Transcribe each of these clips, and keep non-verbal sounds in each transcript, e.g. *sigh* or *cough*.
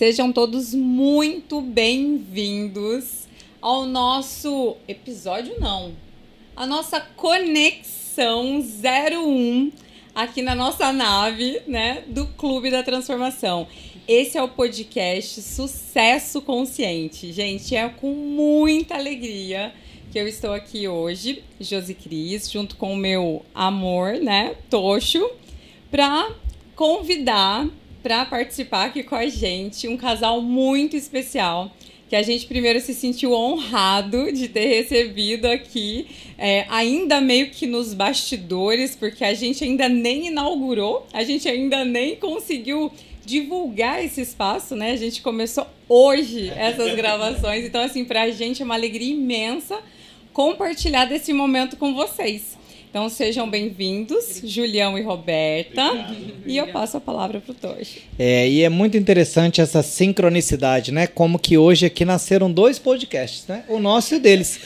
Sejam todos muito bem-vindos ao nosso episódio não, a nossa conexão 01 aqui na nossa nave, né, do Clube da Transformação. Esse é o podcast Sucesso Consciente. Gente, é com muita alegria que eu estou aqui hoje, Josi Cris, junto com o meu amor, né, Tocho, para convidar para participar aqui com a gente um casal muito especial que a gente primeiro se sentiu honrado de ter recebido aqui, é, ainda meio que nos bastidores, porque a gente ainda nem inaugurou, a gente ainda nem conseguiu divulgar esse espaço, né? A gente começou hoje essas gravações, então assim, para a gente é uma alegria imensa compartilhar desse momento com vocês. Então sejam bem-vindos, Julião e Roberta. Obrigado. E eu passo a palavra para o Toshi. É, e é muito interessante essa sincronicidade, né? Como que hoje aqui nasceram dois podcasts, né? O nosso e o deles.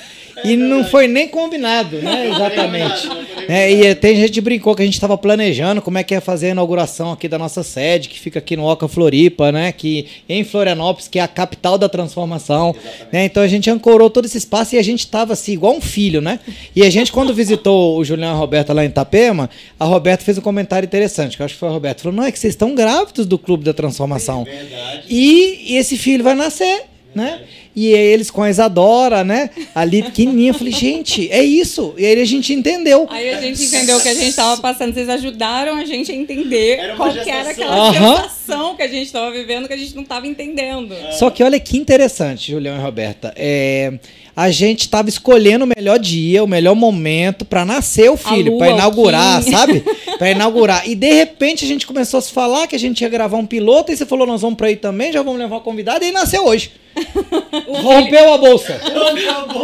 E não foi nem combinado, né? Exatamente. É, e tem gente que brincou que a gente estava planejando como é que ia fazer a inauguração aqui da nossa sede, que fica aqui no Oca Floripa, né? Que em Florianópolis, que é a capital da transformação. Né? Então a gente ancorou todo esse espaço e a gente estava assim, igual um filho, né? E a gente, quando visitou o Julião e a Roberta lá em Itapema, a Roberta fez um comentário interessante, que eu acho que foi a Roberta. Falou: não, é que vocês estão grávidos do Clube da Transformação. É e, e esse filho vai nascer né? E eles com a Isadora, né? Ali pequenininha, eu falei, gente, é isso. E aí a gente entendeu. Aí a gente entendeu o que a gente estava passando. Vocês ajudaram a gente a entender era qual que era aquela uhum. sensação que a gente estava vivendo que a gente não estava entendendo. Só que olha que interessante, Julião e Roberta. É a gente estava escolhendo o melhor dia, o melhor momento para nascer o filho, para inaugurar, *laughs* sabe? Para inaugurar. E de repente a gente começou a se falar que a gente ia gravar um piloto e você falou: nós vamos para aí também, já vamos levar uma convidada e nasceu hoje. *laughs* *laughs* Rompeu a bolsa.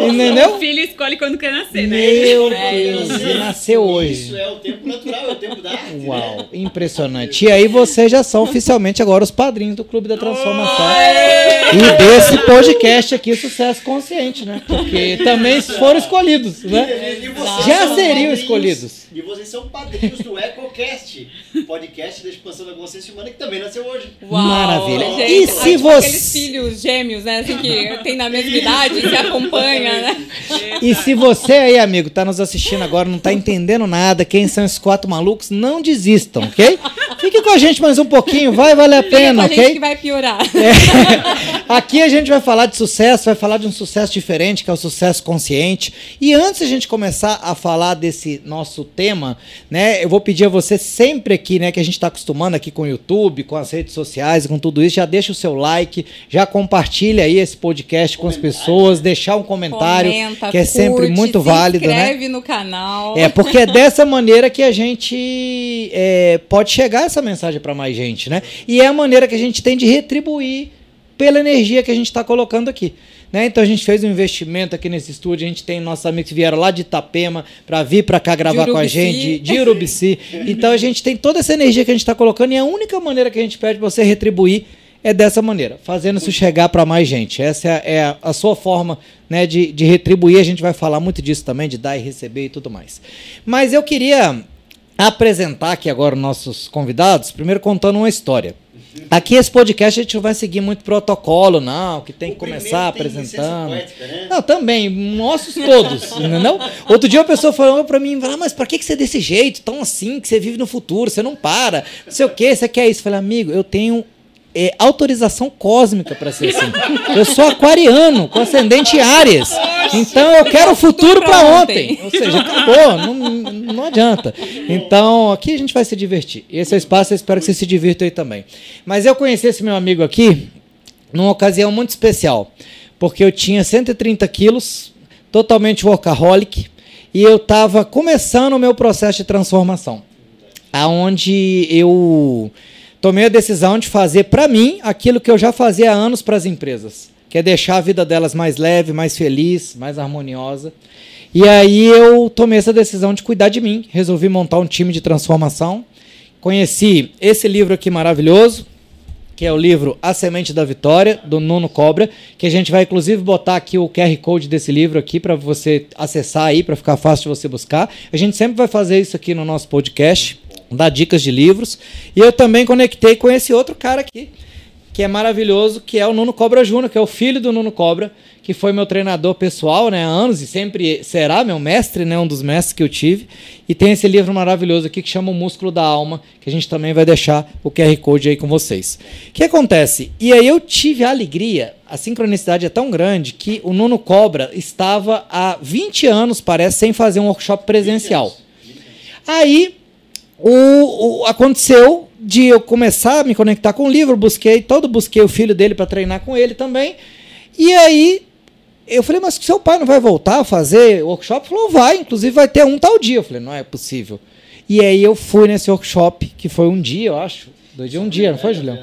Entendeu? O filho escolhe quando quer nascer, né? Meu é Deus, é nasceu hoje. Isso é o tempo natural, é o tempo da arte. Né? Uau, né? impressionante. E aí vocês já são oficialmente agora os padrinhos do Clube da Transformação. E desse podcast aqui, Sucesso Consciente, né? Porque também foram escolhidos, né? Já seriam escolhidos. E vocês são padrinhos do EcoCast, podcast da expansão da consciência humana, que também nasceu hoje. Uau, Maravilha. Gente, e se você... Aqueles filhos gêmeos, né? Assim, que tem na mesma idade, se acompanha, né? E se você aí, amigo, tá nos assistindo agora, não tá entendendo nada, quem são esses quatro malucos, não desistam, ok? Fique com a gente mais um pouquinho, vai valer a pena, Fique ok? A gente que vai piorar. É. Aqui a gente vai falar de sucesso, vai falar de um sucesso diferente, que é o sucesso consciente. E antes a gente começar a falar desse nosso tema, né? Eu vou pedir a você sempre aqui, né, que a gente está acostumando aqui com o YouTube, com as redes sociais, com tudo isso, já deixa o seu like, já compartilha aí esse podcast com as pessoas, deixar um comentário, Comenta, que é sempre curte, muito válido, né? Se inscreve no canal. É, porque é dessa maneira que a gente é, pode chegar essa mensagem para mais gente, né? E é a maneira que a gente tem de retribuir pela energia que a gente está colocando aqui. Né? Então a gente fez um investimento aqui nesse estúdio. A gente tem nossos amigos que vieram lá de Itapema para vir para cá gravar com a gente, de, Urubici. então a gente tem toda essa energia que a gente está colocando e a única maneira que a gente pede para você retribuir é dessa maneira, fazendo isso chegar para mais gente. Essa é, a, é a sua forma né, de, de retribuir. A gente vai falar muito disso também, de dar e receber e tudo mais. Mas eu queria apresentar aqui agora os nossos convidados, primeiro contando uma história. Aqui esse podcast a gente não vai seguir muito protocolo, não, que tem que o começar apresentando. Poética, né? Não, também, nossos todos, *laughs* entendeu? Outro dia uma pessoa falou para mim, ah, mas para que, você é desse jeito, tão assim, que você vive no futuro, você não para, não sei o que, você quer isso? Eu falei, amigo, eu tenho é, autorização cósmica para ser assim. Eu sou aquariano, com ascendente Áries. Então eu quero o futuro para ontem. Ou seja, acabou, não, não adianta. Então aqui a gente vai se divertir. Esse é o espaço, eu espero que você se divirta aí também. Mas eu conheci esse meu amigo aqui numa ocasião muito especial, porque eu tinha 130 quilos, totalmente workaholic, e eu estava começando o meu processo de transformação, aonde eu tomei a decisão de fazer para mim aquilo que eu já fazia há anos para as empresas, que é deixar a vida delas mais leve, mais feliz, mais harmoniosa. E aí eu tomei essa decisão de cuidar de mim, resolvi montar um time de transformação. Conheci esse livro aqui maravilhoso, que é o livro A Semente da Vitória, do Nuno Cobra, que a gente vai inclusive botar aqui o QR Code desse livro aqui para você acessar aí, para ficar fácil de você buscar. A gente sempre vai fazer isso aqui no nosso podcast dar dicas de livros. E eu também conectei com esse outro cara aqui, que é maravilhoso, que é o Nuno Cobra Júnior, que é o filho do Nuno Cobra, que foi meu treinador pessoal, né, há anos e sempre será meu mestre, né, um dos mestres que eu tive. E tem esse livro maravilhoso aqui que chama O Músculo da Alma, que a gente também vai deixar o QR Code aí com vocês. O que acontece? E aí eu tive a alegria, a sincronicidade é tão grande que o Nuno Cobra estava há 20 anos, parece, sem fazer um workshop presencial. Aí o, o, aconteceu de eu começar a me conectar com o livro, busquei todo, busquei o filho dele para treinar com ele também. E aí eu falei, mas seu pai não vai voltar a fazer workshop? Ele falou, vai, inclusive vai ter um tal dia. Eu falei, não é possível. E aí eu fui nesse workshop, que foi um dia, eu acho. Dois dias, um dia, não foi, Julião?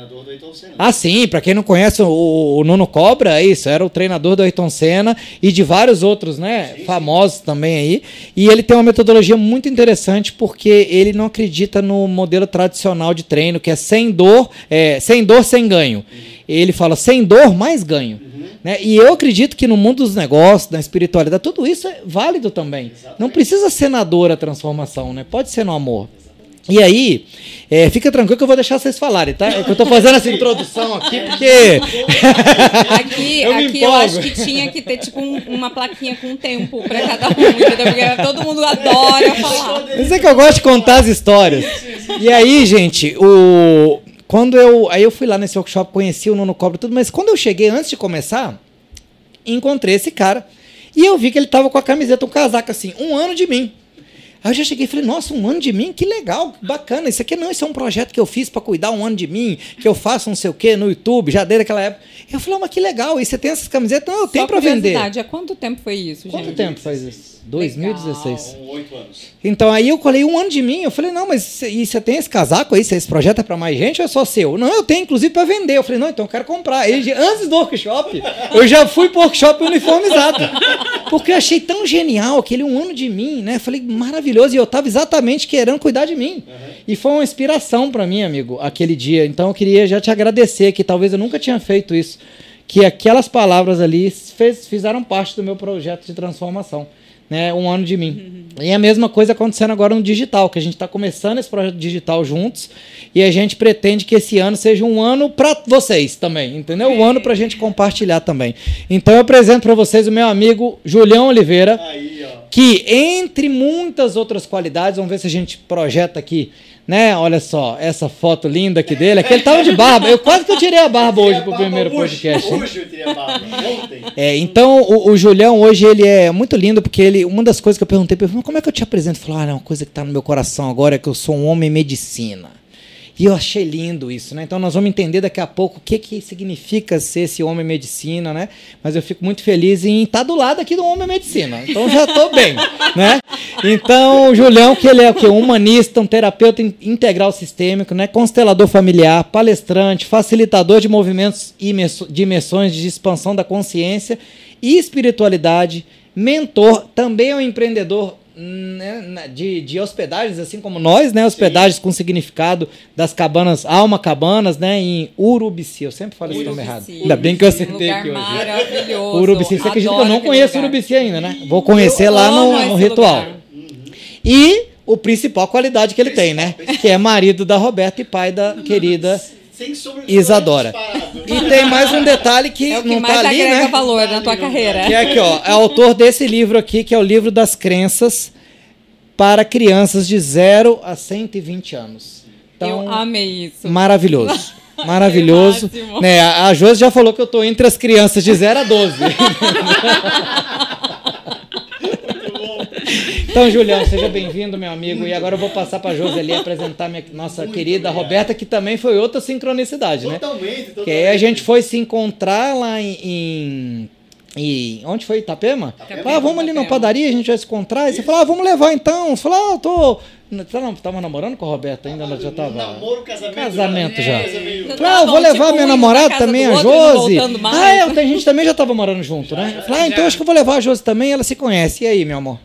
Ah, sim, para quem não conhece o, o Nuno Cobra, é isso, era o treinador do Ayrton Senna e de vários outros, né, sim, famosos sim. também aí. E ele tem uma metodologia muito interessante porque ele não acredita no modelo tradicional de treino, que é sem dor, é, sem dor, sem ganho. Uhum. Ele fala sem dor, mais ganho. Uhum. Né? E eu acredito que no mundo dos negócios, da espiritualidade, tudo isso é válido também. Exatamente. Não precisa ser na dor a transformação, né? Pode ser no amor. E aí, é, fica tranquilo que eu vou deixar vocês falarem, tá? É que eu tô fazendo essa introdução aqui porque. Aqui, *laughs* eu, aqui eu acho que tinha que ter tipo um, uma plaquinha com tempo para cada um, entendeu? Porque todo mundo adora falar. Mas é que eu gosto de contar as histórias. E aí, gente, o. Quando eu. Aí eu fui lá nesse workshop, conheci o Nono Cobra tudo, mas quando eu cheguei, antes de começar, encontrei esse cara. E eu vi que ele tava com a camiseta, um casaco assim, um ano de mim. Aí eu já cheguei e falei, nossa, um ano de mim, que legal, que bacana. Isso aqui não, isso é um projeto que eu fiz para cuidar um ano de mim, que eu faço não sei o quê no YouTube, já desde aquela época. Eu falei, oh, mas que legal, e você tem essas camisetas? Não, eu tenho para vender. Há quanto tempo foi isso, Quanto gente? tempo faz isso? 2016. Oito anos. Então aí eu colei um ano de mim, eu falei, não, mas e você tem esse casaco aí, esse projeto é para mais gente ou é só seu? Não, eu tenho inclusive para vender. Eu falei, não, então eu quero comprar. Aí, antes do workshop, eu já fui pro workshop uniformizado. Porque eu achei tão genial aquele um ano de mim, né? Falei, maravilhoso. E eu tava exatamente querendo cuidar de mim. Uhum. E foi uma inspiração para mim, amigo, aquele dia. Então eu queria já te agradecer, que talvez eu nunca tinha feito isso. Que aquelas palavras ali fez, fizeram parte do meu projeto de transformação né, um ano de mim. Uhum. E a mesma coisa acontecendo agora no digital, que a gente está começando esse projeto digital juntos e a gente pretende que esse ano seja um ano para vocês também, entendeu? Um ano para a gente compartilhar também. Então eu apresento para vocês o meu amigo Julião Oliveira, Aí, que entre muitas outras qualidades, vamos ver se a gente projeta aqui né? Olha só, essa foto linda aqui dele. Aquele tava de barba. Eu quase que eu tirei a barba hoje pro primeiro podcast. Hoje eu tirei a barba, ontem. É, então o, o, Julião hoje ele é muito lindo porque ele, uma das coisas que eu perguntei para ele, como é que eu te apresento? Ele falou, ah, uma coisa que tá no meu coração agora é que eu sou um homem medicina. E eu achei lindo isso, né? Então nós vamos entender daqui a pouco o que, que significa ser esse homem medicina, né? Mas eu fico muito feliz em estar do lado aqui do homem medicina. Então já estou bem, *laughs* né? Então o Julião, que ele é o quê? Um humanista, um terapeuta integral sistêmico, né? Constelador familiar, palestrante, facilitador de movimentos e de imersões de expansão da consciência e espiritualidade, mentor, também é um empreendedor né, de, de hospedagens, assim como nós, né? Hospedagens Sim. com significado das cabanas, Alma Cabanas, né? Em Urubici. Eu sempre falo esse nome errado. Ainda bem que eu acertei aqui hoje. Maravilhoso. Urubici. Você acredita que eu não conheço lugar. Urubici ainda, né? Vou conhecer eu lá no, no ritual. Uhum. E o principal qualidade que ele tem, né? Que é marido da Roberta e pai da querida. Isadora. E tem mais um detalhe que, é o que não mais tá ali, né? valor na tua carreira. Que é aqui, ó, é autor desse livro aqui, que é o livro das crenças para crianças de 0 a 120 anos. Então, eu amei isso. Maravilhoso. *laughs* Maravilhoso. né, a Josi já falou que eu estou entre as crianças de 0 a 12. *laughs* Então, Julião, seja bem-vindo, meu amigo. E agora eu vou passar para a Josi ali apresentar minha nossa Muito querida obrigado. Roberta, que também foi outra sincronicidade, totalmente, né? Totalmente, Que aí a gente foi se encontrar lá em, em e onde foi? Itapema? Itapema ah, vamos ali na padaria, a gente vai se encontrar. E você falou, ah, vamos levar então. Você falou, ah, eu tô. Você não tava namorando com a Roberta ainda? Ela já tava. Namoro, casamento. Casamento já. É, ah, eu vou levar tipo, minha namorada também, a Josi. Ah, é, a gente também já tava morando junto, já, né? Já, ah, então acho que eu vou levar a Josi também, ela se conhece. E aí, meu amor?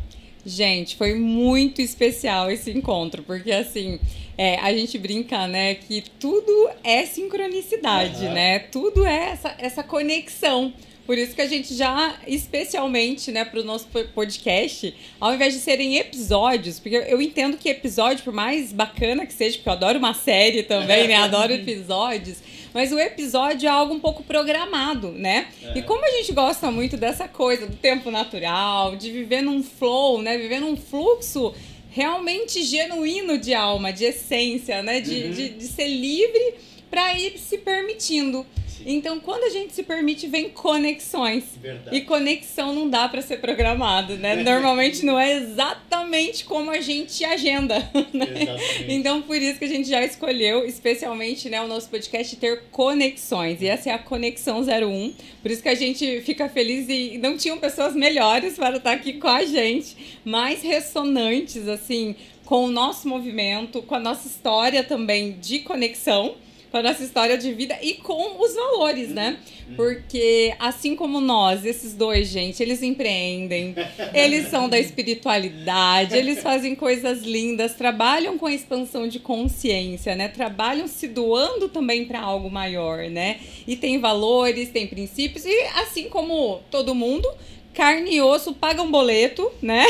Gente, foi muito especial esse encontro, porque assim, é, a gente brinca, né, que tudo é sincronicidade, uhum. né? Tudo é essa, essa conexão. Por isso que a gente já, especialmente, né, para o nosso podcast, ao invés de serem episódios, porque eu entendo que episódio, por mais bacana que seja, porque eu adoro uma série também, né? *laughs* Adoro episódios. Mas o episódio é algo um pouco programado, né? É. E como a gente gosta muito dessa coisa do tempo natural, de viver num flow, né? Viver num fluxo realmente genuíno de alma, de essência, né? De, uhum. de, de ser livre para ir se permitindo. Então, quando a gente se permite, vem conexões. Verdade. E conexão não dá para ser programado, né? *laughs* Normalmente não é exatamente como a gente agenda. *laughs* Né? Então, por isso que a gente já escolheu, especialmente, né, o nosso podcast ter conexões. E essa é a Conexão 01. Por isso que a gente fica feliz e não tinham pessoas melhores para estar aqui com a gente, mais ressonantes, assim, com o nosso movimento, com a nossa história também de conexão com a nossa história de vida e com os valores, né? Porque assim como nós, esses dois, gente, eles empreendem, *laughs* eles são da espiritualidade, eles fazem coisas lindas, trabalham com a expansão de consciência, né? Trabalham se doando também para algo maior, né? E tem valores, tem princípios e assim como todo mundo, carne e osso, pagam boleto, né?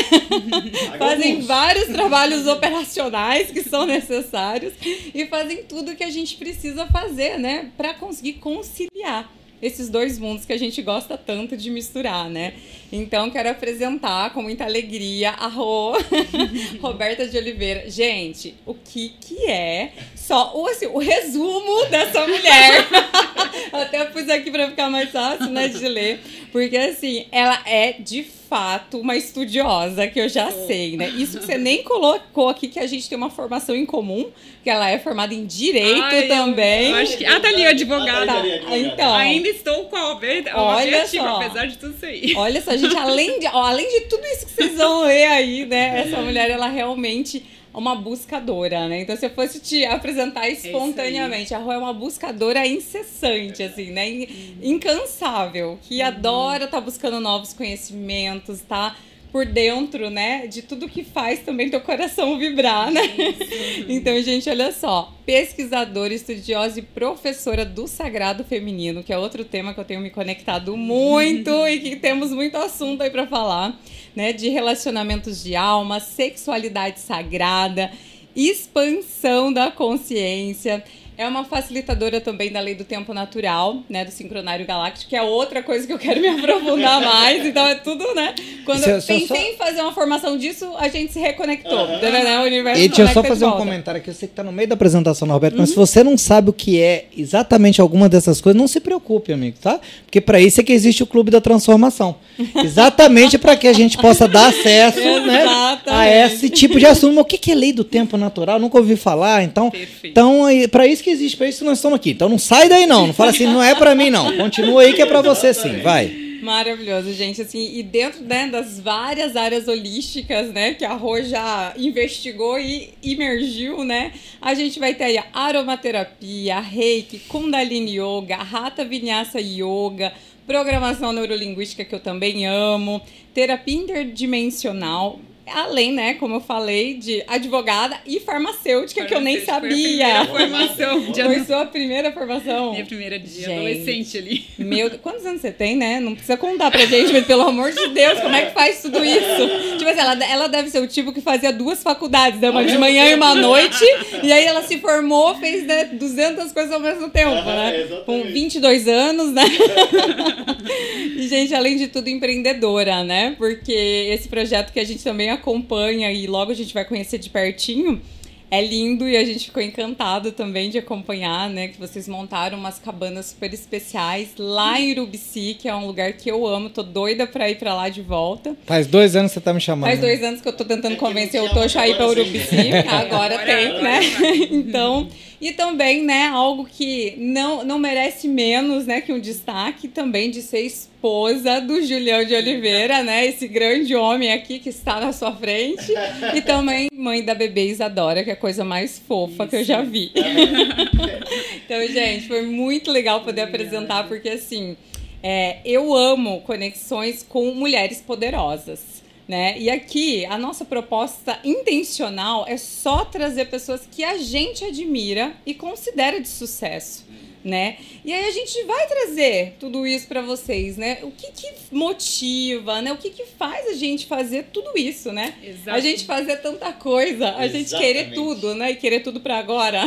*laughs* fazem vários trabalhos operacionais que são necessários e fazem tudo que a gente precisa fazer, né, para conseguir conciliar esses dois mundos que a gente gosta tanto de misturar, né? Então, quero apresentar com muita alegria a Ro, *laughs* Roberta de Oliveira. Gente, o que que é só o, assim, o resumo dessa mulher? *laughs* Até pus aqui para ficar mais fácil, né, de ler. Porque, assim, ela é de fato uma estudiosa, que eu já sei, né? Isso que você nem colocou aqui, que a gente tem uma formação em comum, que ela é formada em Direito Ai, também. Eu, acho que... Ah, tá ali, advogada. Tá. Então, Ainda estou com a objetiva, apesar de tudo isso aí. Olha só, gente, além de, ó, além de tudo isso que vocês vão ver aí, né? Essa mulher, ela realmente uma buscadora, né? Então, se eu fosse te apresentar espontaneamente, a Rô é uma buscadora incessante, assim, né? Incansável, que uhum. adora estar tá buscando novos conhecimentos, tá? Por dentro, né, de tudo que faz também teu coração vibrar, né? *laughs* então, gente, olha só, pesquisadora, estudiosa e professora do sagrado feminino, que é outro tema que eu tenho me conectado muito *laughs* e que temos muito assunto aí para falar, né, de relacionamentos de alma, sexualidade sagrada, expansão da consciência é uma facilitadora também da lei do tempo natural, né? Do sincronário galáctico, que é outra coisa que eu quero me *laughs* aprofundar mais. Então é tudo, né? Quando eu pensei só... em fazer uma formação disso, a gente se reconectou. Uhum. Né? O universo E deixa eu só fazer um comentário aqui. Eu sei que tá no meio da apresentação, Roberto, uhum. mas se você não sabe o que é exatamente alguma dessas coisas, não se preocupe, amigo, tá? Porque para isso é que existe o Clube da Transformação. *laughs* Exatamente para que a gente possa dar acesso né, a esse tipo de assunto. Mas o que é lei do tempo natural? Nunca ouvi falar. Então, então para isso que existe, para isso nós estamos aqui. Então não sai daí não, não fala assim, não é para mim não. Continua aí que é para você sim, vai. Maravilhoso, gente. Assim, e dentro né, das várias áreas holísticas, né, que a Rô já investigou e imergiu, né, a gente vai ter aí a aromaterapia, reiki, kundalini yoga, hatha vinyasa yoga, programação neurolinguística que eu também amo, terapia interdimensional, Além, né, como eu falei, de advogada e farmacêutica, que eu nem sabia. Foi formação. *laughs* Foi sua primeira formação? Minha primeira de gente, adolescente ali. Meu, quantos anos você tem, né? Não precisa contar pra gente, mas pelo amor de Deus, como é que faz tudo isso? Tipo assim, ela, ela deve ser o tipo que fazia duas faculdades, né? uma de manhã e uma à noite, e aí ela se formou, fez né, 200 coisas ao mesmo tempo, né? Com 22 anos, né? *laughs* e, gente, além de tudo, empreendedora, né? Porque esse projeto que a gente também acompanha e logo a gente vai conhecer de pertinho, é lindo e a gente ficou encantado também de acompanhar, né? Que vocês montaram umas cabanas super especiais lá em Urubici, que é um lugar que eu amo, tô doida pra ir pra lá de volta. Faz dois anos que você tá me chamando. Faz dois anos que eu tô tentando convencer o Tocho a ir pra Urubici. Agora tem, né? *laughs* Então. E também, né, algo que não, não merece menos, né, que um destaque também de ser esposa do Julião de Oliveira, né, esse grande homem aqui que está na sua frente. E também mãe da bebê Isadora, que é a coisa mais fofa Isso. que eu já vi. *laughs* então, gente, foi muito legal poder apresentar, porque assim, é, eu amo conexões com mulheres poderosas. Né? E aqui a nossa proposta intencional é só trazer pessoas que a gente admira e considera de sucesso. né? E aí a gente vai trazer tudo isso para vocês, né? O que, que motiva, né? O que, que faz a gente fazer tudo isso, né? Exato. A gente fazer tanta coisa, a Exatamente. gente querer tudo, né? E querer tudo para *laughs* agora.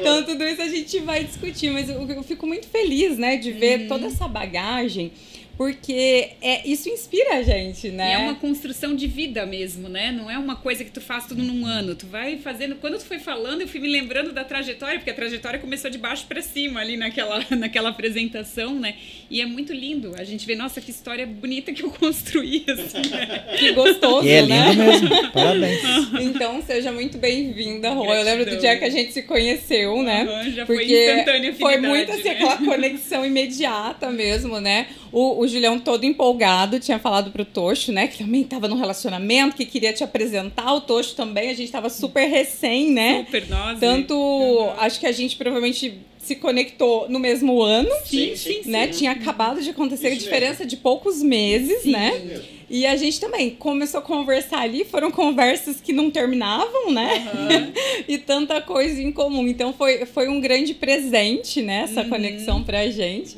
então tudo isso a gente vai discutir, mas eu, eu fico muito feliz, né, de ver uhum. toda essa bagagem porque é, isso inspira a gente, né? E é uma construção de vida mesmo, né? Não é uma coisa que tu faz tudo num ano. Tu vai fazendo. Quando tu foi falando, eu fui me lembrando da trajetória, porque a trajetória começou de baixo para cima ali naquela, *laughs* naquela apresentação, né? E é muito lindo. A gente vê, nossa, que história bonita que eu construí, *laughs* assim, né? Que gostoso, e é lindo né? mesmo. Parabéns. *laughs* Então, seja muito bem-vinda, Rô. Eu lembro do dia que a gente se conheceu, né? Uhum, já porque foi instantânea Foi muito assim, né? aquela conexão imediata mesmo, né? O, o Julião todo empolgado tinha falado pro Tocho, né? Que também estava num relacionamento, que queria te apresentar. O Tocho também, a gente estava super recém, né? Super, nós. Tanto, uhum. acho que a gente provavelmente se conectou no mesmo ano, sim, sim, né? Sim. Tinha acabado de acontecer Isso a diferença mesmo. de poucos meses, sim, né? E a gente também começou a conversar ali, foram conversas que não terminavam, né? Uhum. *laughs* e tanta coisa em comum. Então foi, foi um grande presente, né? Essa uhum. conexão pra gente.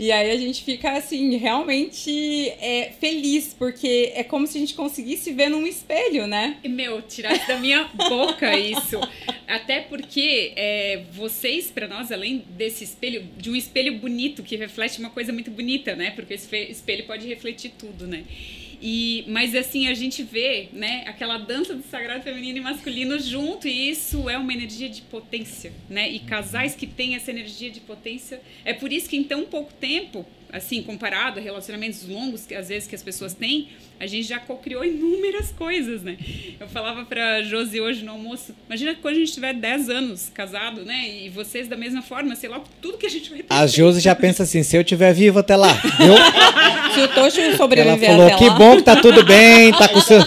E aí a gente fica, assim, realmente é, feliz, porque é como se a gente conseguisse ver num espelho, né? Meu, tirasse da minha boca isso. Até porque é, vocês, para nós, além desse espelho, de um espelho bonito, que reflete uma coisa muito bonita, né? Porque esse espelho pode refletir tudo, né? E, mas assim, a gente vê, né, aquela dança do sagrado feminino e masculino junto, e isso é uma energia de potência, né? E casais que têm essa energia de potência, é por isso que em tão pouco tempo, assim, comparado a relacionamentos longos que às vezes que as pessoas têm, a gente já criou inúmeras *laughs* coisas, né? Eu falava pra Josi hoje no almoço, imagina quando a gente tiver 10 anos casado, né? E vocês da mesma forma, sei lá, tudo que a gente vai ter. A Josi já pensa assim, se eu tiver vivo até lá, viu? *laughs* se o Tocho sobreviver Ela falou, que lá. bom que tá tudo bem, tá com seu...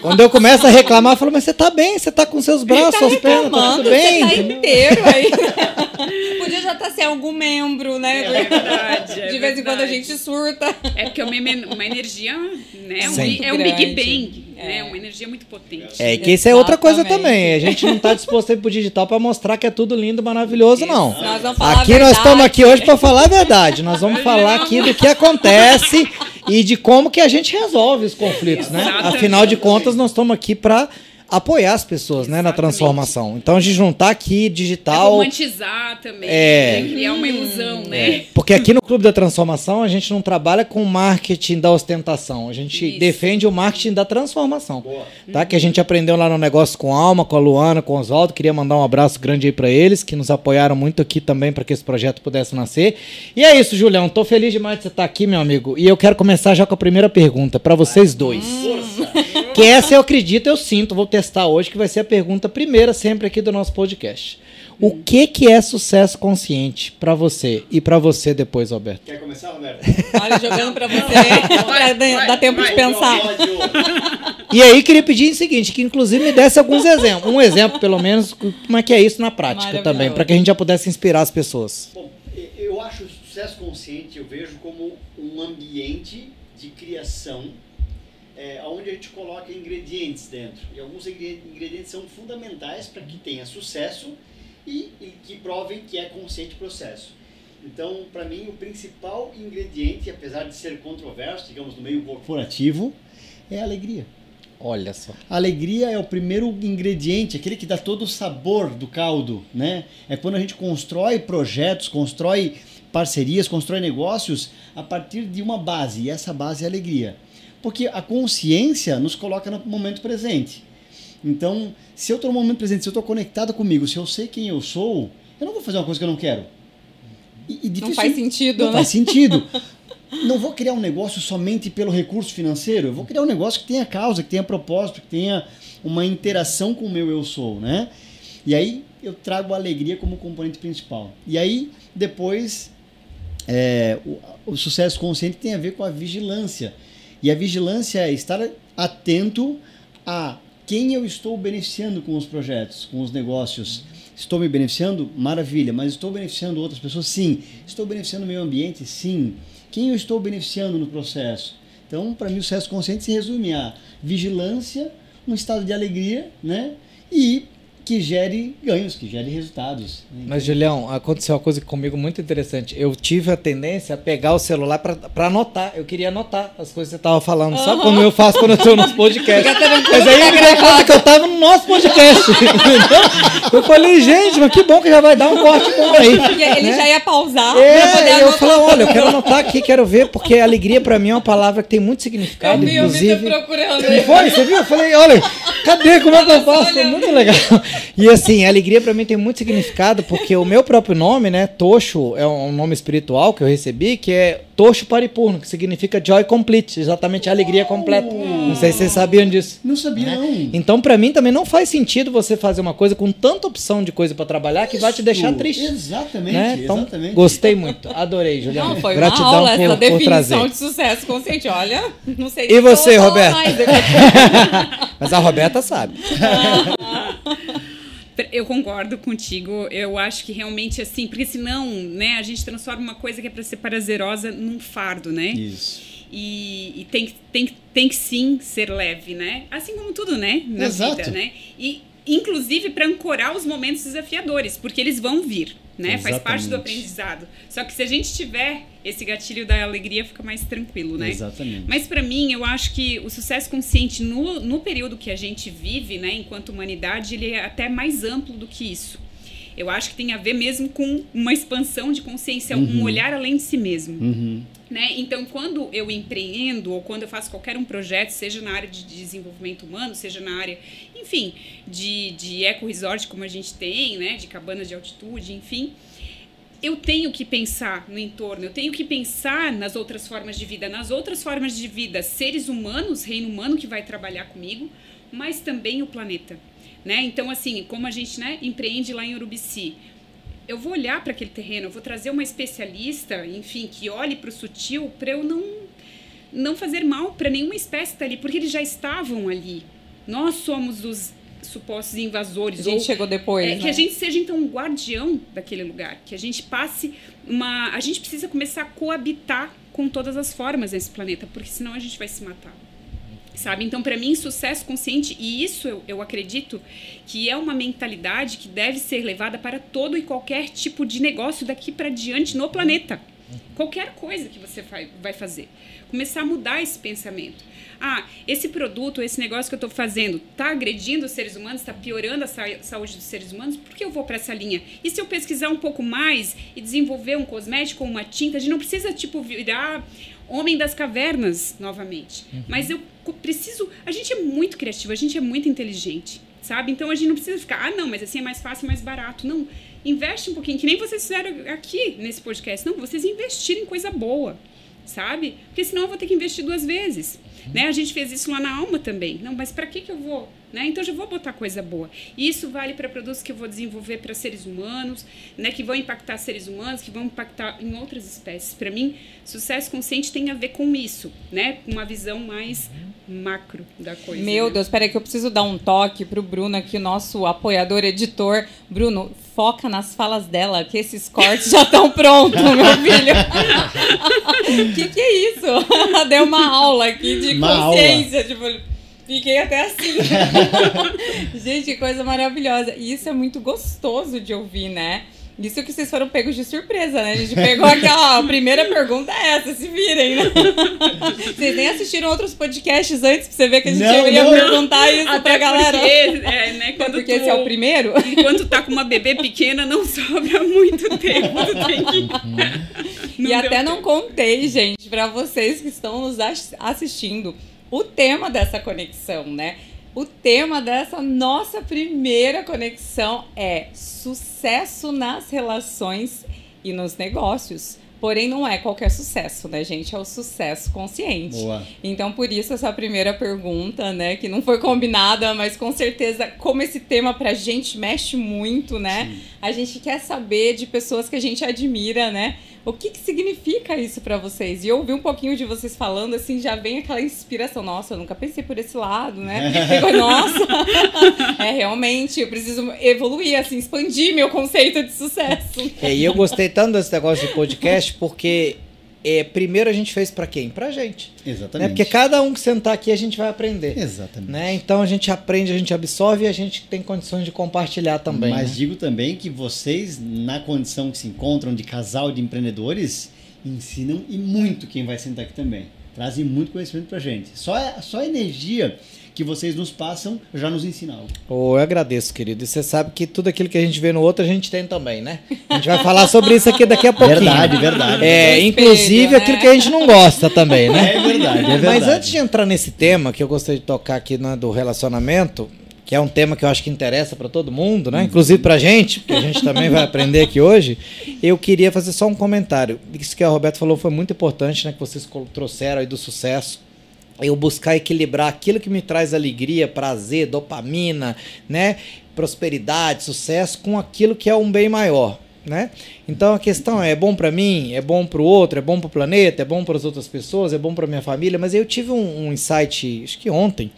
Quando eu começo a reclamar, eu falo, mas você tá bem, você tá com seus braços, tá suas pernas, tá tudo bem. Você tá inteiro aí. *laughs* Tá sem algum membro, né? É verdade. É *laughs* de vez em quando a gente surta. É porque é uma, uma energia, né? Um, é um Big Bang, é. né? Uma energia muito potente. É, que isso é outra coisa também. A gente não está disposto a ir pro digital para mostrar que é tudo lindo, maravilhoso, não. Nós vamos falar aqui nós estamos aqui hoje para falar a verdade. Nós vamos *laughs* falar aqui do que acontece e de como que a gente resolve os conflitos, né? Afinal de contas, nós estamos aqui para apoiar as pessoas né, na transformação. Então a gente não tá aqui digital. É romantizar também, é, né? criar uma ilusão, né? É. Porque aqui no Clube da Transformação a gente não trabalha com o marketing da ostentação, a gente Isso. defende o marketing da transformação. Boa. Tá? Que a gente aprendeu lá no negócio com a Alma, com a Luana, com o Oswaldo. Queria mandar um abraço grande aí para eles, que nos apoiaram muito aqui também para que esse projeto pudesse nascer. E é isso, Julião. Tô feliz demais de você estar aqui, meu amigo. E eu quero começar já com a primeira pergunta para vocês dois. Força. Que essa eu acredito, eu sinto, vou testar hoje, que vai ser a pergunta primeira sempre aqui do nosso podcast. O que que é sucesso consciente para você e para você depois, Alberto? Quer começar, Roberto? Olha, jogando para você, *laughs* para dar tempo vai, de pensar. E aí queria pedir o seguinte, que inclusive me desse alguns exemplos, um exemplo pelo menos, como é que é isso na prática também, para que a gente já pudesse inspirar as pessoas. Bom, eu acho o sucesso consciente, eu vejo como um ambiente de criação é, onde a gente coloca ingredientes dentro. E alguns ingredientes são fundamentais para que tenha sucesso e, e, que provem que é consciente o processo. Então, para mim, o principal ingrediente, apesar de ser controverso, digamos, no meio corporativo, é a alegria. Olha só. A alegria é o primeiro ingrediente, aquele que dá todo o sabor do caldo, né? É quando a gente constrói projetos, constrói parcerias, constrói negócios a partir de uma base, e essa base é a alegria. Porque a consciência nos coloca no momento presente. Então, se eu estou no momento presente, se eu estou conectado comigo, se eu sei quem eu sou, eu não vou fazer uma coisa que eu não quero. E, e não faz sentido, não né? faz sentido. *laughs* não vou criar um negócio somente pelo recurso financeiro. Eu vou criar um negócio que tenha causa, que tenha propósito, que tenha uma interação com o meu eu sou, né? E aí eu trago a alegria como componente principal. E aí depois é, o, o sucesso consciente tem a ver com a vigilância e a vigilância é estar atento a quem eu estou beneficiando com os projetos, com os negócios. Estou me beneficiando? Maravilha, mas estou beneficiando outras pessoas? Sim. Estou beneficiando o meio ambiente? Sim. Quem eu estou beneficiando no processo? Então, para mim, o sucesso consciente se resume a vigilância, um estado de alegria, né? E que gere ganhos, que gere resultados. né? Mas, Julião, aconteceu uma coisa comigo muito interessante. Eu tive a tendência a pegar o celular pra, pra anotar. Eu queria anotar as coisas que você tava falando. Sabe como eu faço quando eu tô nos *laughs* podcasts? Mas aí eu me dei conta que eu tava no nosso podcast. *laughs* eu falei, gente, mas que bom que já vai dar um corte bom aí. Ele né? já ia pausar É, eu falei, olha, eu quero anotar aqui, quero ver, porque alegria pra mim é uma palavra que tem muito Eu significado, vi o Vitor inclusive. procurando. Não foi? Você viu? Eu falei, olha, cadê? Como é que eu faço? Olhando. muito legal. E assim, a alegria pra mim tem muito significado, porque o meu próprio nome, né, Tocho, é um nome espiritual que eu recebi, que é Tocho Paripurno, que significa Joy Complete, exatamente a alegria completa. Não sei se vocês sabiam disso. Não sabia, não. Então, pra mim também não faz sentido você fazer uma coisa com tanta opção de coisa pra trabalhar que vai te deixar Isso, triste. Exatamente, Né? Então, exatamente. gostei muito. Adorei, Juliana. Não, foi Gratidão uma aula por, essa por trazer. definição de sucesso consciente. Olha, não sei E você, mais. *laughs* Mas a Roberta sabe. *laughs* Eu concordo contigo. Eu acho que realmente assim, porque senão, né, a gente transforma uma coisa que é para ser prazerosa num fardo, né? Isso. E, e tem, que- tem, tem que sim ser leve, né? Assim como tudo, né? Na Exato. vida, né? E inclusive para ancorar os momentos desafiadores, porque eles vão vir, né? Faz parte do Exatamente. aprendizado. Só que se a gente tiver esse gatilho da alegria, fica mais tranquilo, né? Exatamente. Mas para mim, eu acho que o sucesso consciente no, no período que a gente vive, né, enquanto humanidade, ele é até mais amplo do que isso. Eu acho que tem a ver mesmo com uma expansão de consciência, um olhar além de si mesmo. Uhum. Né? Então, quando eu empreendo ou quando eu faço qualquer um projeto, seja na área de desenvolvimento humano, seja na área, enfim, de, de eco-resort como a gente tem, né? de cabanas de altitude, enfim, eu tenho que pensar no entorno, eu tenho que pensar nas outras formas de vida, nas outras formas de vida, seres humanos, reino humano que vai trabalhar comigo, mas também o planeta. Né? Então, assim, como a gente né, empreende lá em Urubici, eu vou olhar para aquele terreno, eu vou trazer uma especialista, enfim, que olhe para o sutil para eu não não fazer mal para nenhuma espécie que está ali, porque eles já estavam ali. Nós somos os supostos invasores. A gente ou- chegou depois, é, né? Que a gente seja, então, um guardião daquele lugar. Que a gente passe uma. A gente precisa começar a coabitar com todas as formas nesse planeta, porque senão a gente vai se matar. Sabe? Então, para mim, sucesso consciente, e isso eu, eu acredito que é uma mentalidade que deve ser levada para todo e qualquer tipo de negócio daqui para diante no planeta. Qualquer coisa que você vai, fazer. Começar a mudar esse pensamento. Ah, esse produto, esse negócio que eu estou fazendo, está agredindo os seres humanos, está piorando a sa- saúde dos seres humanos, por que eu vou para essa linha? E se eu pesquisar um pouco mais e desenvolver um cosmético ou uma tinta, a gente não precisa, tipo, virar homem das cavernas novamente. Mas eu preciso. A gente é muito criativo, a gente é muito inteligente, sabe? Então a gente não precisa ficar, ah, não, mas assim é mais fácil, mais barato. Não. Investe um pouquinho, que nem vocês fizeram aqui nesse podcast. Não, vocês investirem em coisa boa, sabe? Porque senão eu vou ter que investir duas vezes. Né? A gente fez isso lá na Alma também. Não, mas para que, que eu vou? Né? Então eu já vou botar coisa boa. E isso vale para produtos que eu vou desenvolver para seres humanos, né? que vão impactar seres humanos, que vão impactar em outras espécies. Para mim, sucesso consciente tem a ver com isso, né? Com uma visão mais macro da coisa. Meu né? Deus, peraí que eu preciso dar um toque pro Bruno aqui, o nosso apoiador, editor. Bruno, foca nas falas dela, que esses cortes já estão prontos, *laughs* meu filho. O *laughs* que, que é isso? Ela *laughs* deu uma aula aqui de Uma consciência. Tipo, fiquei até assim. *laughs* Gente, que coisa maravilhosa. E isso é muito gostoso de ouvir, né? Isso que vocês foram pegos de surpresa, né? A gente pegou aquela. ó, A primeira pergunta é essa, se virem, né? Vocês nem assistiram outros podcasts antes pra você ver que a gente Não, ia não. perguntar isso Até pra galera. Porque, é, né, quando porque tu, esse é o primeiro? Enquanto tá com uma bebê pequena, não sobra muito tempo. Tu tem que... e deu até não tempo. contei, gente, pra vocês que estão nos as- assistindo, o tema dessa conexão, né? O tema dessa nossa primeira conexão é sucesso nas relações e nos negócios. Porém, não é qualquer sucesso, né, gente? É o sucesso consciente. Boa. Então, por isso, essa primeira pergunta, né, que não foi combinada, mas com certeza, como esse tema pra gente mexe muito, né? A gente quer saber de pessoas que a gente admira, né? O que, que significa isso pra vocês? E eu ouvi um pouquinho de vocês falando, assim, já vem aquela inspiração. Nossa, eu nunca pensei por esse lado, né? *laughs* Pegou, Nossa, *laughs* é realmente, eu preciso evoluir, assim, expandir meu conceito de sucesso. É, e eu gostei tanto desse negócio de podcast porque é, primeiro a gente fez para quem? Pra gente. Exatamente. Né? Porque cada um que sentar aqui a gente vai aprender. Exatamente. Né? Então a gente aprende, a gente absorve e a gente tem condições de compartilhar também. Mas né? digo também que vocês, na condição que se encontram de casal de empreendedores, ensinam e muito quem vai sentar aqui também. Trazem muito conhecimento pra gente. Só, a- só a energia que vocês nos passam já nos ensina algo. Oh, eu agradeço, querido. E você sabe que tudo aquilo que a gente vê no outro a gente tem também, né? A gente vai falar sobre isso aqui daqui a pouquinho. Verdade, verdade. É, inclusive né? aquilo que a gente não gosta também, né? É verdade, é verdade. Mas antes de entrar nesse tema, que eu gostaria de tocar aqui né, do relacionamento, que é um tema que eu acho que interessa para todo mundo, né? Inclusive pra gente, porque a gente também vai aprender aqui hoje. Eu queria fazer só um comentário. Isso que a Roberto falou foi muito importante, né? Que vocês trouxeram aí do sucesso. Eu buscar equilibrar aquilo que me traz alegria, prazer, dopamina, né? Prosperidade, sucesso, com aquilo que é um bem maior. Né? Então a questão é, é bom para mim, é bom para o outro, é bom para o planeta, é bom para as outras pessoas, é bom para minha família. Mas eu tive um, um insight, acho que ontem,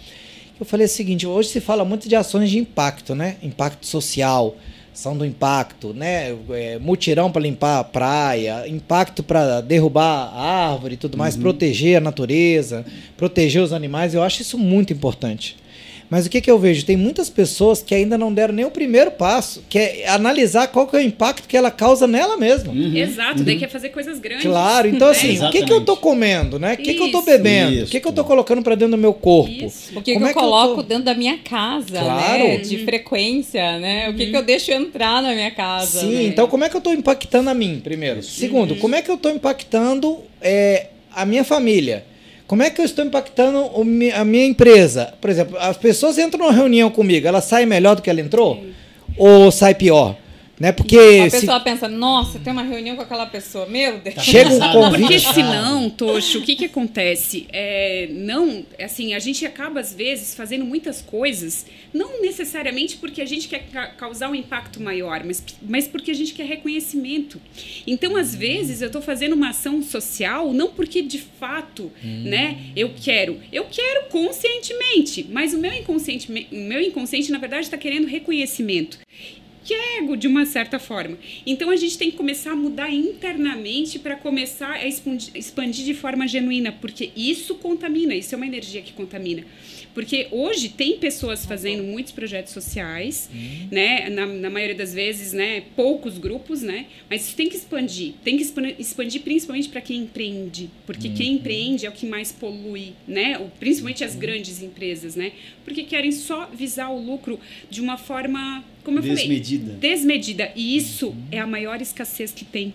que eu falei o seguinte: hoje se fala muito de ações de impacto, né? Impacto social, ação do impacto, né? É, mutirão para limpar a praia, impacto para derrubar a árvore e tudo mais, proteger a natureza, proteger os animais. Eu acho isso muito importante. Mas o que, que eu vejo? Tem muitas pessoas que ainda não deram nem o primeiro passo, que é analisar qual que é o impacto que ela causa nela mesma. Exato, daí quer fazer coisas grandes. Claro, então assim, É, o que, que eu tô comendo, né? O que, que eu tô Isso. bebendo? O que, que eu tô colocando para dentro do meu corpo? Isso. O que, Como que é eu que eu coloco tô- dentro da minha casa, Claro. né? De frequência, né? O que, que eu deixo entrar na minha casa. Sim, né? então como é que eu tô impactando a mim, primeiro? Segundo, como é que eu tô impactando é, a minha família? Como é que eu estou impactando a minha empresa? Por exemplo, as pessoas entram numa reunião comigo, ela sai melhor do que ela entrou? Ou sai pior? Né? Porque A se pessoa pensa, nossa, tem uma reunião com aquela pessoa. Meu Deus. chega um Porque Porque convite... senão, Tocho, o que que acontece? É, não, assim, a gente acaba às vezes fazendo muitas coisas, não necessariamente porque a gente quer ca- causar um impacto maior, mas, mas porque a gente quer reconhecimento. Então, às vezes, eu estou fazendo uma ação social não porque de fato, né, eu quero. Eu quero conscientemente, mas o meu inconsciente, o meu inconsciente na verdade está querendo reconhecimento que é ego de uma certa forma. Então a gente tem que começar a mudar internamente para começar a expandir, expandir de forma genuína, porque isso contamina, isso é uma energia que contamina. Porque hoje tem pessoas fazendo muitos projetos sociais, né? Na, na maioria das vezes, né? Poucos grupos, né? Mas isso tem que expandir. Tem que expan- expandir principalmente para quem empreende. Porque quem empreende é o que mais polui, né? O- Principalmente as grandes empresas, né? Porque querem só visar o lucro de uma forma, como eu falei, Desmedida. desmedida. E isso é a maior escassez que tem.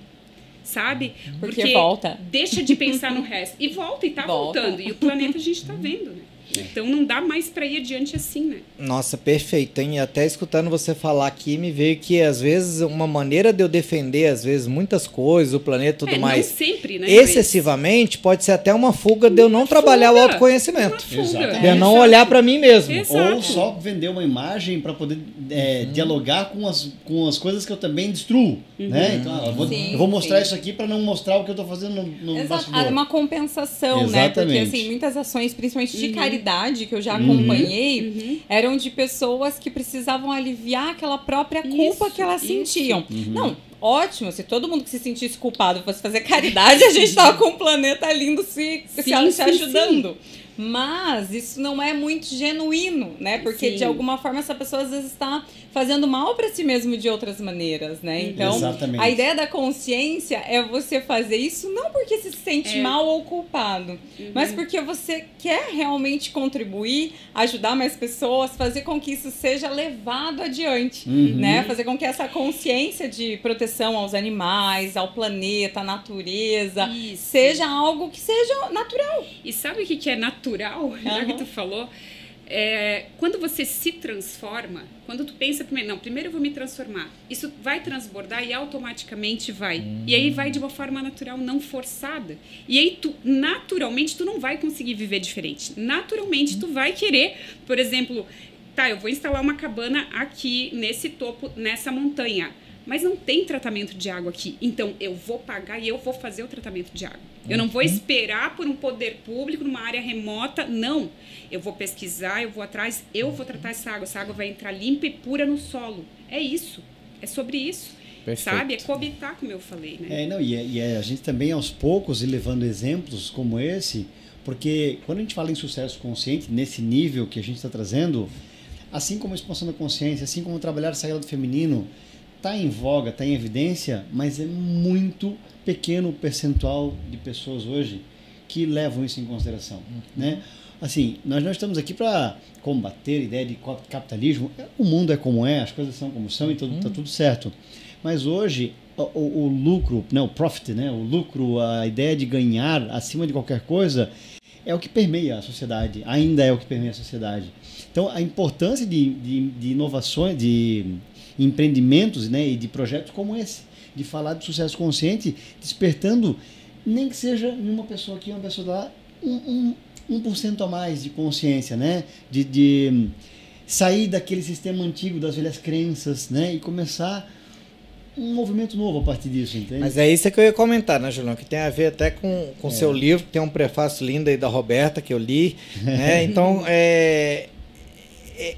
Sabe? Porque volta. Deixa de pensar no resto. E volta, e tá Volta. voltando. E o planeta a gente tá vendo, né? Então não dá mais para ir adiante assim, né? Nossa, perfeito, hein? E até escutando você falar aqui, me veio que às vezes uma maneira de eu defender, às vezes, muitas coisas, o planeta e tudo é, mais, não sempre, né? excessivamente, pode ser até uma fuga de eu não trabalhar o fuga. autoconhecimento. Uma fuga. Exato. De eu não olhar pra mim mesmo. Exato. Ou só vender uma imagem para poder é, dialogar com as, com as coisas que eu também destruo. Né? Então, ah, eu, vou, Sim, eu vou mostrar sim. isso aqui para não mostrar o que eu estou fazendo no, no Exato, bastidor. é uma compensação, né? Porque Exatamente. assim, muitas ações, principalmente de Uhum. Caridade, que eu já Uhum. acompanhei, Uhum. eram de pessoas que precisavam aliviar aquela própria culpa Isso, que elas isso. sentiam. Uhum. Não, ótimo, se todo mundo que se sentisse culpado fosse fazer caridade, *laughs* a gente tava com um planeta lindo se, se, Sim, se sim, ajudando. Mas isso não é muito genuíno, né? Porque Sim. de alguma forma essa pessoa às vezes está fazendo mal para si mesmo de outras maneiras, né? Então, Exatamente. a ideia da consciência é você fazer isso não porque se sente É. mal ou culpado, mas porque você quer realmente contribuir, ajudar mais pessoas, fazer com que isso seja levado adiante, Uhum. né? Fazer com que essa consciência de proteção aos animais, ao planeta, à natureza, Isso. seja algo que seja natural. E sabe o que que é natural, já *laughs* que Aham. tu falou? É, quando você se transforma, quando tu pensa primeiro, não, primeiro eu vou me transformar, isso vai transbordar e automaticamente vai. E aí vai de uma forma natural, não forçada. E aí tu, naturalmente, tu não vai conseguir viver diferente. Naturalmente, tu vai querer, por exemplo, tá, eu vou instalar uma cabana aqui nesse topo, nessa montanha. Mas não tem tratamento de água aqui. Então eu vou pagar e eu vou fazer o tratamento de água. Eu não vou esperar por um poder público numa área remota. Não. Eu vou pesquisar, eu vou atrás, eu vou tratar essa água. Essa água vai entrar limpa e pura no solo. É isso. É sobre isso. Perfeito. sabe? É cobitar, como eu falei, né? É, não, e, é- e é a gente também aos poucos ir levando exemplos como esse, porque quando a gente fala em sucesso consciente, nesse nível que a gente está trazendo, assim como a expansão da consciência, assim como trabalhar o sagrado feminino, está em voga, está em evidência, mas é muito pequeno percentual de pessoas hoje que levam isso em consideração, né? Assim, nós não estamos aqui para combater a ideia de capitalismo. O mundo é como é, as coisas são como são e tudo, tá tudo certo. Mas hoje o, o- o lucro, né, o profit, né, o lucro, a ideia de ganhar acima de qualquer coisa é o que permeia a sociedade, ainda é o que permeia a sociedade. Então, a importância de, de, de inovações, de empreendimentos né, e de projetos como esse, de falar de sucesso consciente, despertando, nem que seja em uma pessoa aqui, uma pessoa lá, um, um, 1% a mais de consciência, né? de, de sair daquele sistema antigo, das velhas crenças, né? e começar um movimento novo a partir disso, entende? Mas é isso que eu ia comentar, né, Julião? Que tem a ver até com o seu livro, que tem um prefácio lindo aí da Roberta, que eu li. Né? *laughs* Então, é, é-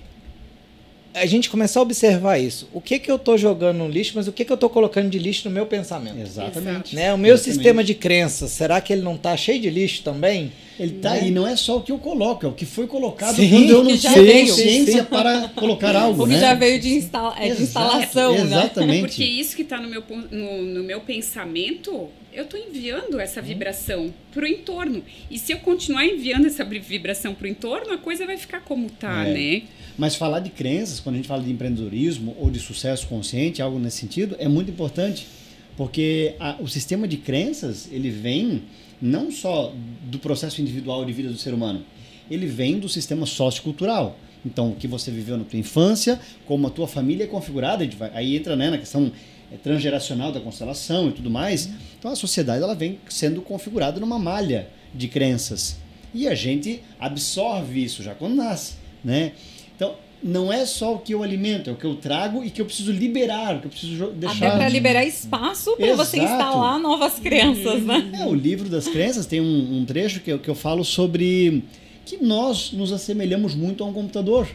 a gente começar a observar isso. O que, que eu estou jogando no lixo, mas o que, que eu estou colocando de lixo no meu pensamento? Exatamente. Né? O meu Exatamente. sistema de crenças, será que ele não está cheio de lixo também? Ele tá Né? aí, não é só o que eu coloco, é o que foi colocado Sim, quando eu não *laughs* tinha consciência para colocar *laughs* algo, O que né? já veio de, instala é, de instalação, né? Exatamente. Porque isso que está no meu, no, no meu pensamento, eu estou enviando essa vibração para o entorno. E se eu continuar enviando essa vibração para o entorno, a coisa vai ficar como tá, É. né? Mas falar de crenças, quando a gente fala de empreendedorismo ou de sucesso consciente, algo nesse sentido, é muito importante. Porque a- o sistema de crenças, ele vem não só do processo individual de vida do ser humano, ele vem do sistema sociocultural. Então, o que você viveu na tua infância, como a tua família é configurada, aí entra né, na questão é, transgeracional da constelação e tudo mais. Então, a sociedade ela vem sendo configurada numa malha de crenças. E a gente absorve isso já quando nasce, né? Então, não é só o que eu alimento, é o que eu trago e que eu preciso liberar, que eu preciso deixar. Até para liberar espaço para você instalar novas crenças, né? É, o livro das crenças tem um, um trecho que eu, que eu falo sobre que nós nos assemelhamos muito a um computador,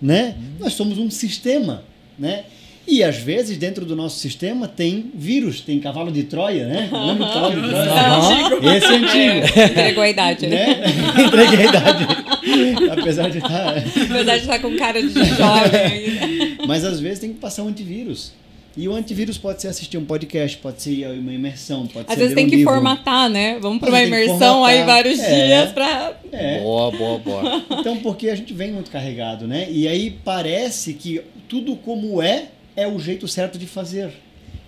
né? Nós somos um sistema, né? E às vezes dentro do nosso sistema tem vírus, tem cavalo de Troia, né? Lembra do cavalo de Troia? Aham. Esse é antigo, Entregou a idade, né? *laughs* Entreguei a idade. Apesar de estar... Apesar de estar com cara de jovem. Mas às vezes tem que passar um antivírus. E o antivírus pode ser assistir um podcast, pode ser uma imersão, pode Às ser vezes ler tem um que livro. formatar, né? Vamos para Às uma vezes imersão aí vários É. dias para É. Boa, boa, boa. Então, porque a gente vem muito carregado, né? E aí parece que tudo como é, é o jeito certo de fazer.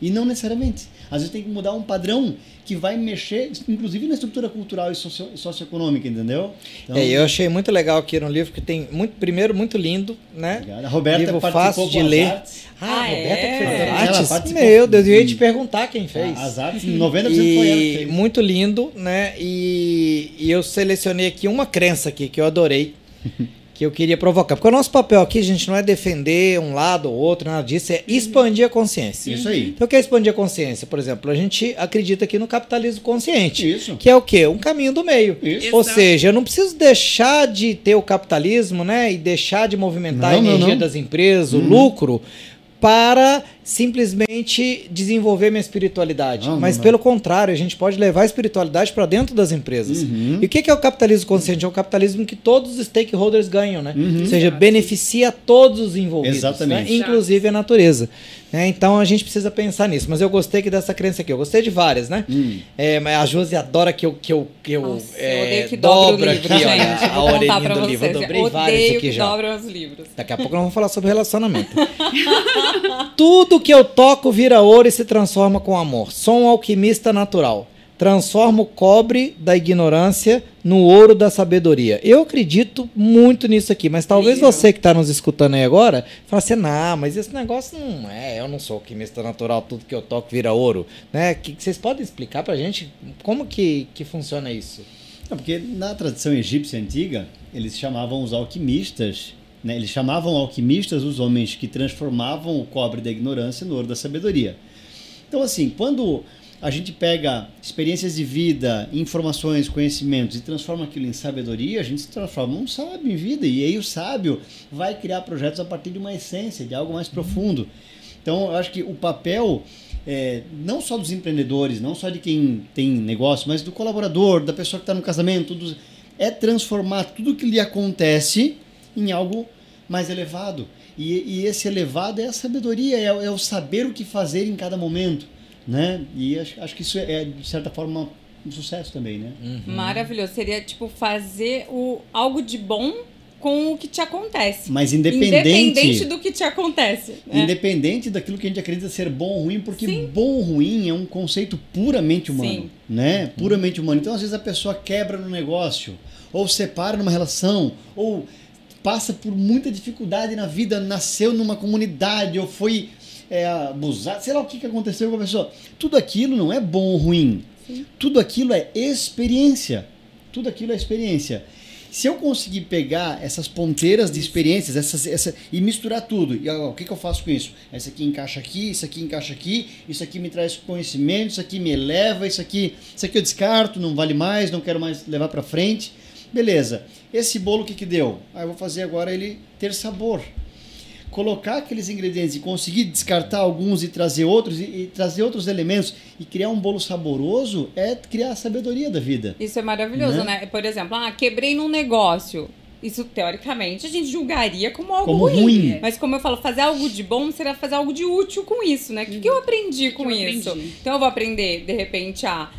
E não necessariamente. Às vezes tem que mudar um padrão que vai mexer, inclusive na estrutura cultural e socio- socioeconômica, entendeu? Então, É, eu achei muito legal aqui no livro, que tem, muito, primeiro, muito lindo, né? obrigado. A Roberta Livro fácil de ler. artes. Ah, Ah, a Roberta que é? fez as artes? participou. Meu Deus, eu ia te perguntar quem fez. As artes, 90% foi ela que E fez. muito lindo, né? E, e eu selecionei aqui uma crença aqui que eu adorei, *laughs* que eu queria provocar. Porque o nosso papel aqui, gente, não é defender um lado ou outro, nada disso, é expandir a consciência. Isso aí. Então, o que é expandir a consciência? Por exemplo, a gente acredita aqui no capitalismo consciente. Isso. Que é o quê? Um caminho do meio. Isso. Ou Exato. seja, eu não preciso deixar de ter o capitalismo, né? E deixar de movimentar Não, a não, energia não. das empresas, o Uhum. lucro, para simplesmente desenvolver minha espiritualidade. Não, Mas não. pelo contrário, a gente pode levar a espiritualidade para dentro das empresas. Uhum. E o que é o capitalismo consciente? É o capitalismo que todos os stakeholders ganham, né? Uhum. Ou seja, Exato. beneficia todos os envolvidos, Exatamente. né? inclusive a natureza. né? Então a gente precisa pensar nisso. Mas eu gostei que dessa crença aqui. Eu gostei de várias, né? Hum. É, mas a Josi adora que eu, que eu, que eu, Nossa, eu é, odeio que dobra o dobro livro, aqui, gente. olha, a orelhinha do livro. Eu dobrei eu vários odeio aqui que já. dobram os livros. Daqui a pouco nós vamos falar sobre relacionamento. *laughs* Tudo que eu toco vira ouro e se transforma com amor. Sou um alquimista natural. Transformo o cobre da ignorância no ouro da sabedoria. Eu acredito muito nisso aqui, mas talvez Lindo. você que está nos escutando aí agora, fale assim, não, mas esse negócio não é, eu não sou alquimista natural, tudo que eu toco vira ouro. Né? Que, vocês podem explicar pra gente como que, que funciona isso? Não, porque na tradição egípcia antiga, eles chamavam os alquimistas, né? eles chamavam alquimistas os homens que transformavam o cobre da ignorância no ouro da sabedoria. Então, assim, quando a gente pega experiências de vida, informações, conhecimentos e transforma aquilo em sabedoria, a gente se transforma num sábio em vida. E aí o sábio vai criar projetos a partir de uma essência, de algo mais profundo. Então, eu acho que o papel é, não só dos empreendedores, não só de quem tem negócio, mas do colaborador, da pessoa que está no casamento, é transformar tudo que lhe acontece em algo mais elevado. E, e esse elevado é a sabedoria, é, é, o saber o que fazer em cada momento. Né? E acho, acho que isso é, de certa forma, um sucesso também, né? Uhum. Maravilhoso. Seria, tipo, fazer o, algo de bom com o que te acontece. Mas independente, independente do que te acontece. Né? Independente daquilo que a gente acredita ser bom ou ruim, porque Sim. bom ou ruim é um conceito puramente humano, Sim. né? Puramente humano. Então, às vezes a pessoa quebra no negócio, ou separa numa relação, ou passa por muita dificuldade na vida, nasceu numa comunidade, ou foi é, abusado, sei lá o que, que aconteceu com a pessoa. Tudo aquilo não é bom ou ruim. Sim. Tudo aquilo é experiência. Tudo aquilo é experiência. Se eu conseguir pegar essas ponteiras de experiências essas, essa, e misturar tudo, e, ó, o que, que eu faço com isso? Esse aqui encaixa aqui, isso aqui encaixa aqui, isso aqui me traz conhecimento, isso aqui me eleva, isso aqui, isso aqui eu descarto, não vale mais, não quero mais levar para frente. Beleza. Esse bolo o que, que deu? Ah, eu vou fazer agora ele ter sabor colocar aqueles ingredientes e conseguir descartar alguns e trazer outros e, e, trazer outros elementos e criar um bolo saboroso é criar a sabedoria da vida. Isso é maravilhoso, né? né? Por exemplo, ah, quebrei num negócio. Isso, teoricamente, a gente julgaria como algo como ruim. ruim. Mas, como eu falo, fazer algo de bom será fazer algo de útil com isso, né? O que, que eu aprendi com eu isso? Aprendi. Então, eu vou aprender, de repente, a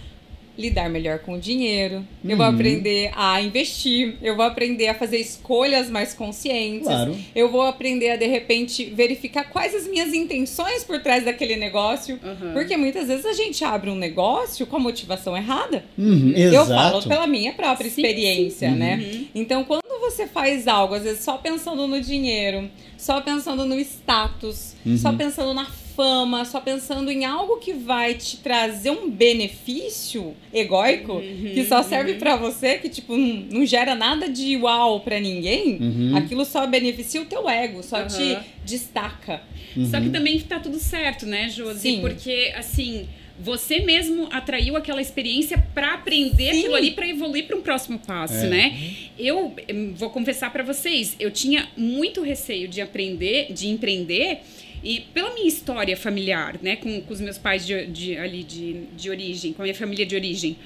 lidar melhor com o dinheiro, uhum. eu vou uhum. aprender a investir, eu vou aprender a fazer escolhas mais conscientes, claro. eu vou aprender a de repente verificar quais as minhas intenções por trás daquele negócio, uhum. porque muitas vezes a gente abre um negócio com a motivação errada. Uhum, eu falo pela minha própria sim, experiência, sim. né? Uhum. Então, quando você faz algo, às vezes só pensando no dinheiro, só pensando no status, só uhum. pensando na fama, só pensando em algo que vai te trazer um benefício egóico, uhum, que só serve uhum. para você, que tipo não, não, gera nada de uau para ninguém, uhum. aquilo só beneficia o teu ego, só te destaca. Só que também tá tudo certo, né, Josi? Sim. Porque assim, você mesmo atraiu aquela experiência para aprender Sim. aquilo ali para evoluir para um próximo passo, é. né? Eu vou confessar para vocês, eu tinha muito receio de aprender, de empreender e pela minha história familiar, né, com, com os meus pais de, de, ali de, de origem, com a minha família de origem,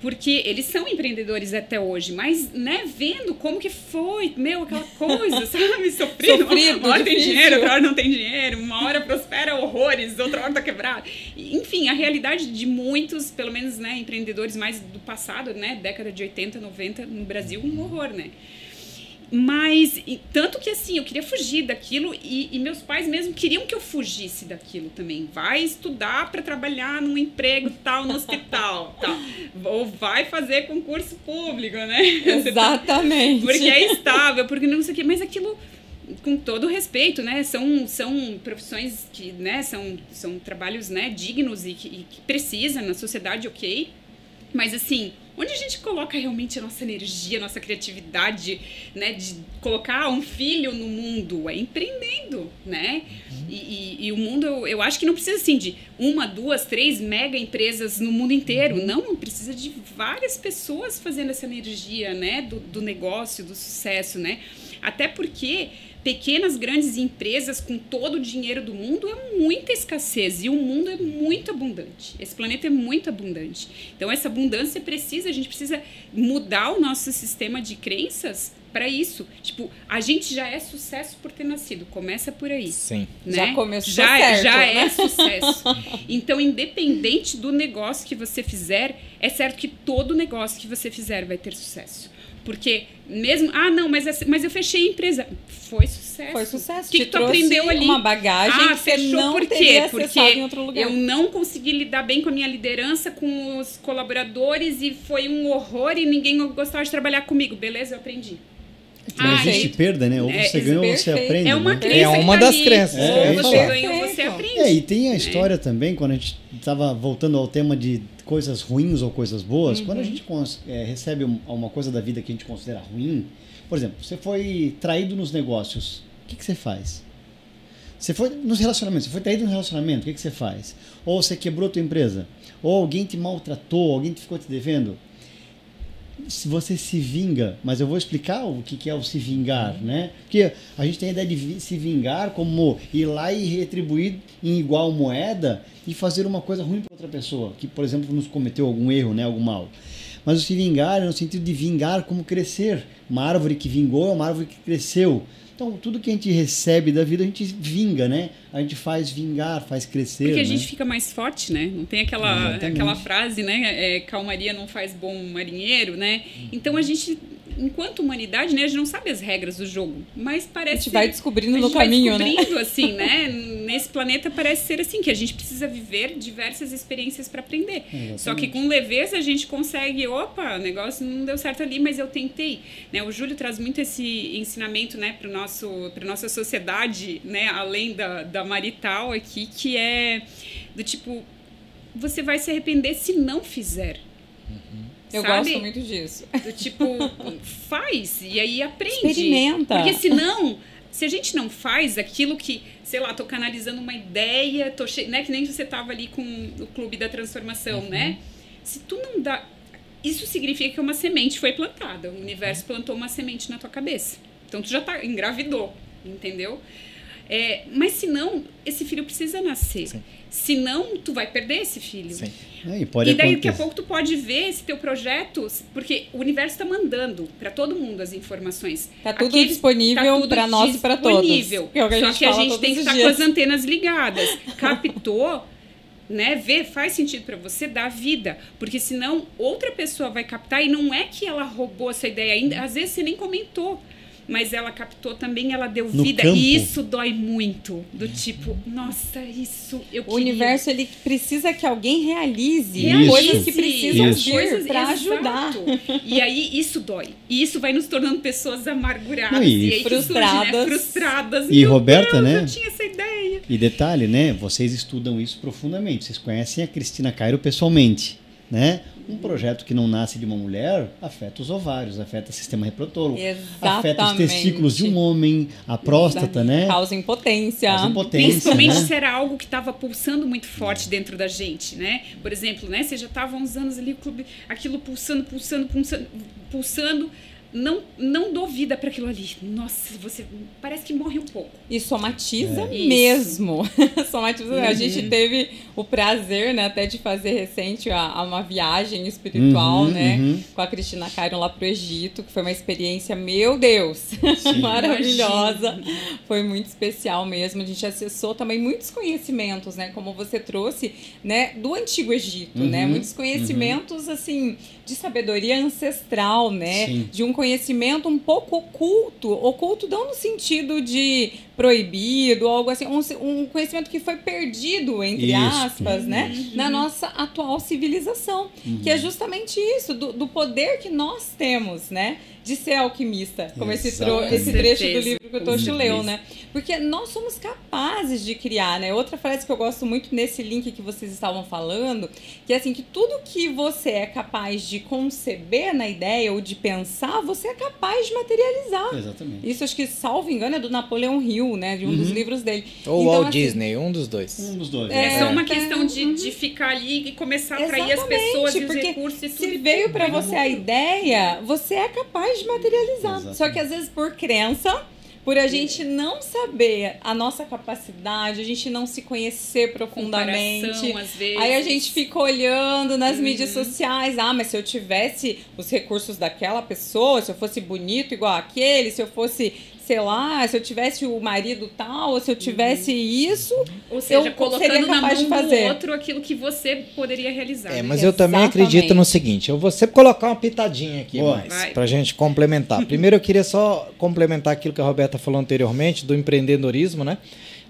porque eles são empreendedores até hoje, mas, né, vendo como que foi, meu, aquela coisa, *laughs* sabe, sofrido, Sofrido uma hora difícil. tem dinheiro, outra hora não tem dinheiro, uma hora prospera horrores, outra hora tá quebrado. Enfim, a realidade de muitos, pelo menos, né, empreendedores mais do passado, né, década de 80, 90, no Brasil, um horror, né. Mas, e, tanto que assim, eu queria fugir daquilo e, e, meus pais mesmo queriam que eu fugisse daquilo também. Vai estudar para trabalhar num emprego tal, no hospital, *laughs* tal. Ou vai fazer concurso público, né? Exatamente. porque é estável, porque não sei o quê. Mas aquilo, com todo respeito, né? São, são profissões que, né? São, são trabalhos, né? Dignos e que, e que precisa na sociedade, ok. Mas assim, onde a gente coloca realmente a nossa energia, a nossa criatividade, né? De colocar um filho no mundo, é empreendendo, né? Uhum. E, e, e, o mundo, eu, eu, acho que não precisa assim de uma, duas, três mega empresas no mundo inteiro. Uhum. Não, precisa de várias pessoas fazendo essa energia, né? Do, do negócio, do sucesso, né? Até porque pequenas, grandes empresas com todo o dinheiro do mundo é muita escassez e o mundo é muito abundante. Esse planeta é muito abundante. Então, essa abundância precisa, a gente precisa mudar o nosso sistema de crenças para isso. Tipo, a gente já é sucesso por ter nascido. Começa por aí. Sim. Né? Já começou já, certo, já né? é sucesso. *laughs* Então, independente do negócio que você fizer, é certo que todo negócio que você fizer vai ter sucesso. Porque mesmo, ah, não, mas, mas eu fechei a empresa. Foi sucesso. Foi sucesso. O que, que tu aprendeu ali? Uma bagagem ah, que você fechou não por quê? Porque em outro lugar. eu não consegui lidar bem com a minha liderança, com os colaboradores e foi um horror e ninguém gostava de trabalhar comigo. Beleza, eu aprendi. Não ah, existe perda, né? Ou você é, ganha ou você aprende. É uma né? crença. É uma das ali. crenças. É, ou você ganha ou você aprende. É, e tem a história é. também, quando a gente estava voltando ao tema de coisas ruins ou coisas boas, uhum. quando a gente é, recebe uma coisa da vida que a gente considera ruim, por exemplo, você foi traído nos negócios, o que, que você faz? Você foi nos relacionamentos, você foi traído no relacionamento, o que, que você faz? Ou você quebrou a tua empresa, ou alguém te maltratou, alguém te ficou te devendo. Você se vinga, mas eu vou explicar o que, que é o se vingar, né? Porque a gente tem a ideia de se vingar como ir lá e retribuir em igual moeda e fazer uma coisa ruim para outra pessoa, que, por exemplo, nos cometeu algum erro, né, algum mal. Mas o se vingar é no sentido de vingar como crescer. Uma árvore que vingou é uma árvore que cresceu. Então, tudo que a gente recebe da vida, a gente vinga, né? A gente faz vingar, faz crescer, Porque a né? gente fica mais forte, né? Não tem aquela, Exatamente. aquela frase, né? É, calmaria não faz bom marinheiro, né? Então a gente, enquanto humanidade, né? A gente não sabe as regras do jogo, mas A parece gente vai descobrindo a no gente vai caminho, né? descobrindo, *laughs* assim, né? Nesse planeta parece ser assim, que a gente precisa viver diversas experiências para aprender. Exatamente. Só que com leveza a gente consegue, opa, o negócio não deu certo ali, mas eu tentei. Né? O Júlio traz muito esse ensinamento né, para nosso para nossa sociedade, né, além da, da marital aqui, que é do tipo, você vai se arrepender se não fizer. Eu Sabe? gosto muito disso. Do tipo, faz e aí aprende. Experimenta. Porque senão, se a gente não faz aquilo que, sei lá, tô canalizando uma ideia, tô che... né, que nem você tava ali com o clube da transformação, né? Se tu não dá, isso significa que uma semente foi plantada, o universo plantou uma semente na tua cabeça. Então tu já tá engravidou, entendeu? É, mas se não, esse filho precisa nascer. Sim. Senão, tu vai perder esse filho. Sim. É, e pode e daí daqui a acontecer. pouco tu pode ver esse teu projeto, porque o universo está mandando para todo mundo as informações. Tá tudo Aqueles- disponível tá pra nós e pra todos. disponível. Que é o que a Só gente que a fala gente todos tem que estar dias. com as antenas ligadas. Captou, *laughs* né? Vê, faz sentido para você, dá vida. Porque senão outra pessoa vai captar e não é que ela roubou essa ideia ainda, às vezes você nem comentou. Mas ela captou também, ela deu No vida. campo. E isso dói muito. Do tipo, nossa, isso eu O queria. universo ele precisa que alguém realize Isso. coisas que precisam Isso. vir exato. ajudar. E aí isso dói. E isso vai nos tornando pessoas amarguradas. Não, e e aí surge, frustradas. né? Frustradas. E, Meu Roberta, Deus, né? Eu tinha essa ideia. E detalhe, né? Vocês estudam isso profundamente. Vocês conhecem a Cristina Cairo pessoalmente, né? Um projeto que não nasce de uma mulher afeta os ovários, afeta o sistema reprodutor, afeta os testículos de um homem, a próstata, né? Causa impotência. Causa impotência, Principalmente né? se era algo que estava pulsando muito forte dentro da gente, né? Por exemplo, né? Você já estava há uns anos ali, o clube, aquilo pulsando, pulsando, pulsando, pulsando. Não, não dou vida para aquilo ali. Nossa, você parece que morre um pouco. E somatiza É. mesmo. *laughs* somatiza. A Uhum. gente teve o prazer, né, até de fazer recente a, a uma viagem espiritual, Uhum, né, uhum. com a Cristina Cairo lá pro Egito, que foi uma experiência, meu Deus, *laughs* maravilhosa. Foi muito especial mesmo. A gente acessou também muitos conhecimentos, né, como você trouxe, né, do antigo Egito, né, Uhum, muitos conhecimentos assim de sabedoria ancestral, né, Sim. de um conhecimento um pouco oculto, oculto não no sentido de proibido, algo assim, um, um conhecimento que foi perdido, entre Isso. aspas, né, na nossa atual civilização, que é justamente isso, do, do poder que nós temos, né, de ser alquimista, como esse, esse trecho do livro que o Toshi leu, né, porque nós somos capazes de criar, né, outra frase que eu gosto muito nesse link que vocês estavam falando, que é assim, que tudo que você é capaz de conceber na ideia ou de pensar, você é capaz de materializar. Exatamente. Isso acho que, salvo engano, é do Napoleão Hill, né? De um dos Uhum. livros dele. Ou Então, Walt assim, Disney, um dos dois. Um dos dois. É, É, só uma questão de, Uhum. de ficar ali e começar a atrair as Exatamente, pessoas e os porque recursos e tudo. Se veio pra vai você a ideia, você é capaz de materializar. Exatamente. Só que às vezes por crença, por a gente não saber a nossa capacidade, a gente não se conhecer profundamente. Comparação, às vezes. Aí a gente fica olhando nas Uhum. mídias sociais, ah, mas se eu tivesse os recursos daquela pessoa, se eu fosse bonito igual aquele, se eu fosse, sei lá, se eu tivesse o marido tal, ou se eu tivesse isso, Ou seja, eu seria colocando na mão de fazer. do outro aquilo que você poderia realizar. É, né? mas eu também acredito no seguinte, eu vou sempre colocar uma pitadinha aqui Boa. mais, Vai. pra gente complementar. Primeiro eu queria só complementar aquilo que a Roberta falou anteriormente, do empreendedorismo, né?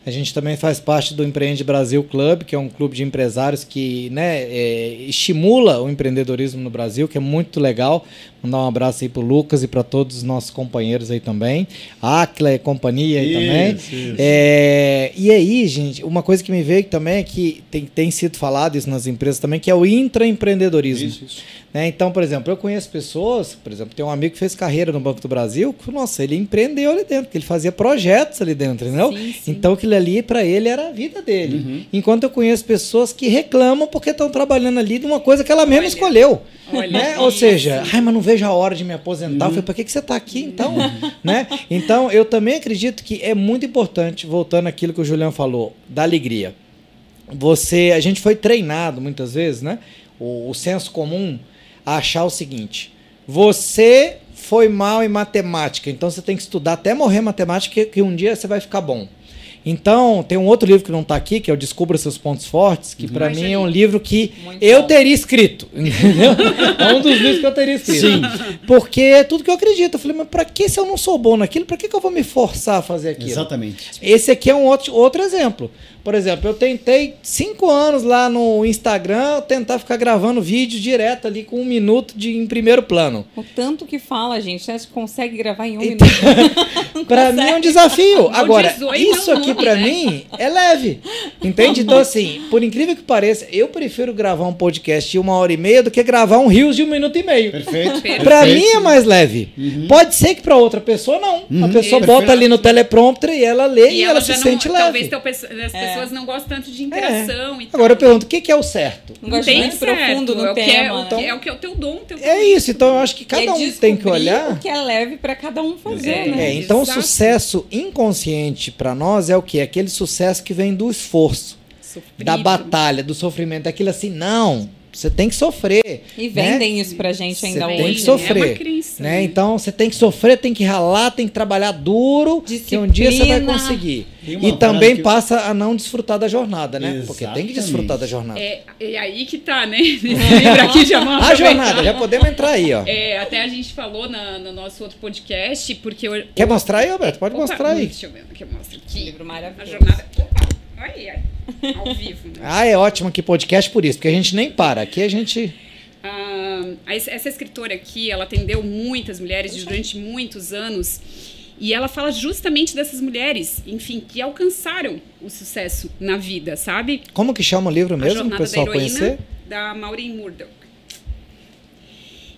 A gente também faz parte do Empreende Brasil Club, que é um clube de empresários que né, é, estimula o empreendedorismo no Brasil, que é muito legal. Mandar um abraço aí pro Lucas e para todos os nossos companheiros aí também. Acla e companhia aí também. Isso, isso. É, e aí, gente, uma coisa que me veio também é que tem, tem sido falado isso nas empresas também, que é o intraempreendedorismo. Isso, isso. Né? Então, por exemplo, eu conheço pessoas, por exemplo, tem um amigo que fez carreira no Banco do Brasil, que, nossa, ele empreendeu ali dentro, que ele fazia projetos ali dentro, entendeu? Sim, sim. Então, que aquilo ali para ele era a vida dele. Uhum. Enquanto eu conheço pessoas que reclamam porque estão trabalhando ali de uma coisa que ela mesma Olha, escolheu. olha né? Ou seja, ai, mas não vejo a hora de me aposentar. Eu falei, para que, que você está aqui então? né? Então, eu também acredito que é muito importante, voltando àquilo que o Julião falou, da alegria. Você, a gente foi treinado muitas vezes, né? O, o senso comum a achar o seguinte: você foi mal em matemática, então você tem que estudar até morrer matemática, que, que um dia você vai ficar bom. Então, tem um outro livro que não está aqui, que é o Descubra Seus Pontos Fortes, que para Ai, mim é um livro que Muito eu bom. teria escrito. *laughs* Entendeu? É um dos livros que eu teria escrito. Sim. Porque é tudo que eu acredito. Eu falei, mas para que se eu não sou bom naquilo, para que, que eu vou me forçar a fazer aquilo? Exatamente. Esse aqui é um outro, outro exemplo. Por exemplo, eu tentei cinco anos lá no Instagram tentar ficar gravando vídeo direto ali com um minuto de em primeiro plano. O tanto que fala, gente, você acha que consegue gravar em um Então, minuto? *laughs* Pra mim é um desafio. Agora, 18 isso aqui pra né? mim é leve. Entende? Então, assim, por incrível que pareça, eu prefiro gravar um podcast de uma hora e meia do que gravar um Rios de um minuto e meio. Perfeito. Perfeito. mim é mais leve. Pode ser que pra outra pessoa não. a Uhum. pessoa Perfeito. bota ali no teleprompter e ela lê e, ela, se já sente não, leve. talvez teu as pessoas não gostam tanto de interação e tal. Agora eu pergunto, o que, que é o certo? Não gosto Tem muito certo, profundo no é o que é, tema. o que né? é o que é o teu dom, teu É isso, então eu acho que cada é um tem que olhar. o que é leve pra cada um fazer, É, né? É, então o Exato. sucesso inconsciente pra nós é o que? Aquele sucesso que vem do esforço, Sofrido. da batalha, do sofrimento, aquilo assim, não, você tem que sofrer. E né? vendem isso pra gente Você ainda tem hoje. que É sofrer. uma crença, né? né? Então você tem que sofrer, tem que ralar, tem que trabalhar duro, que um dia você vai Disciplina. conseguir. Tem E também que- passa a não desfrutar da jornada, né? Porque tem que Exatamente. desfrutar da jornada. É, é aí que tá, né? Nesse livro aqui já vamos A jornada, já podemos entrar aí, ó. É, até a gente falou na- no nosso outro podcast, porque eu. Quer mostrar aí, Roberto? Pode Opa, mostrar aí. Deixa eu ver o que eu mostro Um aqui. livro A maravilhoso. jornada. Opa! Ai, ai. Ao vivo, né? Ah, é ótimo aqui podcast por isso, porque a gente nem para. Aqui a gente. Ah, essa escritora aqui, ela atendeu muitas mulheres durante muitos anos e ela fala justamente dessas mulheres, enfim, que alcançaram o sucesso na vida, sabe? Como que chama o livro mesmo, o pessoal da Heroína, conhecer? da Maureen Murdoch.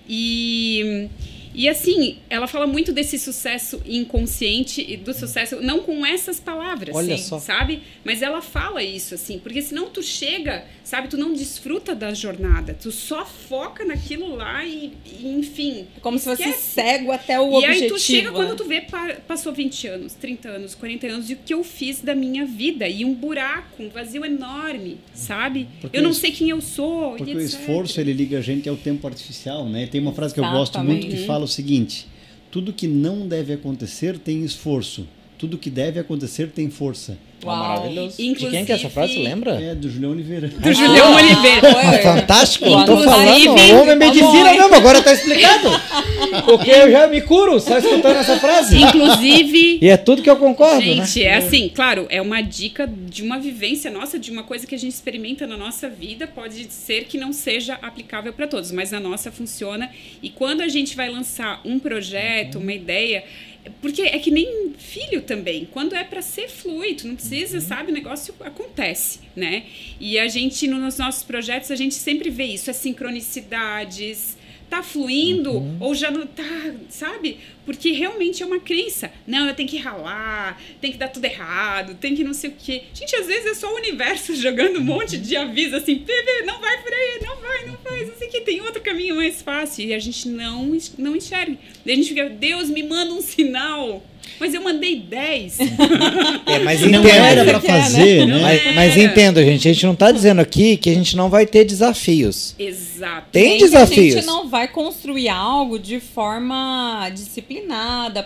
E, e assim, ela fala muito desse sucesso inconsciente e do sucesso, não com essas palavras, Olha só. sabe? Mas ela fala isso, assim, porque senão tu chega, sabe, tu não desfruta da jornada, tu só foca naquilo lá e, e, enfim. É Como se fosse esquece. cego até o E objetivo. aí tu chega né? quando tu vê, pa- passou 20 anos, 30 anos, 40 anos, e o que eu fiz da minha vida. E um buraco, um vazio enorme, sabe? Porque eu não sei quem eu sou. Porque e o esforço ele liga a gente ao tempo artificial, né? Tem uma frase que eu gosto muito que Exatamente. fala o seguinte: tudo que não deve acontecer tem esforço, tudo que deve acontecer tem força. Uau. Maravilhoso. De quem que é essa Inclusive- frase, lembra? É do Julião Oliveira. Do Julião Oliveira. Ah, fantástico, Boa tô falando. O homem é medicina Amor. mesmo, agora tá explicado. *laughs* Porque eu já me curo só escutando essa frase. Inclusive. E é tudo que eu concordo, né? Gente, é assim, claro, é uma dica de uma vivência nossa, de uma coisa que a gente experimenta na nossa vida. Pode ser que não seja aplicável para todos, mas na nossa funciona. E quando a gente vai lançar um projeto, uma ideia, porque é que nem filho também. Quando é para ser fluido, não precisa, sabe? O negócio acontece, né? E a gente, nos nossos projetos, a gente sempre vê isso, as sincronicidades. Tá fluindo ou já não tá, sabe? Porque realmente é uma crença. Não, eu tenho que ralar, tem que dar tudo errado, tem que não sei o quê. Gente, às vezes é só o universo *laughs* jogando um monte de aviso assim, "Bebê, não vai por aí, não vai, não faz, não sei o que, tem outro caminho mais fácil. E a gente não, não enxerga. E a gente fica, Deus, me manda um sinal. Mas eu mandei 10. É, mas Não entendo. era pra é, né? fazer, né? Mas, mas Era. entendo, gente. A gente não tá dizendo aqui que a gente não vai ter desafios. Exato. Tem desafios. A gente não vai construir algo de forma disciplinada,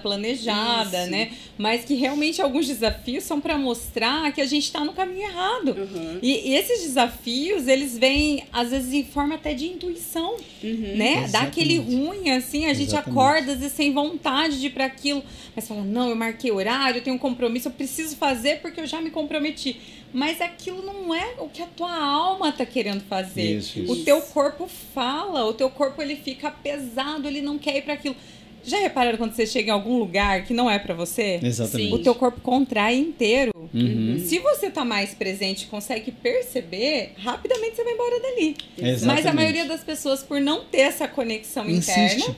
planejada, Isso. né? Mas que realmente alguns desafios são para mostrar que a gente está no caminho errado. Uhum. E, e esses desafios, eles vêm, às vezes, em forma até de intuição, Uhum. né? Dá aquele ruim, assim, a gente Exatamente. acorda, às vezes, sem vontade de ir para aquilo. Mas fala, não, eu marquei horário, eu tenho um compromisso, eu preciso fazer porque eu já me comprometi. Mas aquilo não é o que a tua alma tá querendo fazer. Isso, O isso. teu corpo fala, o teu corpo ele fica pesado, ele não quer ir para aquilo. Já repararam quando você chega em algum lugar que não é para você? Exatamente. O teu corpo contrai inteiro. Uhum. Se você tá mais presente e consegue perceber, rapidamente você vai embora dali. Exatamente. Mas a maioria das pessoas, por não ter essa conexão Insiste. interna,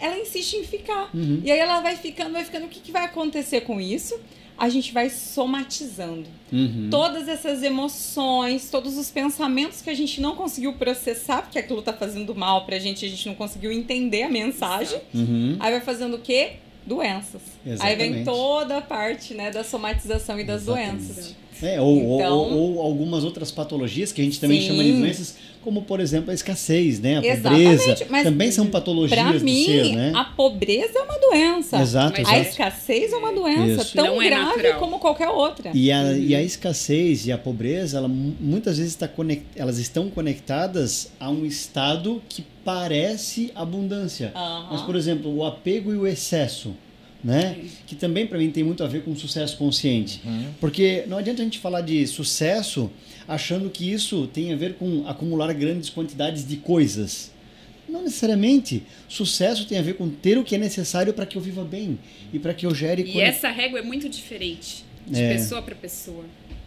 ela insiste em ficar. Uhum. E aí ela vai ficando, vai ficando. O que, que vai acontecer com isso? A gente vai somatizando. Uhum. Todas essas emoções, todos os pensamentos que a gente não conseguiu processar, porque aquilo tá fazendo mal pra gente, a gente não conseguiu entender a mensagem. Uhum. Aí vai fazendo o quê? Doenças. Aí vem Exatamente. toda a parte né, da somatização e das Exatamente. doenças. É, ou, ou- Então- ou, ou algumas outras patologias que a gente também Sim. chama de doenças, como por exemplo a escassez, né? A Exatamente, pobreza. mas também são patologias do mim, ser, né? a pobreza é uma doença. Exato, Mas A escassez é uma doença Isso. tão Não é grave natural. como qualquer outra. E a, e a escassez e a pobreza, ela, mu- muitas vezes está conect, elas estão conectadas a um estado que parece abundância. Aham. Mas, por exemplo, o apego e o excesso, né? Que também para mim tem muito a ver com sucesso consciente. Porque não adianta a gente falar de sucesso achando que isso tem a ver com acumular grandes quantidades de coisas. Não necessariamente. Sucesso tem a ver com ter o que é necessário para que eu viva bem e para que eu gere E essa régua é muito diferente de É. pessoa para pessoa,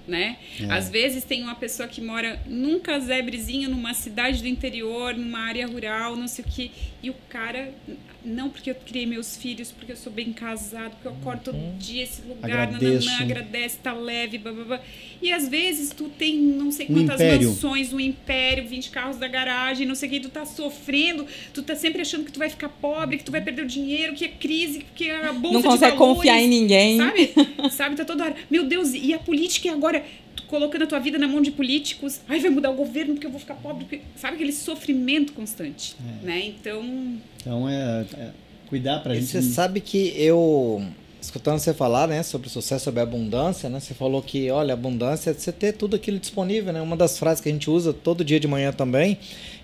né? É. Às vezes tem uma pessoa que mora num casebrezinho, numa cidade do interior, numa área rural, não sei o quê, e o cara não porque eu criei meus filhos, porque eu sou bem casado, porque eu acordo todo dia esse lugar, Agradeço. nananã, agradece, tá leve, babá. E às vezes tu tem não sei Um quantas império. mansões, um império, 20 carros da garagem, não sei o que, tu tá sofrendo, tu tá sempre achando que tu vai ficar pobre, que tu vai perder o dinheiro, que é crise, que é a bolsa Não consegue valores, confiar em ninguém. Sabe? Sabe? Tá toda hora. Meu Deus, e a política é agora colocando a tua vida na mão de políticos. Ai, vai mudar o governo porque eu vou ficar pobre. porque- Sabe aquele sofrimento constante, É. né? Então, Então é, é cuidar para a E gente. você sabe que eu, escutando você falar, né, sobre sucesso, sobre abundância, né, você falou que, olha, abundância é você ter tudo aquilo disponível, né? Uma das frases que a gente usa todo dia de manhã também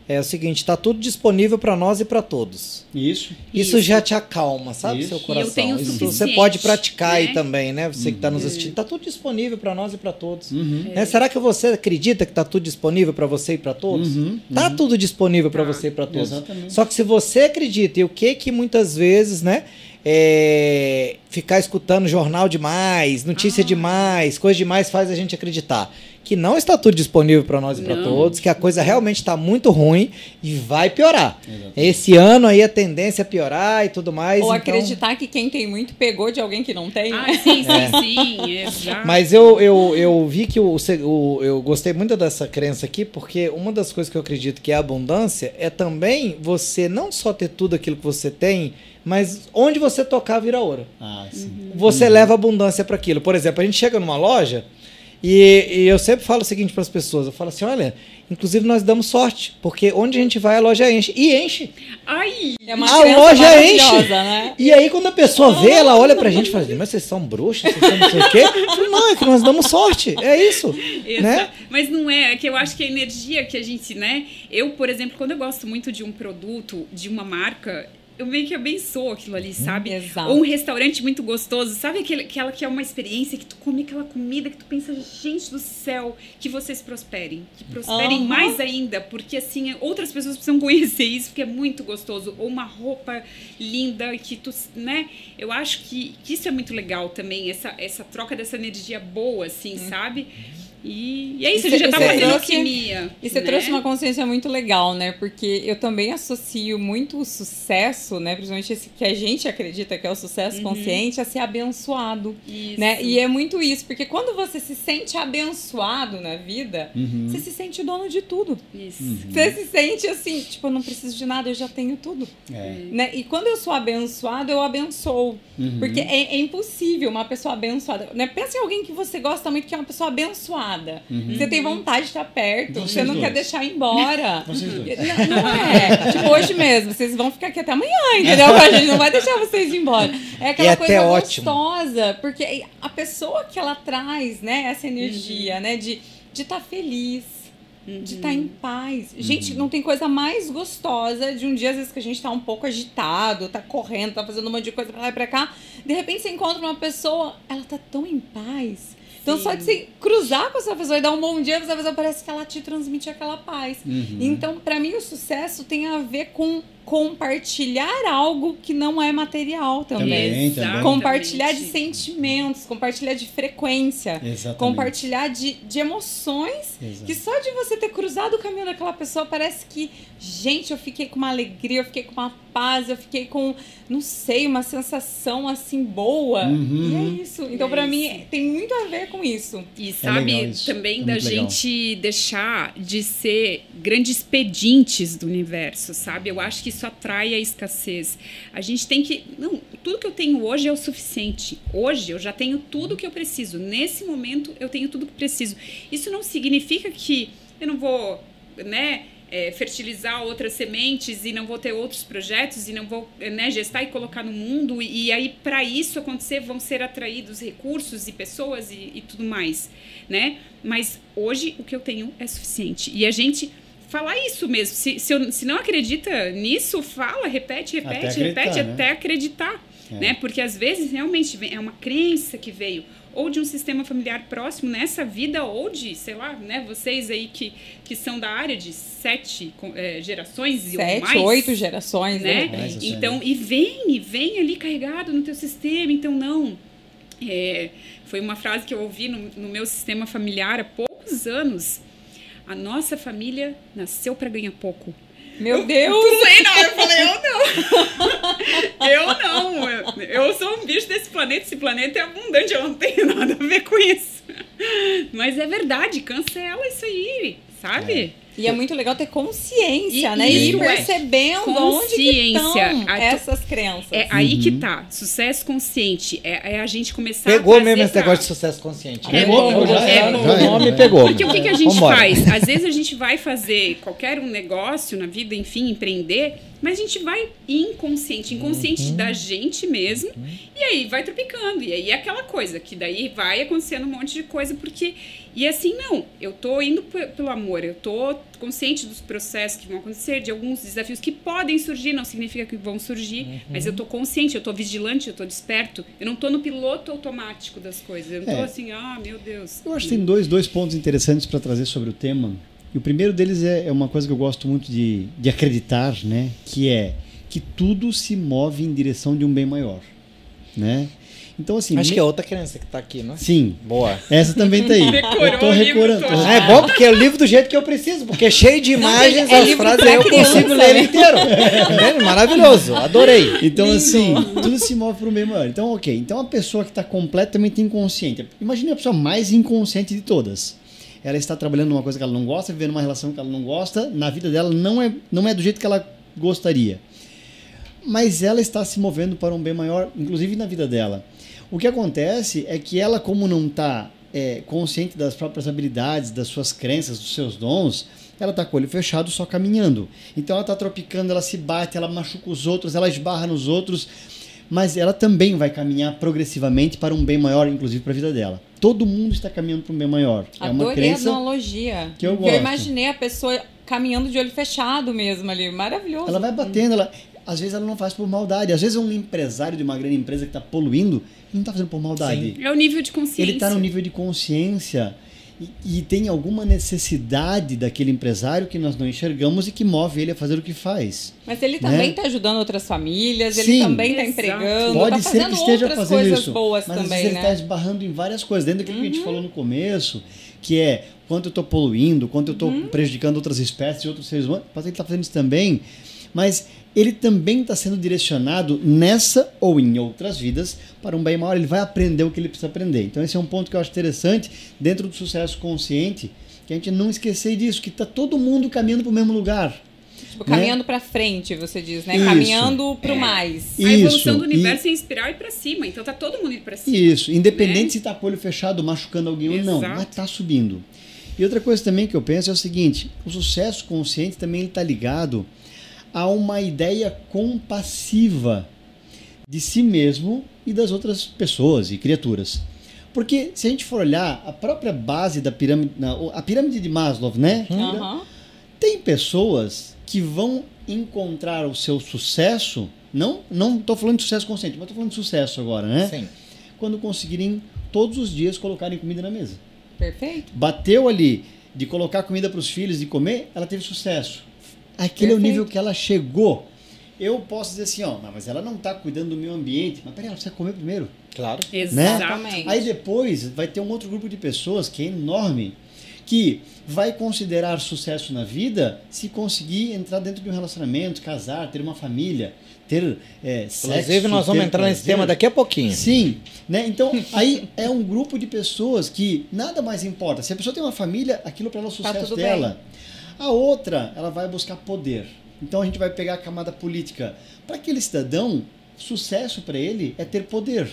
é o seguinte: está tudo disponível para nós e para todos. Isso. Isso, Isso. já te acalma, sabe, Isso. seu E eu coração. tenho o Isso você pode praticar aí né? também, né? Você que está Uhum. nos assistindo, está tudo disponível para nós e para todos. Uhum. Né? Será que você acredita que está tudo disponível para você e para todos? Uhum, Tá uhum. tudo disponível para Tá. você e para todos. Exatamente. Só que se você acredita, e o que que muitas vezes, né? é, ficar escutando jornal demais, notícia Ah. demais, coisa demais faz a gente acreditar que não está tudo disponível para nós e para todos, que a coisa realmente está muito ruim e vai piorar. Exatamente. Esse ano aí a tendência é piorar e tudo mais. Ou então- acreditar que quem tem muito pegou de alguém que não tem. ah, né? sim, sim, sim, exato. Mas eu, eu, eu vi que o, o- eu gostei muito dessa crença aqui, porque uma das coisas que eu acredito que é a abundância é também você não só ter tudo aquilo que você tem, mas onde você tocar vira ouro. Ah, sim. Você leva abundância para aquilo. Por exemplo, a gente chega numa loja e, e eu sempre falo o seguinte para as pessoas: eu falo assim, olha, inclusive nós damos sorte, porque onde a gente vai a loja enche e enche. Ai, É uma A loja enche. né? E aí, quando a pessoa vê, ela olha pra gente e fala assim, mas vocês são bruxos, vocês são não sei o quê. Eu falo, não, é que nós damos sorte. É isso. Exato. Né? Mas não é, é que eu acho que a energia que a gente, né? Eu, por exemplo, quando eu gosto muito de um produto, de uma marca, eu meio que abençoo aquilo ali, sabe? Exato. Ou um restaurante muito gostoso, sabe aquele, aquela que é uma experiência que tu come aquela comida que tu pensa, gente do céu, que vocês prosperem, que prosperem Aham. mais ainda, porque assim, outras pessoas precisam *laughs* conhecer isso, porque é muito gostoso. Ou uma roupa linda que tu, né? Eu acho que, que isso é muito legal também, essa, essa troca dessa energia boa, assim, sabe? E, e é isso, E a gente já cê- tá cê fazendo trouxe- alquimia. E você né? trouxe uma consciência muito legal, né? Porque eu também associo muito o sucesso, né? Principalmente esse que a gente acredita que é o sucesso consciente, a ser abençoado. Isso. Né? E é muito isso, porque quando você se sente abençoado na vida, Uhum. você se sente dono de tudo. Isso. Você se sente assim, tipo, eu não preciso de nada, eu já tenho tudo. É. Né? E quando eu sou abençoado, eu abençoo. Uhum. Porque é, é impossível uma pessoa abençoada. Né? Pensa em alguém que você gosta muito, que é uma pessoa abençoada. Uhum. Você tem vontade de estar perto, Vocês você não dois. quer deixar ir embora. Vocês dois. Não, não é. *laughs* Tipo, hoje mesmo, vocês vão ficar aqui até amanhã, entendeu? *laughs* A gente não vai deixar vocês ir embora. É aquela até coisa ótimo. gostosa, porque a pessoa que ela traz, né, essa energia, né, de de estar feliz, de estar em paz. Gente, não tem coisa mais gostosa de um dia, às vezes, que a gente tá um pouco agitado, tá correndo, tá fazendo um monte de coisa pra lá e pra cá. De repente você encontra uma pessoa, ela tá tão em paz. Então, só de você cruzar com essa pessoa e dar um bom dia, essa pessoa parece que ela te transmite aquela paz. Uhum. Então, pra mim, o sucesso tem a ver com compartilhar algo que não é material também. Também, também. Compartilhar de sentimentos, compartilhar de frequência, Exatamente. compartilhar de, de emoções Exato. que só de você ter cruzado o caminho daquela pessoa parece que, gente, eu fiquei com uma alegria, eu fiquei com uma paz, eu fiquei com, não sei, uma sensação assim boa. Uhum. E é isso. Então, É pra isso. mim, tem muito a ver com isso. E sabe legal isso. também É da legal. gente deixar de ser grandes pedintes do universo, sabe? Eu acho que isso atrai a escassez. A gente tem que. Não, tudo que eu tenho hoje é o suficiente. Hoje eu já tenho tudo que eu preciso. Nesse momento eu tenho tudo que preciso. Isso não significa que eu não vou, né? é, fertilizar outras sementes e não vou ter outros projetos e não vou né, gestar e colocar no mundo e, e aí para isso acontecer vão ser atraídos recursos e pessoas e, e tudo mais, né? Mas hoje o que eu tenho é suficiente e a gente falar isso mesmo. Se, se, eu- se não acredita nisso, fala, repete, Até repete, acreditar, repete né? até acreditar, É. né? Porque às vezes realmente é uma crença que veio ou de um sistema familiar próximo nessa vida ou de, sei lá, né? Vocês aí que, que são da área de sete eh, gerações e ou Sete, mais, oito gerações, né? repente. Nossa Então, e vem, e vem ali carregado no teu sistema. Então, não. É, foi uma frase que eu ouvi no, no meu sistema familiar há poucos anos. A nossa família nasceu para ganhar pouco. Meu Deus! Sei, não. Eu falei, eu não. *laughs* Eu não. Eu, eu sou um bicho desse planeta. Esse planeta é abundante. Eu não tenho nada a ver com isso. Mas é verdade. Cancela isso aí, sabe? E é muito legal ter consciência, E né? E ir é. percebendo onde que Consciência. estão A tu- essas crenças. É aí Uhum. que tá. Sucesso consciente. É, é a gente começar Pegou a mesmo esse pra- negócio de sucesso consciente. É né? bom, já- é bom. O nome é. pegou. Porque o que, que a gente Vambora. faz? Às vezes a gente vai fazer qualquer um negócio na vida, enfim, empreender, mas a gente vai inconsciente, inconsciente Uhum. da gente mesmo, e aí vai tropicando. E aí é aquela coisa, que daí vai acontecendo um monte de coisa, porque. E assim, não, eu tô indo pe- pelo amor, eu tô consciente dos processos que vão acontecer, de alguns desafios que podem surgir, não significa que vão surgir, Uhum. mas eu tô consciente, eu tô vigilante, eu tô desperto, eu não tô no piloto automático das coisas, eu não tô É. assim, ah, meu Deus. Eu acho que tem dois, dois pontos interessantes para trazer sobre o tema. E o primeiro deles é, é uma coisa que eu gosto muito de, de acreditar, né? Que é que tudo se move em direção de um bem maior, né? Então assim, Acho me- que é outra criança que tá aqui, não é? sim, Boa. essa também tá aí. Decorou *laughs* eu tô recorando. Ah, é bom porque é o livro do jeito que eu preciso, porque é cheio de imagens, é as frases eu criança, consigo ler ele né? inteiro. *laughs* É Maravilhoso, adorei. Então, Lindo. assim, tudo se move para um bem maior. Então, ok. Então, a pessoa que está completamente inconsciente. Imagine a pessoa mais inconsciente de todas. Ela está trabalhando numa coisa que ela não gosta, vivendo uma relação que ela não gosta, na vida dela não é, não é do jeito que ela gostaria. Mas ela está se movendo para um bem maior, inclusive na vida dela. O que acontece é que ela, como não está é, consciente das próprias habilidades, das suas crenças, dos seus dons, ela está com o olho fechado só caminhando. Então ela está tropicando, ela se bate, ela machuca os outros, ela esbarra nos outros, mas ela também vai caminhar progressivamente para um bem maior, inclusive para a vida dela. Todo mundo está caminhando para um bem maior. é uma Adorei a crença. analogia. que eu gosto. imaginei a pessoa caminhando de olho fechado mesmo ali. Maravilhoso. Ela vai batendo, ela, às vezes ela não faz por maldade. Às vezes um empresário de uma grande empresa que está poluindo, ele não está fazendo por maldade. É o nível de consciência. Ele está no nível de consciência e, e tem alguma necessidade daquele empresário que nós não enxergamos e que move ele a fazer o que faz. Mas ele também Né? está ajudando outras famílias, Sim. ele também está empregando, Pode está ser fazendo que esteja outras fazendo coisas isso, boas mas também, vezes ele está né? esbarrando em várias coisas, dentro daquilo que a gente falou no começo, que é quanto eu estou poluindo, quanto eu estou Uhum. prejudicando outras espécies e outros seres humanos, pode ser que ele está fazendo isso também, mas ele também está sendo direcionado nessa ou em outras vidas para um bem maior, ele vai aprender o que ele precisa aprender. Então esse é um ponto que eu acho interessante dentro do sucesso consciente, que a gente não esquecer disso, que está todo mundo caminhando para o mesmo lugar. Tipo, caminhando pra frente, você diz, né? Isso. Caminhando pro É. mais. E- A evolução Isso, do universo é inspirar e ir pra cima. Então tá todo mundo indo pra cima. Isso, independente Né? se está com o olho fechado, machucando alguém ou não, Exato. mas está subindo. E outra coisa também que eu penso é o seguinte: o sucesso consciente também está ligado a uma ideia compassiva de si mesmo e das outras pessoas e criaturas. Porque se a gente for olhar a própria base da pirâmide, a pirâmide de Maslow, né? Aham. Tem pessoas que vão encontrar o seu sucesso, não não estou falando de sucesso consciente, mas estou falando de sucesso agora, né? Sim. quando conseguirem todos os dias colocarem comida na mesa. Perfeito. Bateu ali de colocar comida para os filhos e comer, ela teve sucesso. Aquele é o Perfeito. nível que ela chegou. eu posso dizer assim, ó, "Não, mas ela não está cuidando do meio ambiente. Mas peraí, ela precisa comer primeiro. Claro. Exatamente. Aí depois vai ter um outro grupo de pessoas que é enorme, que vai considerar sucesso na vida se conseguir entrar dentro de um relacionamento, casar, ter uma família, ter é, sexo. Inclusive, nós vamos entrar nesse prazer. tema daqui a pouquinho. Sim, né? Então, aí é um grupo de pessoas que nada mais importa. Se a pessoa tem uma família, aquilo para ela é o sucesso Tá dela. A outra, ela vai buscar poder. Então a gente vai pegar a camada política. Para aquele cidadão, sucesso para ele é ter poder.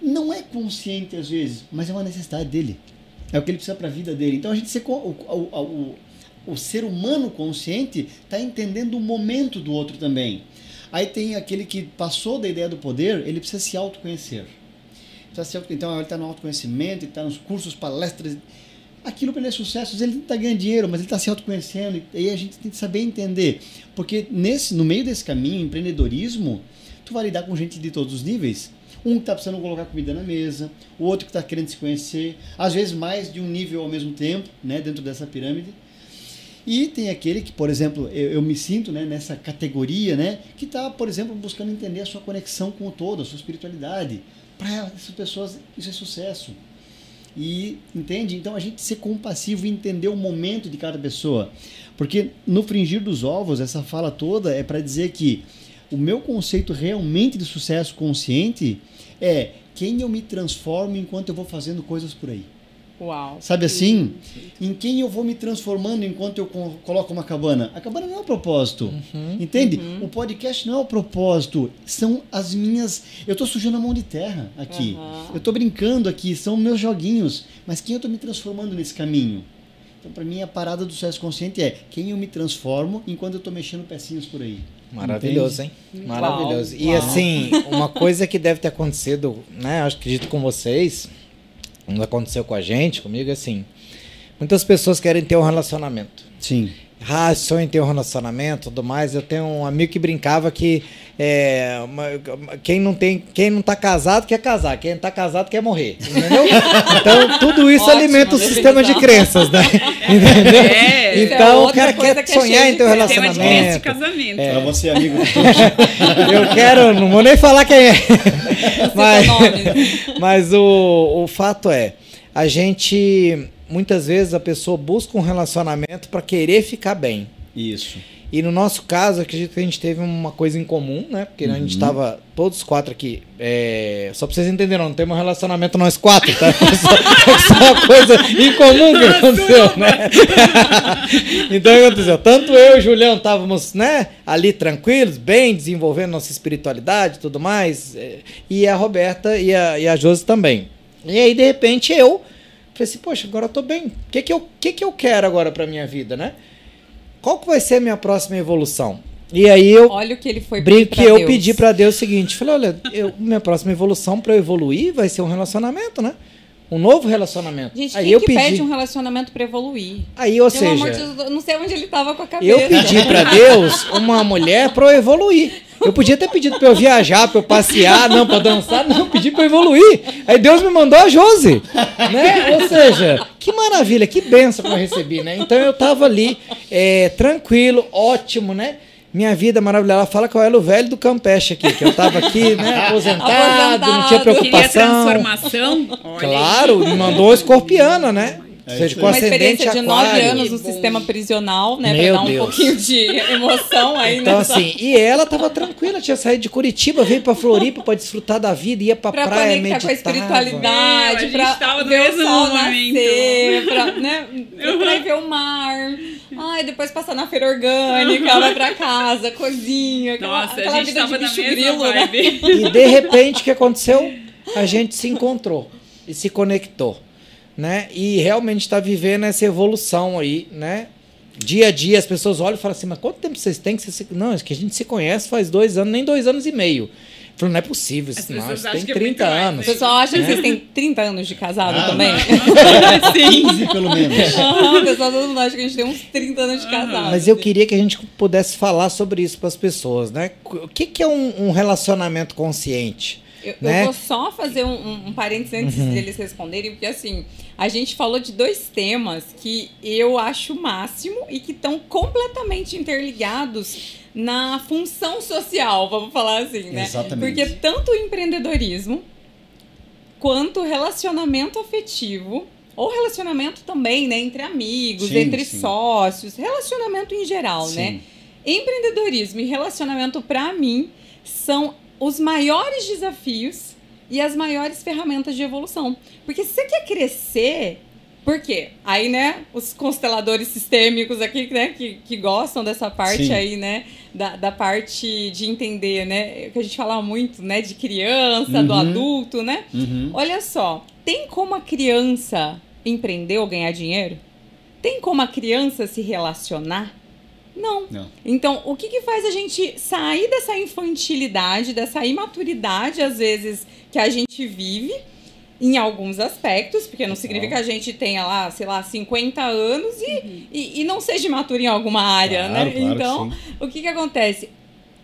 Não é consciente às vezes, mas é uma necessidade dele. É o que ele precisa para a vida dele. Então a gente o, o, o, o ser humano consciente está entendendo o momento do outro também. Aí tem aquele que passou da ideia do poder, ele precisa se autoconhecer. Então ele está no autoconhecimento, está nos cursos, palestras. Aquilo para ele é sucesso, ele está ganhando dinheiro, mas ele está se autoconhecendo. E aí a gente tem que saber entender. Porque nesse, no meio desse caminho, empreendedorismo, tu vai lidar com gente de todos os níveis. Um que está precisando colocar comida na mesa, o outro que está querendo se conhecer, às vezes mais de um nível ao mesmo tempo, né, dentro dessa pirâmide. E tem aquele que, por exemplo, eu, eu me sinto né, nessa categoria, né, que está, por exemplo, buscando entender a sua conexão com o todo, a sua espiritualidade. Para essas pessoas, isso é sucesso. E entende? Então a gente ser compassivo e entender o momento de cada pessoa. Porque no fringir dos ovos, essa fala toda é para dizer que o meu conceito realmente de sucesso consciente é quem eu me transformo enquanto eu vou fazendo coisas por aí. Uau. Sabe assim? Em quem eu vou me transformando enquanto eu co- coloco uma cabana? A cabana não é o propósito. Entende? O podcast não é o propósito. São as minhas. Eu estou sujando a mão de terra aqui. Aham. Eu estou brincando aqui. São meus joguinhos. Mas quem eu estou me transformando nesse caminho? Então, para mim, a parada do sucesso consciente é quem eu me transformo enquanto eu estou mexendo pecinhos por aí. Maravilhoso, Entende? hein? Maravilhoso. E Uau. assim, uma coisa que deve ter acontecido, né? Acho que acredito com vocês, aconteceu com a gente, comigo, é assim. Muitas pessoas querem ter um relacionamento. Sim. Ah, sonho em ter um relacionamento, tudo mais. Eu tenho um amigo que brincava que é, uma- quem não tem, quem não tá casado quer casar, quem tá casado quer morrer, entendeu? *laughs* Então tudo isso Ótima alimenta o sistema de crenças, né? *laughs* Entendeu? É, é Então o outra cara quer que é sonhar em ter um de de relacionamento. casamento. Para você, amigo. *laughs* Eu quero, não vou nem falar quem é. Mas, mas o, o fato é, a gente muitas vezes a pessoa busca um relacionamento para querer ficar bem. Isso. E no nosso caso, acredito que a gente teve uma coisa em comum, né? Porque a gente estava todos quatro aqui. é, Só pra vocês entenderem, não temos um relacionamento nós quatro, tá? Foi *laughs* só, foi só uma coisa em comum que aconteceu, né? *laughs* então o que aconteceu? Tanto eu e o Julião estávamos, né, ali tranquilos, bem, desenvolvendo nossa espiritualidade e tudo mais. é, E a Roberta e a, e a Josi também. E aí, de repente, eu falei assim, poxa, agora eu tô bem. O que, que, eu, que, que eu quero agora pra minha vida, né? Qual que vai ser a minha próxima evolução? E aí eu Olha o que ele foi brinco que eu Deus. pedi pra Deus o seguinte, falei, olha, eu- minha próxima evolução pra eu evoluir vai ser um relacionamento, né? Um novo relacionamento. Gente, aí quem eu que pedi, pede um relacionamento pra evoluir? aí ou Pelo amor de seja, Deus, eu não sei onde ele tava com a cabeça. eu pedi pra *laughs* Deus uma mulher pra eu evoluir. Eu podia ter pedido pra eu viajar, pra eu passear, não, pra dançar, não, eu pedi pra eu evoluir. Aí Deus me mandou a Josi, né? Ou seja, que maravilha, que benção que eu recebi, né? Então eu tava ali, é, tranquilo, ótimo, né? Minha vida maravilhosa. Ela fala que eu era o velho do Campeche aqui, que eu tava aqui, né, *laughs* aposentado, não tinha Aposentado. Queria preocupação. transformação? Olha Claro, me mandou escorpiana, né? É Ou seja, com. Uma experiência de nove aquário. anos no sistema prisional, né? Meu pra dar um Deus. pouquinho de *laughs* emoção aí Então, nessa... assim, e ela tava tranquila, tinha saído de Curitiba, veio pra Floripa pra desfrutar da vida, ia pra Pra praia, conectar com a espiritualidade, a gente pra tava ver o sol momento. nascer, pra, né, *laughs* pra ver o mar. Ai, depois passar na feira orgânica, vai pra casa, cozinha, aquela, Nossa, aquela a gente vida tava de na bicho grilo, né? E de repente, o que aconteceu? A gente se encontrou e se conectou, né? E realmente está vivendo essa evolução aí, né? Dia a dia as pessoas olham e falam assim, mas quanto tempo vocês têm que vocês se... Não, é que a gente se conhece faz dois anos, nem dois anos e meio. Falei, não é possível, isso, não, tem que é 30 muito mais, anos. O pessoal acha que vocês têm 30 anos de casado Ah, também. 15 *laughs* pelo menos. Aham, o pessoal todo mundo acha que a gente tem uns 30 anos de casado. Mas eu queria que a gente pudesse falar sobre isso para as pessoas, né? O que, que é um, um relacionamento consciente? Eu, né? eu vou só fazer um, um, parênteses antes Uhum. deles responderem, porque assim, a gente falou de dois temas que eu acho o máximo e que estão completamente interligados na função social, vamos falar assim, né? Exatamente. Porque tanto o empreendedorismo quanto o relacionamento afetivo, ou relacionamento também, né, entre amigos, Sim, entre sim. sócios, relacionamento em geral, Sim. né? Empreendedorismo e relacionamento, para mim, são os maiores desafios e as maiores ferramentas de evolução. Porque se você quer crescer, por quê? Aí, né, os consteladores sistêmicos aqui, né, que, que gostam dessa parte Sim. aí, né, da, da parte de entender, né, que a gente fala muito, né, de criança, do Uhum. adulto, né? Uhum. Olha só, tem como a criança empreender ou ganhar dinheiro? Tem como a criança se relacionar? Não. Não. Então, o que, que faz a gente sair dessa infantilidade, dessa imaturidade, às vezes, que a gente vive em alguns aspectos, porque não significa que a gente tenha lá, sei lá, 50 anos e, e, e não seja imaturo em alguma área, Claro, né? claro então, sim. o que, que acontece?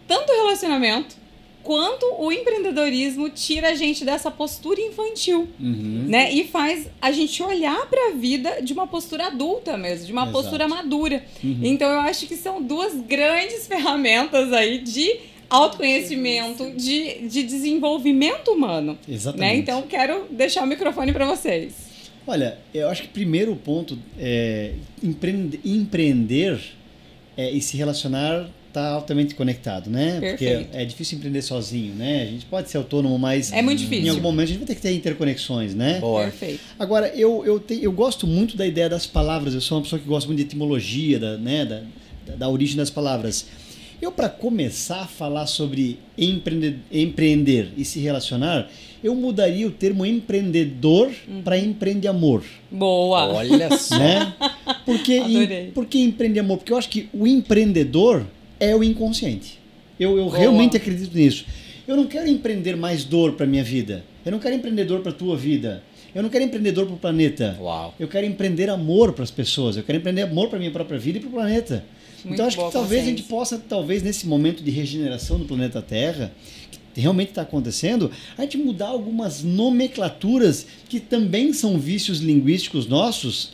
Tanto o relacionamento quanto o empreendedorismo tira a gente dessa postura infantil, Uhum. né? E faz a gente olhar para a vida de uma postura adulta mesmo, de uma Exato. postura madura. Uhum. Então eu acho que são duas grandes *laughs* ferramentas aí de autoconhecimento, de, de desenvolvimento humano. Exatamente. Né? Então quero deixar o microfone para vocês. Olha, eu acho que primeiro o ponto é empreender, empreender é, e se relacionar está altamente conectado, né? Perfeito. Porque é difícil empreender sozinho, né? A gente pode ser autônomo, mas É muito em difícil. algum momento a gente vai ter que ter interconexões, né? Boa. Perfeito. Agora, eu, eu, te- eu gosto muito da ideia das palavras. Eu sou uma pessoa que gosta muito de etimologia, da, né, da, da, da origem das palavras. Eu, para começar a falar sobre empreender, empreender e se relacionar, eu mudaria o termo empreendedor para empreende-amor. Boa. Olha só. Né? Porque, Adorei. por que empreende-amor? Porque eu acho que o empreendedor é o inconsciente. Eu, eu Boa. realmente acredito nisso. Eu não quero empreender mais dor para minha vida. Eu não quero empreendedor para tua vida. Eu não quero empreendedor para o planeta. Uau. Eu quero empreender amor para as pessoas. Eu quero empreender amor para minha própria vida e para o planeta. Muito então acho que talvez a gente possa, talvez nesse momento de regeneração do planeta Terra, que realmente está acontecendo, a gente mudar algumas nomenclaturas que também são vícios linguísticos nossos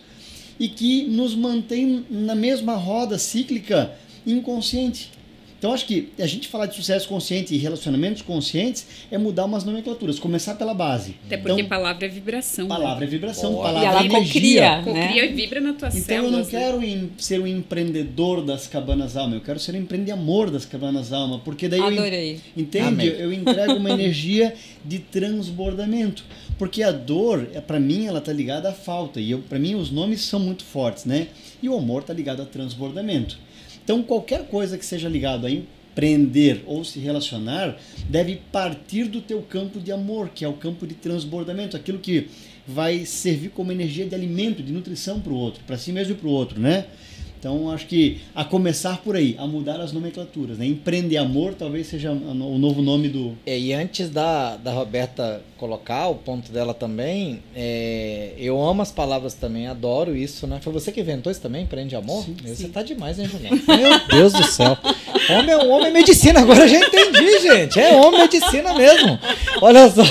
e que nos mantêm na mesma roda cíclica inconsciente. Então acho que a gente falar de sucesso consciente e relacionamentos conscientes é mudar umas nomenclaturas, começar pela base. Até porque então, palavra é vibração. né? palavra é vibração, Boa. palavra E ela é energia. cocria, Cocria né? e vibra na tua Então eu não células. né? quero em- ser um empreendedor das cabanas alma, eu quero ser um empreendedor das cabanas alma, porque daí eu, Adorei. entende? Amém. Eu entrego uma *laughs* energia de transbordamento, porque a dor, é para mim, ela tá ligada à falta e para mim os nomes são muito fortes, né? E o amor tá ligado a transbordamento. Então qualquer coisa que seja ligado a empreender ou se relacionar deve partir do teu campo de amor, que é o campo de transbordamento, aquilo que vai servir como energia de alimento, de nutrição para o outro, para si mesmo e para o outro, né? Então acho que a começar por aí, a mudar as nomenclaturas, né? Empreender amor talvez seja o novo nome do É, E antes da, da Roberta colocar o ponto dela também, é, eu amo as palavras também, adoro isso, né? Foi você que inventou isso também, Prende Amor? Sim, você sim. tá demais, hein, Juliana? Meu Deus do céu. Homem, é- homem é medicina, agora eu já entendi, gente. É homem medicina mesmo. Olha só.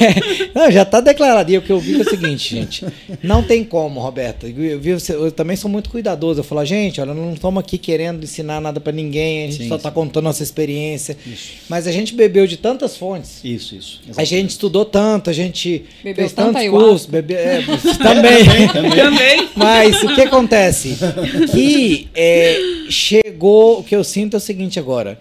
É, não, já tá declarado. E o que eu vi é o seguinte, gente. Não tem como, Roberta. Eu, vi você- eu também sou muito cuidadoso. Eu falo, gente, olha, não estamos aqui querendo ensinar nada pra ninguém, a gente Sim, só sim. tá contando nossa experiência. Isso. Mas a gente bebeu de tantas fontes. Isso, isso. A gente estudou tanto, a gente Bebeu fez tantos cursos, bebe, é, *laughs* também. Também. Mas o que acontece? *laughs* Que é, chegou, o que eu sinto é o seguinte agora.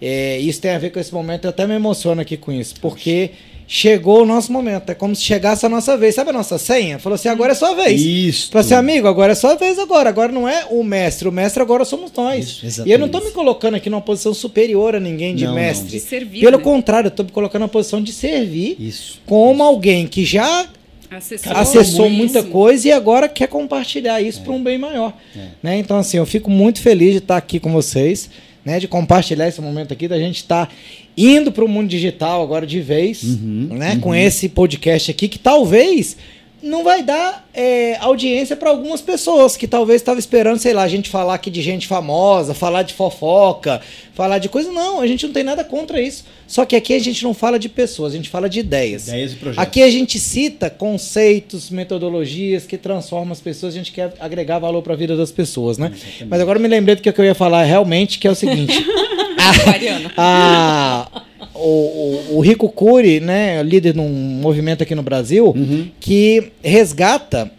É, isso tem a ver com esse momento, eu até me emociono aqui com isso, porque chegou o nosso momento. É como se chegasse a nossa vez. Sabe a nossa senha? Falou assim: agora é sua vez. Isso. Falou assim, amigo, agora é sua vez agora. Agora não é o mestre, o mestre agora somos nós. Isso, e eu não tô me colocando aqui numa posição superior a ninguém de Não, não. mestre. De servir. Pelo né? contrário, eu tô me colocando na posição de servir Isso. como alguém que já Acessou, acessou muita coisa e agora quer compartilhar isso para um bem maior. É. Né? Então, assim, eu fico muito feliz de estar aqui com vocês, né? de compartilhar esse momento aqui, da gente estar indo para o mundo digital agora de vez, Uhum, né? uhum. com esse podcast aqui, que talvez não vai dar é, audiência para algumas pessoas que talvez estavam esperando, sei lá, a gente falar aqui de gente famosa, falar de fofoca, falar de coisa. Não, a gente não tem nada contra isso. Só que aqui a gente não fala de pessoas, a gente fala de ideias. Ideias e projetos. Aqui a gente cita conceitos, metodologias que transformam as pessoas, a gente quer agregar valor para a vida das pessoas, né? Exatamente. Mas agora eu me lembrei do que eu ia falar realmente, que é o seguinte. Mariana. *laughs* a, o, o, Rico Cury, né, líder de um movimento aqui no Brasil, Uhum. que resgata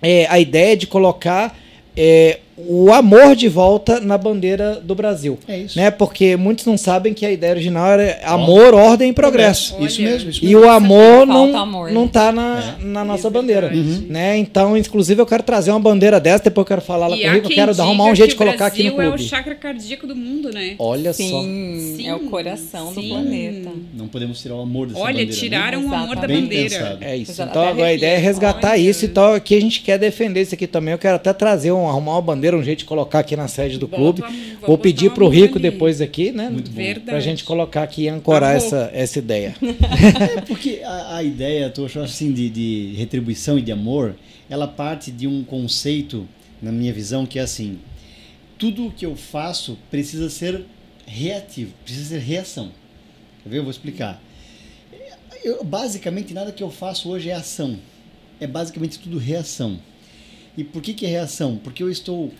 é, a ideia de colocar é, o amor de volta na bandeira do Brasil. É isso. Né? Porque muitos não sabem que a ideia original era amor, ordem e progresso. Isso Olha. mesmo, isso E mesmo. o amor não, amor, não né? tá na, na nossa É bandeira. verdade. Né? Então, inclusive, eu quero trazer uma bandeira dessa, depois eu quero falar lá E com o há Rico, eu quero arrumar um jeito de o colocar aqui no Brasil clube. é o chakra cardíaco do mundo, né? Olha só. Sim, Sim, é o coração do sim. planeta. Não podemos tirar o amor dessa Olha, bandeira. né? tiraram o amor da. Bem bandeira. pensado. É isso. Então agora a ideia é resgatar Olha. isso. Então aqui a gente quer defender isso aqui também. Eu quero até trazer um, arrumar uma bandeira, um jeito de colocar aqui na sede do Bota clube. Vou pedir pro mão Rico ali. depois aqui, né? Verdade. Pra gente colocar aqui e ancorar essa, essa ideia. *laughs* É porque a, a ideia, eu acho assim, de, de retribuição e de amor, ela parte de um conceito, na minha visão, que é assim: tudo o que eu faço precisa ser reativo, precisa ser reação. Quer ver? Eu vou explicar. Eu, basicamente, nada que eu faço hoje é ação. É basicamente tudo reação. E por que, que é reação? Porque eu estou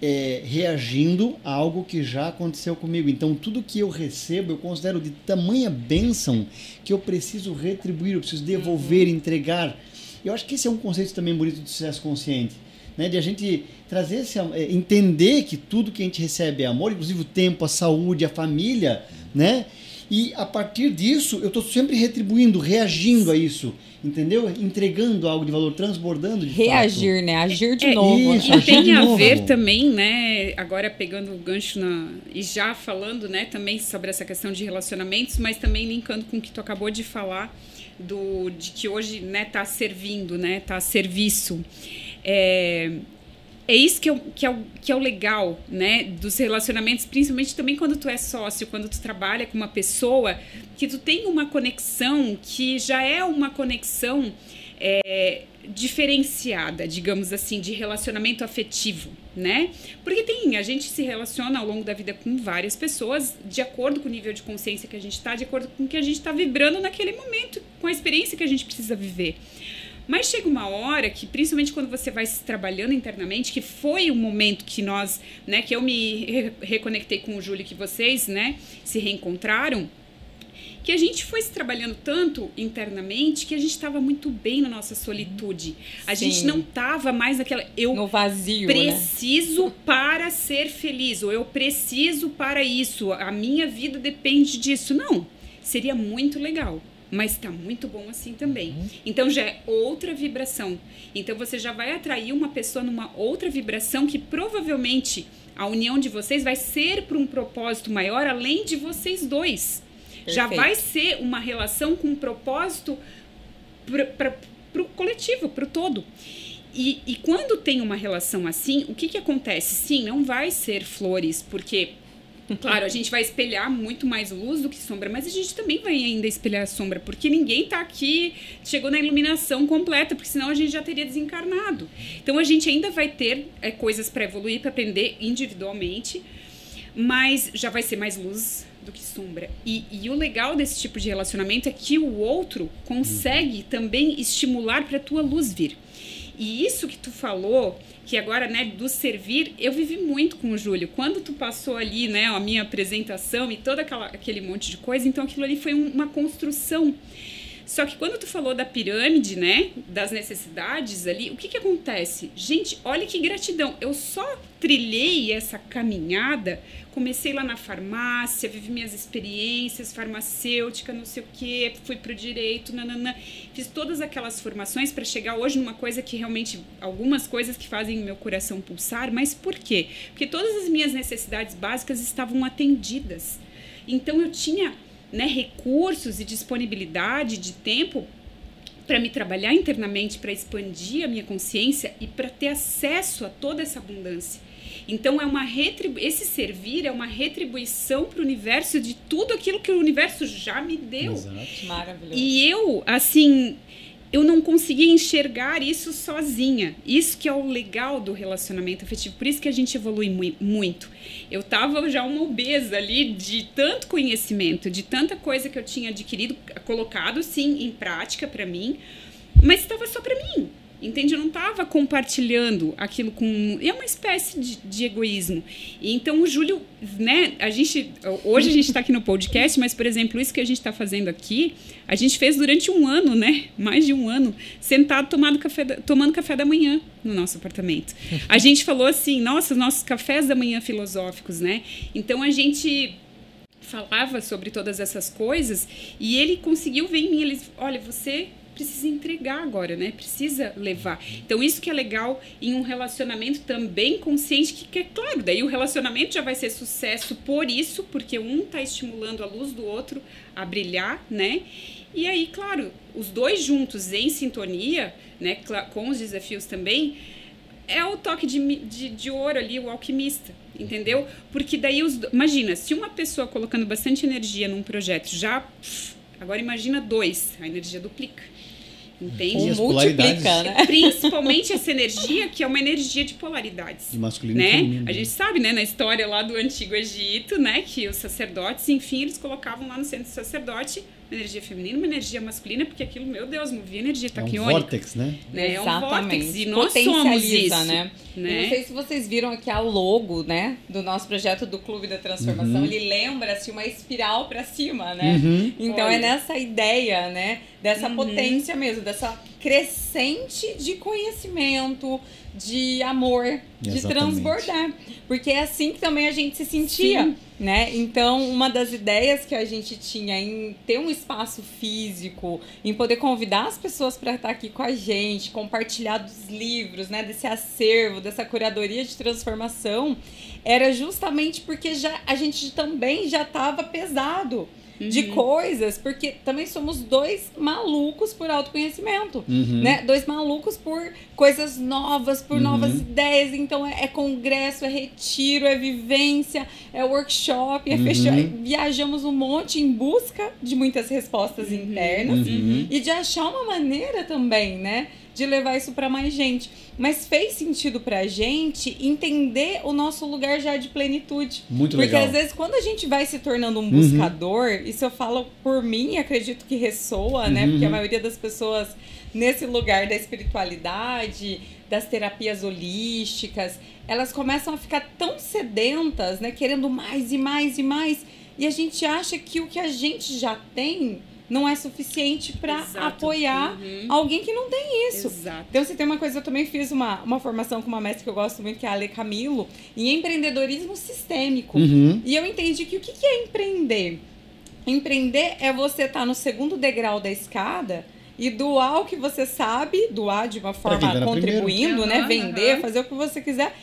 é, reagindo a algo que já aconteceu comigo. Então, tudo que eu recebo, eu considero de tamanha bênção que eu preciso retribuir, eu preciso devolver, entregar. Eu acho que esse é um conceito também bonito de sucesso consciente. Né, de a gente trazer esse, é, entender que tudo que a gente recebe é amor, inclusive o tempo, a saúde, a família, né? E a partir disso, eu estou sempre retribuindo, reagindo a isso, entendeu? Entregando algo de valor, transbordando de fato. Reagir, né? Agir de É, novo. isso, né? E agir tem de a novo. ver também, né? Agora pegando o gancho na. E já falando, né, também sobre essa questão de relacionamentos, mas também linkando com o que tu acabou de falar, do, de que hoje, né, tá servindo, né? Tá a serviço. É, é isso que é, o- que, é que é o legal, né, dos relacionamentos, principalmente também quando tu é sócio, quando tu trabalha com uma pessoa, que tu tem uma conexão que já é uma conexão é, diferenciada, digamos assim, de relacionamento afetivo, né? Porque tem, a gente se relaciona ao longo da vida com várias pessoas de acordo com o nível de consciência que a gente está, de acordo com o que a gente está vibrando naquele momento, com a experiência que a gente precisa viver. Mas chega uma hora que, principalmente quando você vai se trabalhando internamente, que foi o momento que nós, né, que eu me re- reconectei com o Júlio, que vocês, né, se reencontraram, que a gente foi se trabalhando tanto internamente que a gente estava muito bem na nossa solitude. A Sim. gente não estava mais naquela. Eu No vazio, né? preciso para ser feliz, ou eu preciso para isso, a minha vida depende disso. Não, seria muito legal. Mas está muito bom assim também. Então já é outra vibração. Então você já vai atrair uma pessoa numa outra vibração que provavelmente a união de vocês vai ser para um propósito maior além de vocês dois. Já Perfeito. vai ser uma relação com um propósito para o coletivo, para o todo. E, e quando tem uma relação assim, o que, que acontece? Sim, não vai ser flores, porque, *laughs* claro, a gente vai espelhar muito mais luz do que sombra, mas a gente também vai ainda espelhar sombra, porque ninguém tá aqui, chegou na iluminação completa, porque senão a gente já teria desencarnado. Então a gente ainda vai ter é, coisas para evoluir, para aprender individualmente, mas já vai ser mais luz do que sombra. E, e o legal desse tipo de relacionamento é que o outro consegue também estimular para tua luz vir. E isso que tu falou, que agora, né, do servir, eu vivi muito com o Júlio. Quando tu passou ali, né, a minha apresentação e todo aquela, aquele monte de coisa, então aquilo ali foi um- uma construção. Só que quando tu falou da pirâmide, né, das necessidades ali, o que que acontece? Gente, olha que gratidão. Eu só trilhei essa caminhada, comecei lá na farmácia, vivi minhas experiências, farmacêutica, não sei o quê, fui pro direito, nananã. Fiz todas aquelas formações para chegar hoje numa coisa que realmente algumas coisas que fazem meu coração pulsar, mas por quê? Porque todas as minhas necessidades básicas estavam atendidas. Então eu tinha né, recursos e disponibilidade de tempo para me trabalhar internamente, para expandir a minha consciência e para ter acesso a toda essa abundância. Então é uma retribu esse servir é uma retribuição para o universo de tudo aquilo que o universo já me deu. Exato. Maravilhoso. E eu, assim, eu não conseguia enxergar isso sozinha. Isso que é o legal do relacionamento afetivo. Por isso que a gente evolui muito. Eu tava já uma obesa ali de tanto conhecimento, de tanta coisa que eu tinha adquirido, colocado sim em prática para mim, mas estava só para mim. Entende? Eu não estava compartilhando aquilo com. É uma espécie de, de, egoísmo. Então o Júlio, né? A gente. Hoje a gente está aqui no podcast, mas, por exemplo, isso que a gente está fazendo aqui, a gente fez durante um ano, né? Mais de um ano, sentado tomando café da, tomando café da manhã no nosso apartamento. A gente falou assim, nossa, nossos cafés da manhã filosóficos, né? Então a gente falava sobre todas essas coisas e ele conseguiu ver em mim. Ele, olha, você precisa entregar agora, né? Precisa levar. Então, isso que é legal em um relacionamento também consciente, que, que é claro, daí o relacionamento já vai ser sucesso por isso, porque um está estimulando a luz do outro a brilhar, né? E aí, claro, os dois juntos em sintonia, né, com os desafios também, é o toque de, de, de ouro ali, o alquimista, entendeu? Porque daí, os, imagina, se uma pessoa colocando bastante energia num projeto já. Agora imagina dois, a energia duplica. Entende? multiplica, né? Principalmente essa energia que é uma energia de polaridades. De masculino né? e feminino. A gente sabe, né, na história lá do Antigo Egito, né, que os sacerdotes, enfim, eles colocavam lá no centro do sacerdote uma energia feminina, uma energia masculina, porque aquilo, meu Deus, movia energia taquiônica. É um vórtex, né? né? É um vórtex. E nós somos isso. Né? né? não sei se vocês viram aqui a logo, né, do nosso projeto do Clube da Transformação. Uhum. Ele lembra-se uma espiral para cima, né? Uhum. Então é Olha. é nessa ideia, né, dessa uhum. potência mesmo, dessa crescente de conhecimento, de amor, de Exatamente. transbordar. Porque é assim que também a gente se sentia, Sim. né? Então, uma das ideias que a gente tinha em ter um espaço físico, em poder convidar as pessoas para estar aqui com a gente, compartilhar dos livros, né, desse acervo, dessa curadoria de transformação, era justamente porque já a gente também já estava pesado uhum. de coisas, porque também somos dois malucos por autoconhecimento, uhum. né? Dois malucos por coisas novas, por uhum. novas ideias. Então é, é, congresso, é retiro, é vivência, é workshop, é. Uhum. Viajamos um monte em busca de muitas respostas uhum. internas uhum. e de achar uma maneira também, né? De levar isso para mais gente mas fez sentido pra gente entender o nosso lugar já de plenitude. Muito Porque legal. às vezes quando a gente vai se tornando um buscador, uhum. isso eu falo por mim, acredito que ressoa, né? Porque a uhum. maioria das pessoas nesse lugar da espiritualidade, das terapias holísticas, elas começam a ficar tão sedentas, né, querendo mais e mais e mais, e a gente acha que o que a gente já tem não é suficiente para apoiar uhum. alguém que não tem isso. Exato. Então, você tem uma coisa, eu também fiz uma, uma formação com uma mestre que eu gosto muito, que é a Ale Camilo, em empreendedorismo sistêmico. Uhum. E eu entendi que o que é empreender? Empreender é você estar tá no segundo degrau da escada e doar o que você sabe, doar de uma forma tá contribuindo, né? Vender, fazer o que você quiser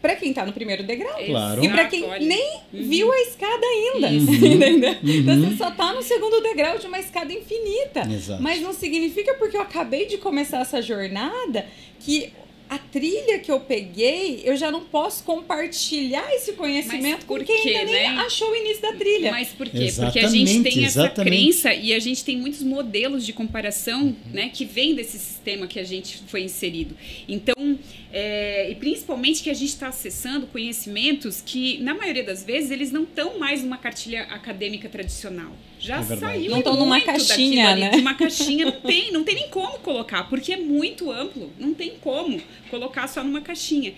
para quem tá no primeiro degrau. Claro. E para quem nem uhum. viu a escada ainda. Uhum. *laughs* Entendeu? Uhum. Então você só tá no segundo degrau de uma escada infinita. Exato. Mas não significa porque eu acabei de começar essa jornada que a trilha que eu peguei, eu já não posso compartilhar esse conhecimento com quem ainda né? nem achou o início da trilha. Mas por quê? Exatamente, porque a gente tem essa exatamente. crença e a gente tem muitos modelos de comparação uhum. né, que vêm desse sistema que a gente foi inserido. Então, é, e principalmente que a gente está acessando conhecimentos que, na maioria das vezes, eles não estão mais numa cartilha acadêmica tradicional. Já é saiu não estão numa caixinha, né? Uma caixinha não tem, não tem nem como colocar, porque é muito amplo, não tem como colocar só numa caixinha.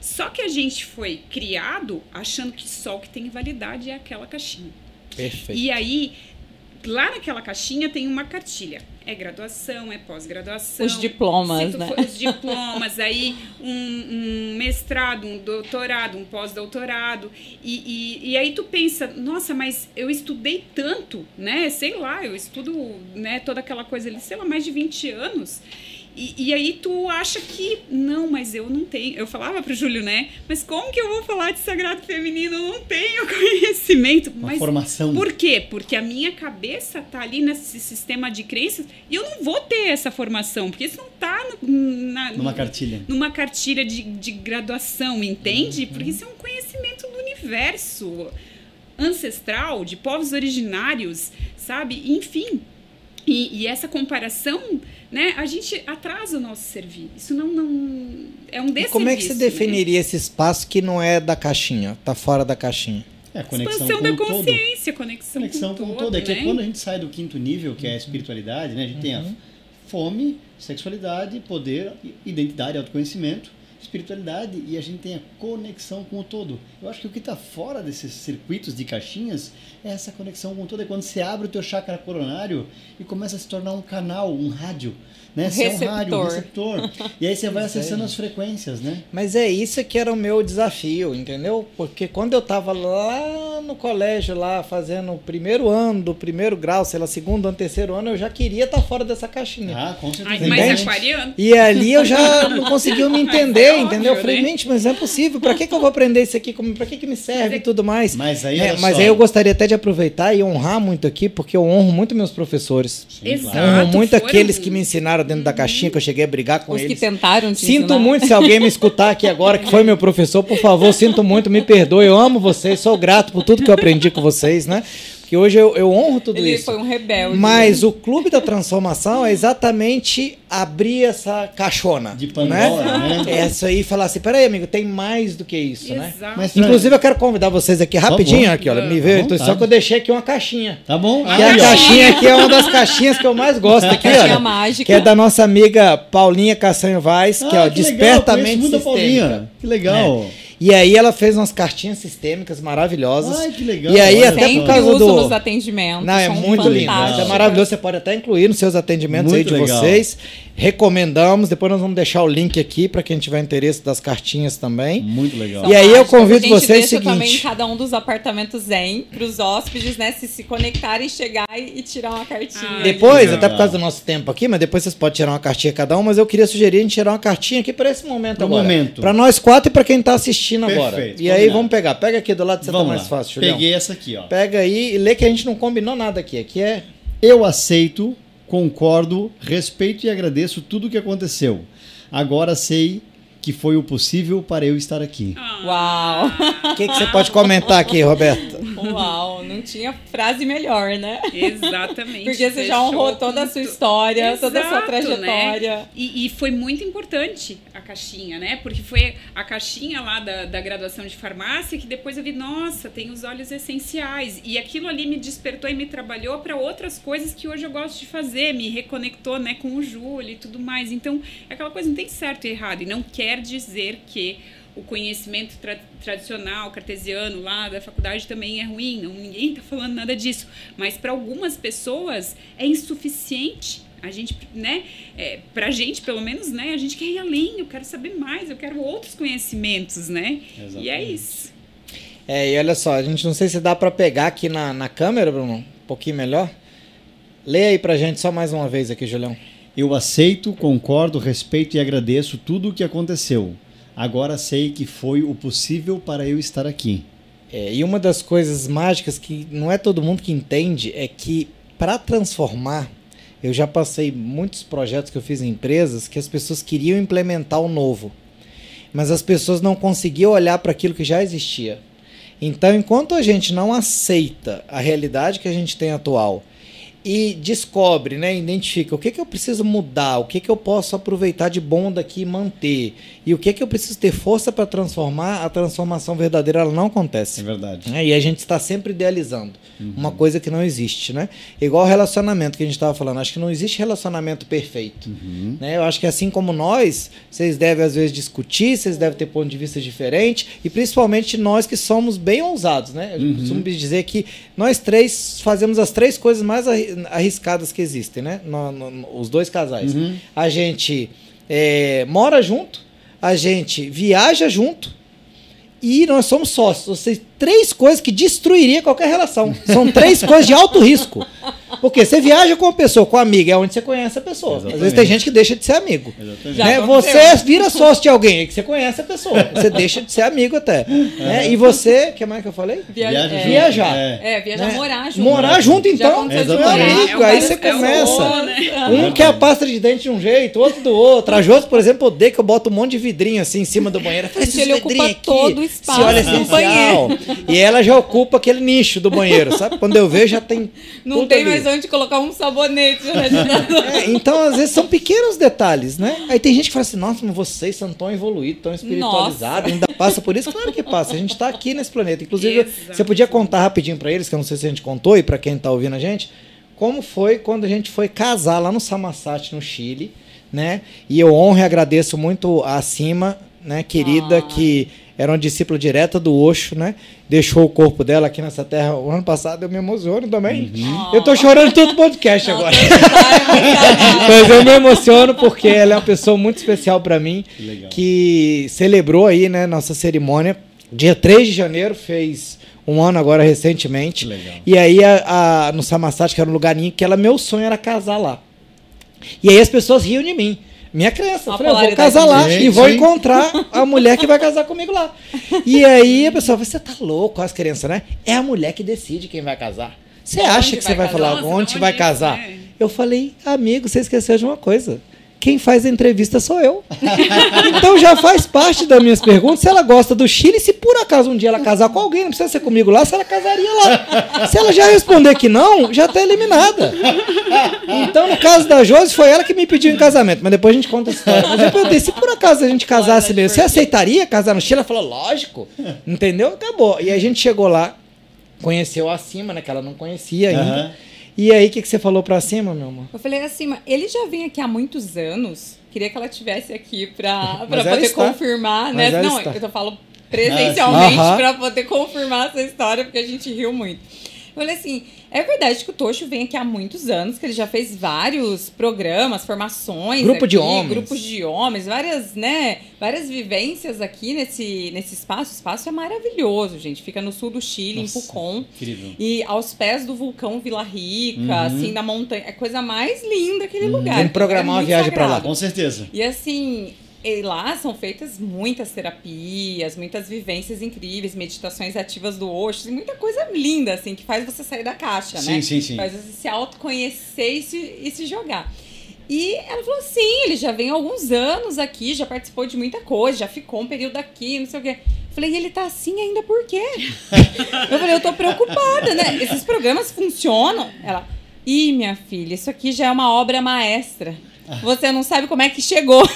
Só que a gente foi criado achando que só o que tem validade é aquela caixinha. Perfeito. E aí, lá naquela caixinha tem uma cartilha. É graduação, é pós-graduação. Os diplomas, né? os diplomas, aí um, um, mestrado, um doutorado, um pós-doutorado. E, e, e, aí tu pensa, nossa, mas eu estudei tanto, né? Sei lá, eu estudo né, toda aquela coisa ali, sei lá, mais de 20 anos. E, e, aí tu acha que, não, mas eu não tenho. Eu falava pro Júlio, né? Mas como que eu vou falar de sagrado feminino? Eu não tenho *laughs* conhecimento. Uma mas formação. Por quê? Porque a minha cabeça tá ali nesse sistema de crenças e eu não vou ter essa formação, porque isso não tá no, na, numa cartilha. Numa cartilha de, de graduação, entende? Uhum. Porque isso é um conhecimento do universo ancestral, de povos originários, sabe? Enfim. E, e essa comparação né? A gente atrasa o nosso serviço. Isso não, não é um E desserviço. como é que você né? definiria esse espaço que não é da caixinha, tá fora da caixinha? É a conexão Expansão com da o todo. consciência, conexão, Conexão com o com todo, todo. É que né? quando a gente sai do quinto nível, que é a espiritualidade, né? A gente tem a fome, sexualidade, poder, identidade, autoconhecimento, espiritualidade e a gente tem a conexão com o todo. Eu acho que o que está fora desses circuitos de caixinhas é essa conexão com o todo. É quando você abre o teu chakra coronário e começa a se tornar um canal, um rádio, né? Um Você é um rádio, um receptor. receptor. E aí você vai *laughs* acessando as frequências, né? Mas é isso que era o meu desafio, entendeu? Porque quando eu tava lá no colégio, lá fazendo o primeiro ano do primeiro grau, sei lá, segundo ano, terceiro ano, eu já queria estar fora dessa caixinha. Ah, com Ai, certeza. mas Entende? aquariano. E ali eu já *laughs* não conseguia me entender, É óbvio, entendeu? Eu falei, né? gente, mas não é possível. Pra que, que eu vou aprender isso aqui? Pra que, que me serve e tudo mais? Mas aí, É, mas só. aí eu gostaria até de aproveitar e honrar muito aqui, porque eu honro muito meus professores. Sim, Exato. claro. honro muito foram- aqueles que me ensinaram dentro da caixinha, que eu cheguei a brigar com Os que eles. tentaram te Sinto ensinar. muito se alguém me escutar aqui agora, que foi meu professor, por favor, sinto muito, me perdoe. Eu amo vocês, sou grato por tudo que eu aprendi com vocês, né? Porque hoje eu, eu honro tudo Ele isso. foi um rebelde. Mas o clube da transformação é exatamente abrir essa caixona. De Pandora, né? Essa aí e falar assim: peraí, amigo, tem mais do que isso, né? Exato. Mas- Inclusive, eu quero convidar vocês aqui rapidinho, aqui, olha, me À vê, então, só que eu deixei aqui uma caixinha. Tá bom? Que Aí, a ó. caixinha aqui é uma das caixinhas que eu mais gosto aqui, Caixinha olha. mágica. Que é da nossa amiga Paulinha Castanho Vaz, que é Ah, o que legal, Despertamento conheço muito a Sistêmica. Paulinha. Que legal. E aí ela fez umas cartinhas sistêmicas maravilhosas. Ai, que legal. E aí Olha até por Sempre causa uso do- nos atendimentos. Não, é muito lindo. Isso é maravilhoso. Você pode até incluir nos seus atendimentos Muito aí de legal. vocês. Recomendamos. Depois nós vamos deixar o link aqui para quem tiver interesse das cartinhas também. Muito legal. São E aí eu convido vocês deixa o seguinte. também em cada um dos apartamentos zen para os hóspedes, né, se se conectarem, chegar e, e tirar uma cartinha. Ah, Depois, até por causa do nosso tempo aqui, mas depois vocês podem tirar uma cartinha cada um, mas eu queria sugerir a gente tirar uma cartinha aqui para esse momento Pro agora. momento. Para nós quatro e para quem tá assistindo agora. Perfeito, E aí combinado. vamos pegar. Pega aqui do lado que você Vamos tá mais lá. fácil, Julião. Peguei essa aqui, ó. Pega aí e lê que a gente não combinou nada aqui. Aqui é Eu aceito, concordo, respeito e agradeço tudo o que aconteceu. Agora sei que foi o possível para eu estar aqui. Uau! *laughs* O que, que você pode comentar aqui, Roberta? Uau, não tinha frase melhor, né? Exatamente. Porque você já honrou toda a sua história, toda a sua Exato, trajetória. né? E, e foi muito importante a caixinha, né? Porque foi a caixinha lá da, da graduação de farmácia que depois eu vi, nossa, tem os óleos essenciais. E aquilo ali me despertou e me trabalhou para outras coisas que hoje eu gosto de fazer, me reconectou né, com o Júlio e tudo mais. Então, é aquela coisa não tem certo e errado. E não quer dizer que o conhecimento tra- tradicional, cartesiano lá da faculdade também é ruim, não, ninguém está falando nada disso. Mas para algumas pessoas é insuficiente. A gente, né, é, pra gente, pelo menos, né, a gente quer ir além, eu quero saber mais, eu quero outros conhecimentos, né? E é Exatamente. isso. É, e olha só, a gente não sei se dá pra pegar aqui na, na câmera, Bruno, um pouquinho melhor. Lê aí pra gente só mais uma vez aqui, Julião. Eu aceito, concordo, respeito e agradeço tudo o que aconteceu. Agora sei que foi o possível para eu estar aqui. É, e uma das coisas mágicas que não é todo mundo que entende é que para transformar, eu já passei muitos projetos que eu fiz em empresas que as pessoas queriam implementar o novo, mas as pessoas não conseguiam olhar para aquilo que já existia. Então, enquanto a gente não aceita a realidade que a gente tem atual e descobre, né, identifica o que, que eu preciso mudar, o que, que eu posso aproveitar de bom daqui e manter, e o que, que eu preciso ter força para transformar, a transformação verdadeira ela não É acontece. verdade. né? E a gente está sempre idealizando Uhum. uma coisa que não existe, né? Igual relacionamento que a gente estava falando. Acho que não existe relacionamento perfeito. Uhum. Né? Eu acho que assim como nós, vocês devem às vezes discutir, vocês devem ter ponto de vista diferente, e principalmente nós que somos bem ousados, né? Eu Uhum. costumo dizer que nós três fazemos as três coisas mais arriscadas que existem, né? No- no- os dois casais. Uhum. A gente é, mora junto, a gente viaja junto e nós somos sócios. Ou seja, três coisas que destruiria qualquer relação. São três *laughs* coisas de alto risco. Porque você viaja com uma pessoa, com uma amiga, é onde você conhece a pessoa. Às vezes Exatamente. tem gente que deixa de ser amigo. Exatamente. Né? Você vira sócio de alguém aí que você conhece a pessoa. Você deixa de ser amigo até. Né? E você, o que mais que eu falei? Via- Viaja é, junto. Viajar. É. É, viajar, Né? morar junto. Morar junto, então. Exatamente. morar. Amigo, É aí você é começa. né? Um quer a pasta de dente de um jeito, outro do outro. A Josi, por exemplo, odeia que eu boto um monte de vidrinho assim em cima do banheiro. Ele ocupa aqui, todo o espaço do essencial. E ela já ocupa aquele nicho do banheiro, sabe? Quando eu vejo, já tem Não tem ali. mais importante colocar um sabonete, né? É, então, às vezes, são pequenos detalhes, né? Aí tem gente que fala assim, nossa, mas vocês são tão evoluídos, tão espiritualizados, ainda passa por isso? Claro que passa, a gente tá aqui nesse planeta. Inclusive, Exato. você podia contar rapidinho pra eles, que eu não sei se a gente contou, e pra quem tá ouvindo a gente, como foi quando a gente foi casar lá no Samasate, no Chile, né? E eu honro e agradeço muito a Cima, né, querida, Ah. que era uma discípula direta do Osho, né? Deixou o corpo dela aqui nessa terra o ano passado, eu me emociono também. Eu tô chorando todo o podcast Não, agora. *laughs* Mas eu me emociono porque ela é uma pessoa muito especial para mim, Que legal. que celebrou aí, né, nossa cerimônia. Dia 3 de janeiro, fez um ano agora recentemente. Legal. E aí a, a- no Samasat, que era um lugarinho que ela, meu sonho era casar lá. E aí as pessoas riam de mim. Minha crença. Uma Eu falei, eu vou casar lá Gente, e vou encontrar a *laughs* mulher que vai casar comigo lá. E aí a pessoa fala, você tá louco, as crianças, né? É a mulher que decide quem vai casar. Você acha que vai você vai casar? falar onde onde vai casar? né? Eu falei, amigo, você esqueceu de uma coisa. Quem faz a entrevista sou eu. então já faz parte das minhas perguntas se ela gosta do Chile. Se por acaso um dia ela casar com alguém, não precisa ser comigo lá, se ela casaria lá. Se ela já responder que não, já tá eliminada. Então, no caso da Josi, foi ela que me pediu em casamento. Mas depois a gente conta a história. Mas eu perguntei, se por acaso a gente casasse mesmo, você aceitaria casar no Chile? Ela falou, lógico. Entendeu? Acabou. E a gente chegou lá, conheceu a Cima, né? Que ela não conhecia ainda. Aham. E aí, o que, que você falou pra cima, meu amor? Eu falei assim, ele já vem aqui há muitos anos. Queria que ela tivesse aqui pra, *laughs* pra poder está. confirmar, Mas né? Não, está. eu tô falando presencialmente Ah, sim. pra poder confirmar essa história, porque a gente riu muito. Eu falei assim, é verdade que o Tocho vem aqui há muitos anos, que ele já fez vários programas, formações. Grupo de aqui, homens. Grupos de homens, várias, né? Várias vivências aqui nesse, nesse espaço. O espaço é maravilhoso, gente. Fica no sul do Chile, Nossa, em Pucón. Incrível. E aos pés do vulcão Vila Rica, Uhum. assim, na montanha. É a coisa mais linda aquele lugar. Tem que programar É uma viagem pra lá. Com certeza. E assim, e lá são feitas muitas terapias, muitas vivências incríveis, meditações ativas do Osho, e muita coisa linda, assim, que faz você sair da caixa, Sim, né? sim, sim. Faz você se autoconhecer e se, e se jogar. E ela falou, sim, ele já vem há alguns anos aqui, já participou de muita coisa, já ficou um período aqui, não sei o quê. Falei, e ele tá assim ainda por quê? *laughs* eu falei, eu tô preocupada, né? Esses programas funcionam? Ela, ih, minha filha, isso aqui já é uma obra maestra. Você não sabe como é que chegou.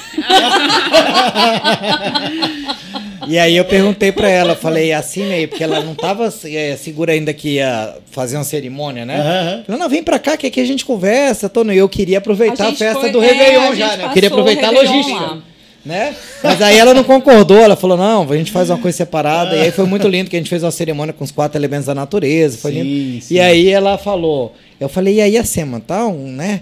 E aí eu perguntei pra ela, falei assim meio, porque ela não tava é, segura ainda que ia fazer uma cerimônia, né? Aham. Ela, não, vem pra cá que aqui a gente conversa, tô no... eu queria aproveitar A a, festa foi- do é, Réveillon já, né? Eu queria aproveitar a logística. lá. Né? Mas aí ela não concordou, ela falou, não, a gente faz uma coisa separada, e aí foi muito lindo que a gente fez uma cerimônia com os quatro elementos da natureza, foi Sim, lindo. sim. E aí ela falou, eu falei, e aí a Sema, tá, um, né?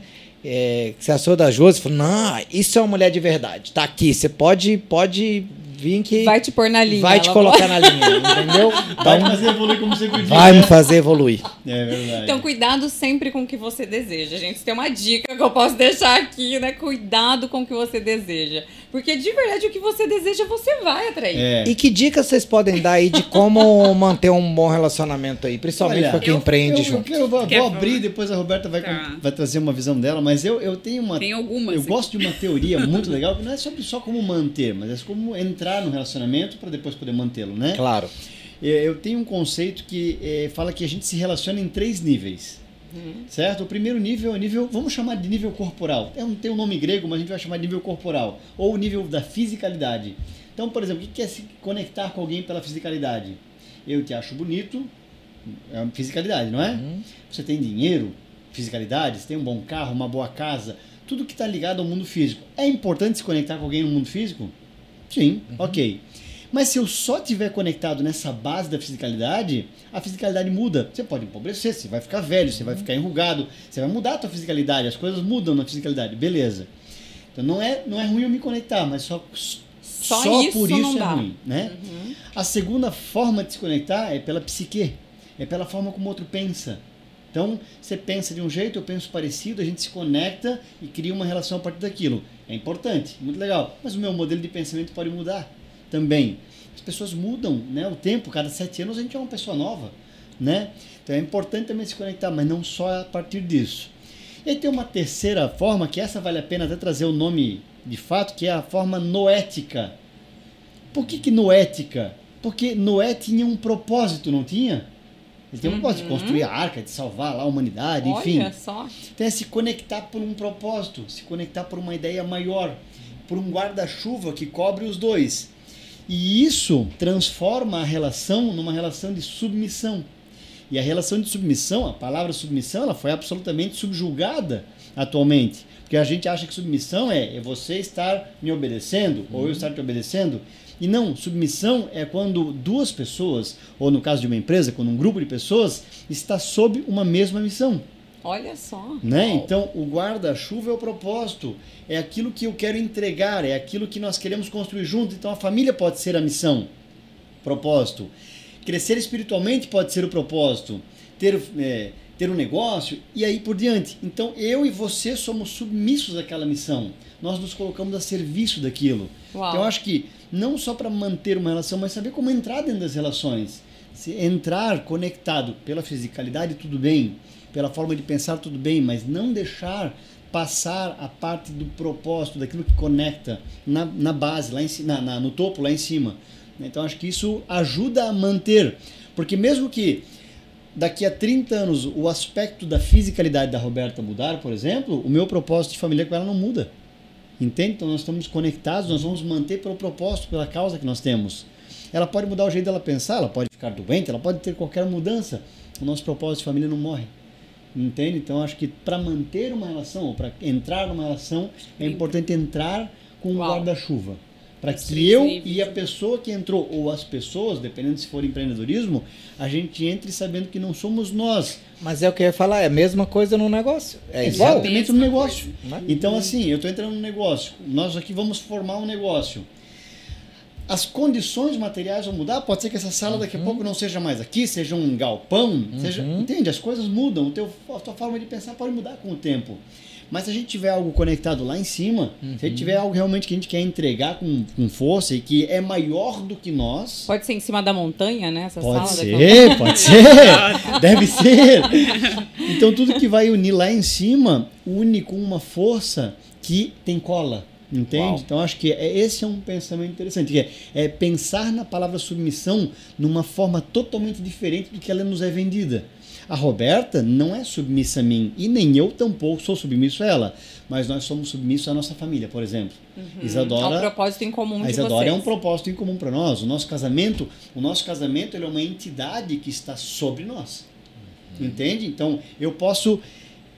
É, que você achou da Josi? Falou, não, isso é uma mulher de verdade, tá aqui, você pode, pode vir que Vai te pôr na linha. vai te colocar na linha, entendeu? *laughs* Vai Então, fazer evoluir como você podia. vai me né? fazer evoluir. É verdade. Então, cuidado sempre com o que você deseja, gente. Tem uma dica que eu posso deixar aqui, né? Cuidado com o que você deseja. Porque, de verdade, o que você deseja, você vai atrair. é. E que dicas vocês podem dar aí de como *laughs* manter um bom relacionamento aí, principalmente Olha, pra quem eu- empreende eu, eu, junto? quero, eu vou, vou abrir, depois a Roberta vai, Tá. vai trazer uma visão dela, mas eu, eu tenho uma. Tem algumas Eu aqui. gosto de uma teoria *laughs* muito legal, que não é sobre só como manter, mas é como entrar no relacionamento para depois poder mantê-lo, né? Claro. É, Eu tenho um conceito que é, fala que a gente se relaciona em três níveis. Certo? O primeiro nível é o nível, vamos chamar de nível corporal. É um, tem um nome grego, mas a gente vai chamar de nível corporal. Ou o nível da fisicalidade. Então, por exemplo, o que é se conectar com alguém pela fisicalidade? Eu te acho bonito, é uma fisicalidade, não é? Uhum. Você tem dinheiro, fisicalidade, você tem um bom carro, uma boa casa, tudo que está ligado ao mundo físico. É importante se conectar com alguém no mundo físico? Sim, ok. Mas se eu só tiver conectado nessa base da fisicalidade, a fisicalidade muda. Você pode empobrecer, você vai ficar velho, você vai ficar enrugado, você vai mudar a tua fisicalidade, as coisas mudam na fisicalidade, beleza. Então não é, não é ruim eu me conectar, mas só, Só isso por isso é dá. ruim, né? A segunda forma de se conectar é pela psique, é pela forma como o outro pensa. Então, você pensa de um jeito, eu penso parecido, a gente se conecta e cria uma relação a partir daquilo. É importante, muito legal. Mas o meu modelo de pensamento pode mudar também. As pessoas mudam, né? O tempo, cada sete anos a gente é uma pessoa nova, né? Então é importante também se conectar, mas não só a partir disso. E tem uma terceira forma, que essa vale a pena até trazer o nome de fato, que é a forma noética. Por que, que noética? Porque Noé tinha um propósito, não tinha? Ele tem um propósito de construir a arca, de salvar lá a humanidade, enfim. Olha só. Então é se conectar por um propósito, se conectar por uma ideia maior, por um guarda-chuva que cobre os dois. E isso transforma a relação numa relação de submissão. E a relação de submissão, a palavra submissão, ela foi absolutamente subjugada atualmente. Porque a gente acha que submissão é, é você estar me obedecendo, ou eu estar te obedecendo. E não, submissão é quando duas pessoas, ou no caso de uma empresa, quando um grupo de pessoas está sob uma mesma missão. Olha só. Né? Então, o guarda-chuva é o propósito, é aquilo que eu quero entregar, é aquilo que nós queremos construir junto. Então, a família pode ser a missão, propósito. Crescer espiritualmente pode ser o propósito. Ter, é, ter um negócio e aí por diante. Então, eu e você somos submissos àquela missão. Nós nos colocamos a serviço daquilo. Uau. Então, eu acho que não só para manter uma relação, mas saber como entrar dentro das relações. Se entrar conectado pela fisicalidade, tudo bem. Pela forma de pensar, tudo bem. Mas não deixar passar a parte do propósito, daquilo que conecta na, na base, lá em, na, na- no topo, lá em cima. Então, acho que isso ajuda a manter. Porque mesmo que daqui a 30 anos o aspecto da fisicalidade da Roberta mudar, por exemplo, o meu propósito de família com ela não muda. Entende? Então nós estamos conectados, nós vamos manter pelo propósito, pela causa que nós temos. Ela pode mudar o jeito dela pensar, ela pode ficar doente, ela pode ter qualquer mudança. O nosso propósito de família não morre. Entende? Então acho que para manter uma relação, ou para entrar numa relação, é importante entrar com um guarda-chuva. Para que eu e a pessoa que entrou, ou as pessoas, dependendo se for empreendedorismo, a gente entre sabendo que não somos nós. Mas é o que eu ia falar, é a mesma coisa no negócio. É igual. Exatamente no negócio. Né? Então, assim, eu estou entrando no negócio. Nós aqui vamos formar um negócio. As condições materiais vão mudar. Pode ser que essa sala daqui a pouco não seja mais aqui, seja um galpão. Seja, entende? As coisas mudam. O teu, a tua forma de pensar pode mudar com o tempo. Mas se a gente tiver algo conectado lá em cima, se a gente tiver algo realmente que a gente quer entregar com, com força e que é maior do que nós, Pode ser em cima da montanha, né? Essa Pode sala daqui. ser, pode ser, *laughs* deve ser. Então tudo que vai unir lá em cima une com uma força que tem cola, entende? Uau. Então acho que é, esse é um pensamento interessante, que é, é pensar na palavra submissão numa forma totalmente diferente do que ela nos é vendida. A Roberta não é submissa a mim e nem eu tampouco sou submisso a ela, mas nós somos submissos à nossa família, por exemplo. É um Isadora propósito em comum a Isadora vocês. é um propósito em comum para nós. O nosso casamento, o nosso casamento é uma entidade que está sobre nós. Entende? Então, eu posso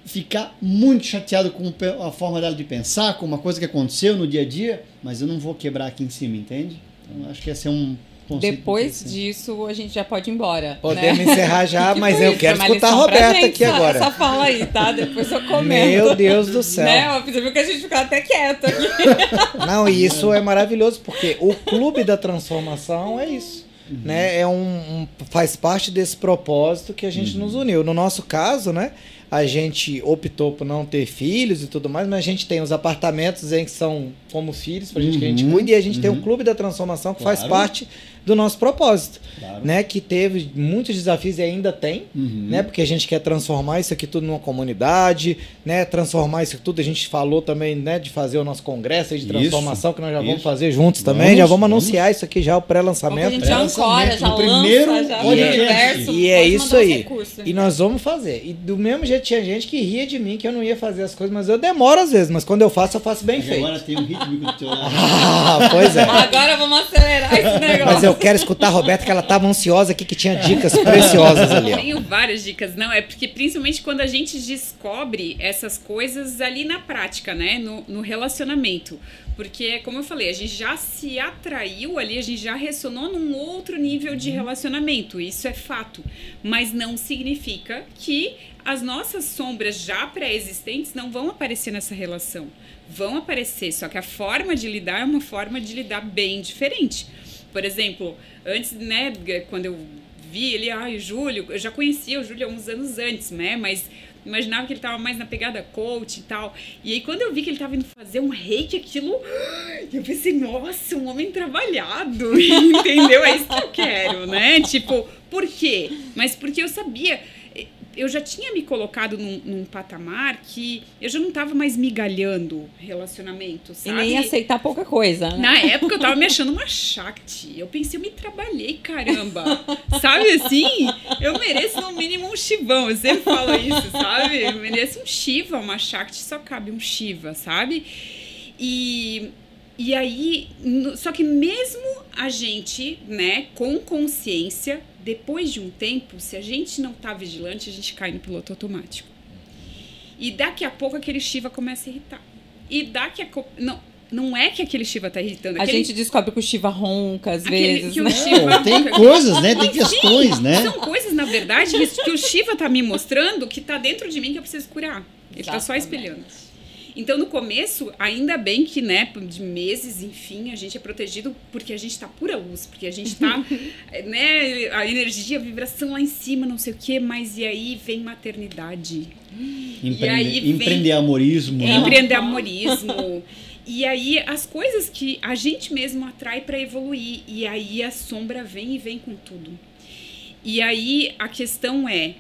ficar muito chateado com a forma dela de pensar, com uma coisa que aconteceu no dia a dia, mas eu não vou quebrar aqui em cima, entende? Então, acho que esse é um conceito Depois disso, a gente já pode ir embora. Podemos né? encerrar já, *laughs* Que mas eu isso? quero escutar a Roberta gente, aqui agora. Essa fala aí, tá? Depois eu comento. Meu Deus do céu. Né? Você viu que a gente ficou até quieto aqui. *laughs* Não, e isso é maravilhoso, porque o clube da transformação é isso. Uhum. Né? É um, um- faz parte desse propósito que a gente Uhum. nos uniu. No nosso caso, né? A gente optou por não ter filhos e tudo mais, mas a gente tem os apartamentos em que são como filhos pra gente que a gente Uhum, cuida, e a gente tem o uhum. clube da transformação que faz Claro. parte do nosso propósito, Claro. né? Que teve muitos desafios e ainda tem, Uhum. né? Porque a gente quer transformar isso aqui tudo numa comunidade, né? Transformar isso tudo. A gente falou também, né? De fazer o nosso congresso de Isso, transformação que nós já vamos isso. fazer juntos também. Vamos, já vamos, vamos. anunciar isso aqui já o que a pré-lançamento. gente já Pré-lançamento, ancora, já no primeiro lança, já universo. E é isso aí. E nós vamos fazer. E do mesmo jeito tinha gente que ria de mim que eu não ia fazer as coisas, mas eu demoro às vezes, mas quando eu faço, eu faço bem E feito. agora tem um rítmico do teu *laughs* lado. Ah, pois é. Agora vamos acelerar esse negócio. Mas eu quero escutar a Roberta, que ela tava ansiosa aqui, que tinha dicas preciosas ali, ó. Tenho várias dicas, não, é porque principalmente quando a gente descobre essas coisas ali na prática, né, no, no relacionamento. Porque, como eu falei, a gente já se atraiu ali, a gente já ressonou num outro nível de relacionamento, isso é fato. Mas não significa que as nossas sombras já pré-existentes não vão aparecer nessa relação. Vão aparecer, só que a forma de lidar é uma forma de lidar bem diferente. Por exemplo, antes, né, quando eu vi ele, ai, o Júlio, eu já conhecia o Júlio há uns anos antes, né, mas imaginava que ele tava mais na pegada coach e tal. E aí quando eu vi que ele tava indo fazer um reiki, aquilo, *gasps* eu pensei, nossa, um homem trabalhado, *laughs* entendeu? É isso que eu quero, né? Tipo, por quê? Mas porque eu sabia eu já tinha me colocado num, num patamar que eu já não tava mais migalhando relacionamento, E sabe? nem aceitar pouca coisa, né? Na época eu tava me achando uma Shakti. Eu pensei, eu me trabalhei, caramba. sabe assim? Eu mereço no mínimo um chivão. Eu sempre falo isso, sabe? Eu mereço um Shiva, uma Shakti só cabe um Shiva, sabe? E, e aí, só que mesmo a gente, né, com consciência, depois de um tempo, se a gente não tá vigilante, a gente cai no piloto automático. E daqui a pouco aquele Shiva começa a irritar. E daqui a pouco. Não, não é que aquele Shiva tá irritando. A aquele- gente descobre que o Shiva ronca às Aquele vezes, que o né? Shiva Não, tem ronca. coisas, né? Tem questões, né? São coisas, na verdade, que, o Shiva tá me mostrando que tá dentro de mim que eu preciso curar. Ele tá só espelhando. Então, no começo, ainda bem que, né, de meses, enfim, a gente é protegido porque a gente tá pura luz, porque a gente tá, *laughs* né, a energia, a vibração lá em cima, não sei o quê, mas e aí vem maternidade. Empreende, aí vem- empreendeamorismo, né? empreendedorismo. E aí as coisas que a gente mesmo atrai para evoluir. E aí a sombra vem e vem com tudo. E aí a questão é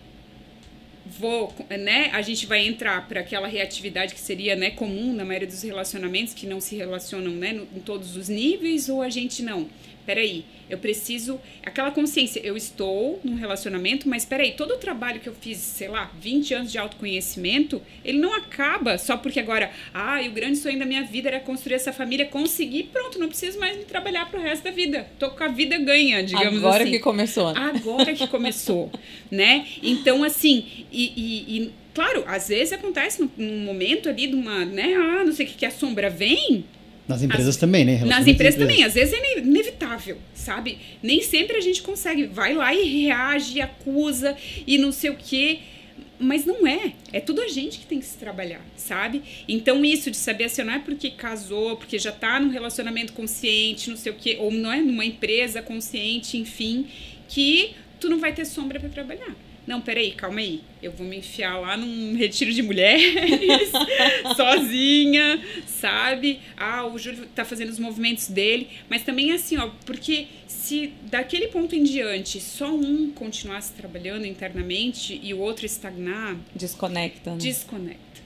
vou, né, a gente vai entrar para aquela reatividade que seria, né, comum na maioria dos relacionamentos que não se relacionam, né, no- em todos os níveis ou a gente não. Peraí, eu preciso. Aquela consciência, eu estou num relacionamento, mas peraí, todo o trabalho que eu fiz, sei lá, 20 anos de autoconhecimento, ele não acaba só porque agora, ah, e o grande sonho da minha vida era construir essa família, conseguir, pronto, não preciso mais me trabalhar pro resto da vida. Tô com a vida ganha, digamos Agora assim. que começou. né? Agora que começou, *laughs* né? Então, assim, e, e- e, claro, às vezes acontece num, num momento ali de uma, né? Ah, não sei o que, que a sombra vem. Nas empresas também, né? Nas empresas também, às vezes é ine- inevitável, sabe? Nem sempre a gente consegue. Vai lá e reage, acusa e não sei o quê. Mas não é. É tudo a gente que tem que se trabalhar, sabe? Então, isso de saber assim, não é porque casou, porque já tá num relacionamento consciente, não sei o quê, ou não é numa empresa consciente, enfim, que tu não vai ter sombra para trabalhar. Não, peraí, calma aí. Eu vou me enfiar lá num retiro de mulheres, *laughs* sozinha, sabe? Ah, o Júlio tá fazendo os movimentos dele. Mas também assim, ó, porque se daquele ponto em diante só um continuasse trabalhando internamente e o outro estagnar, Desconecta. Né? desconecta.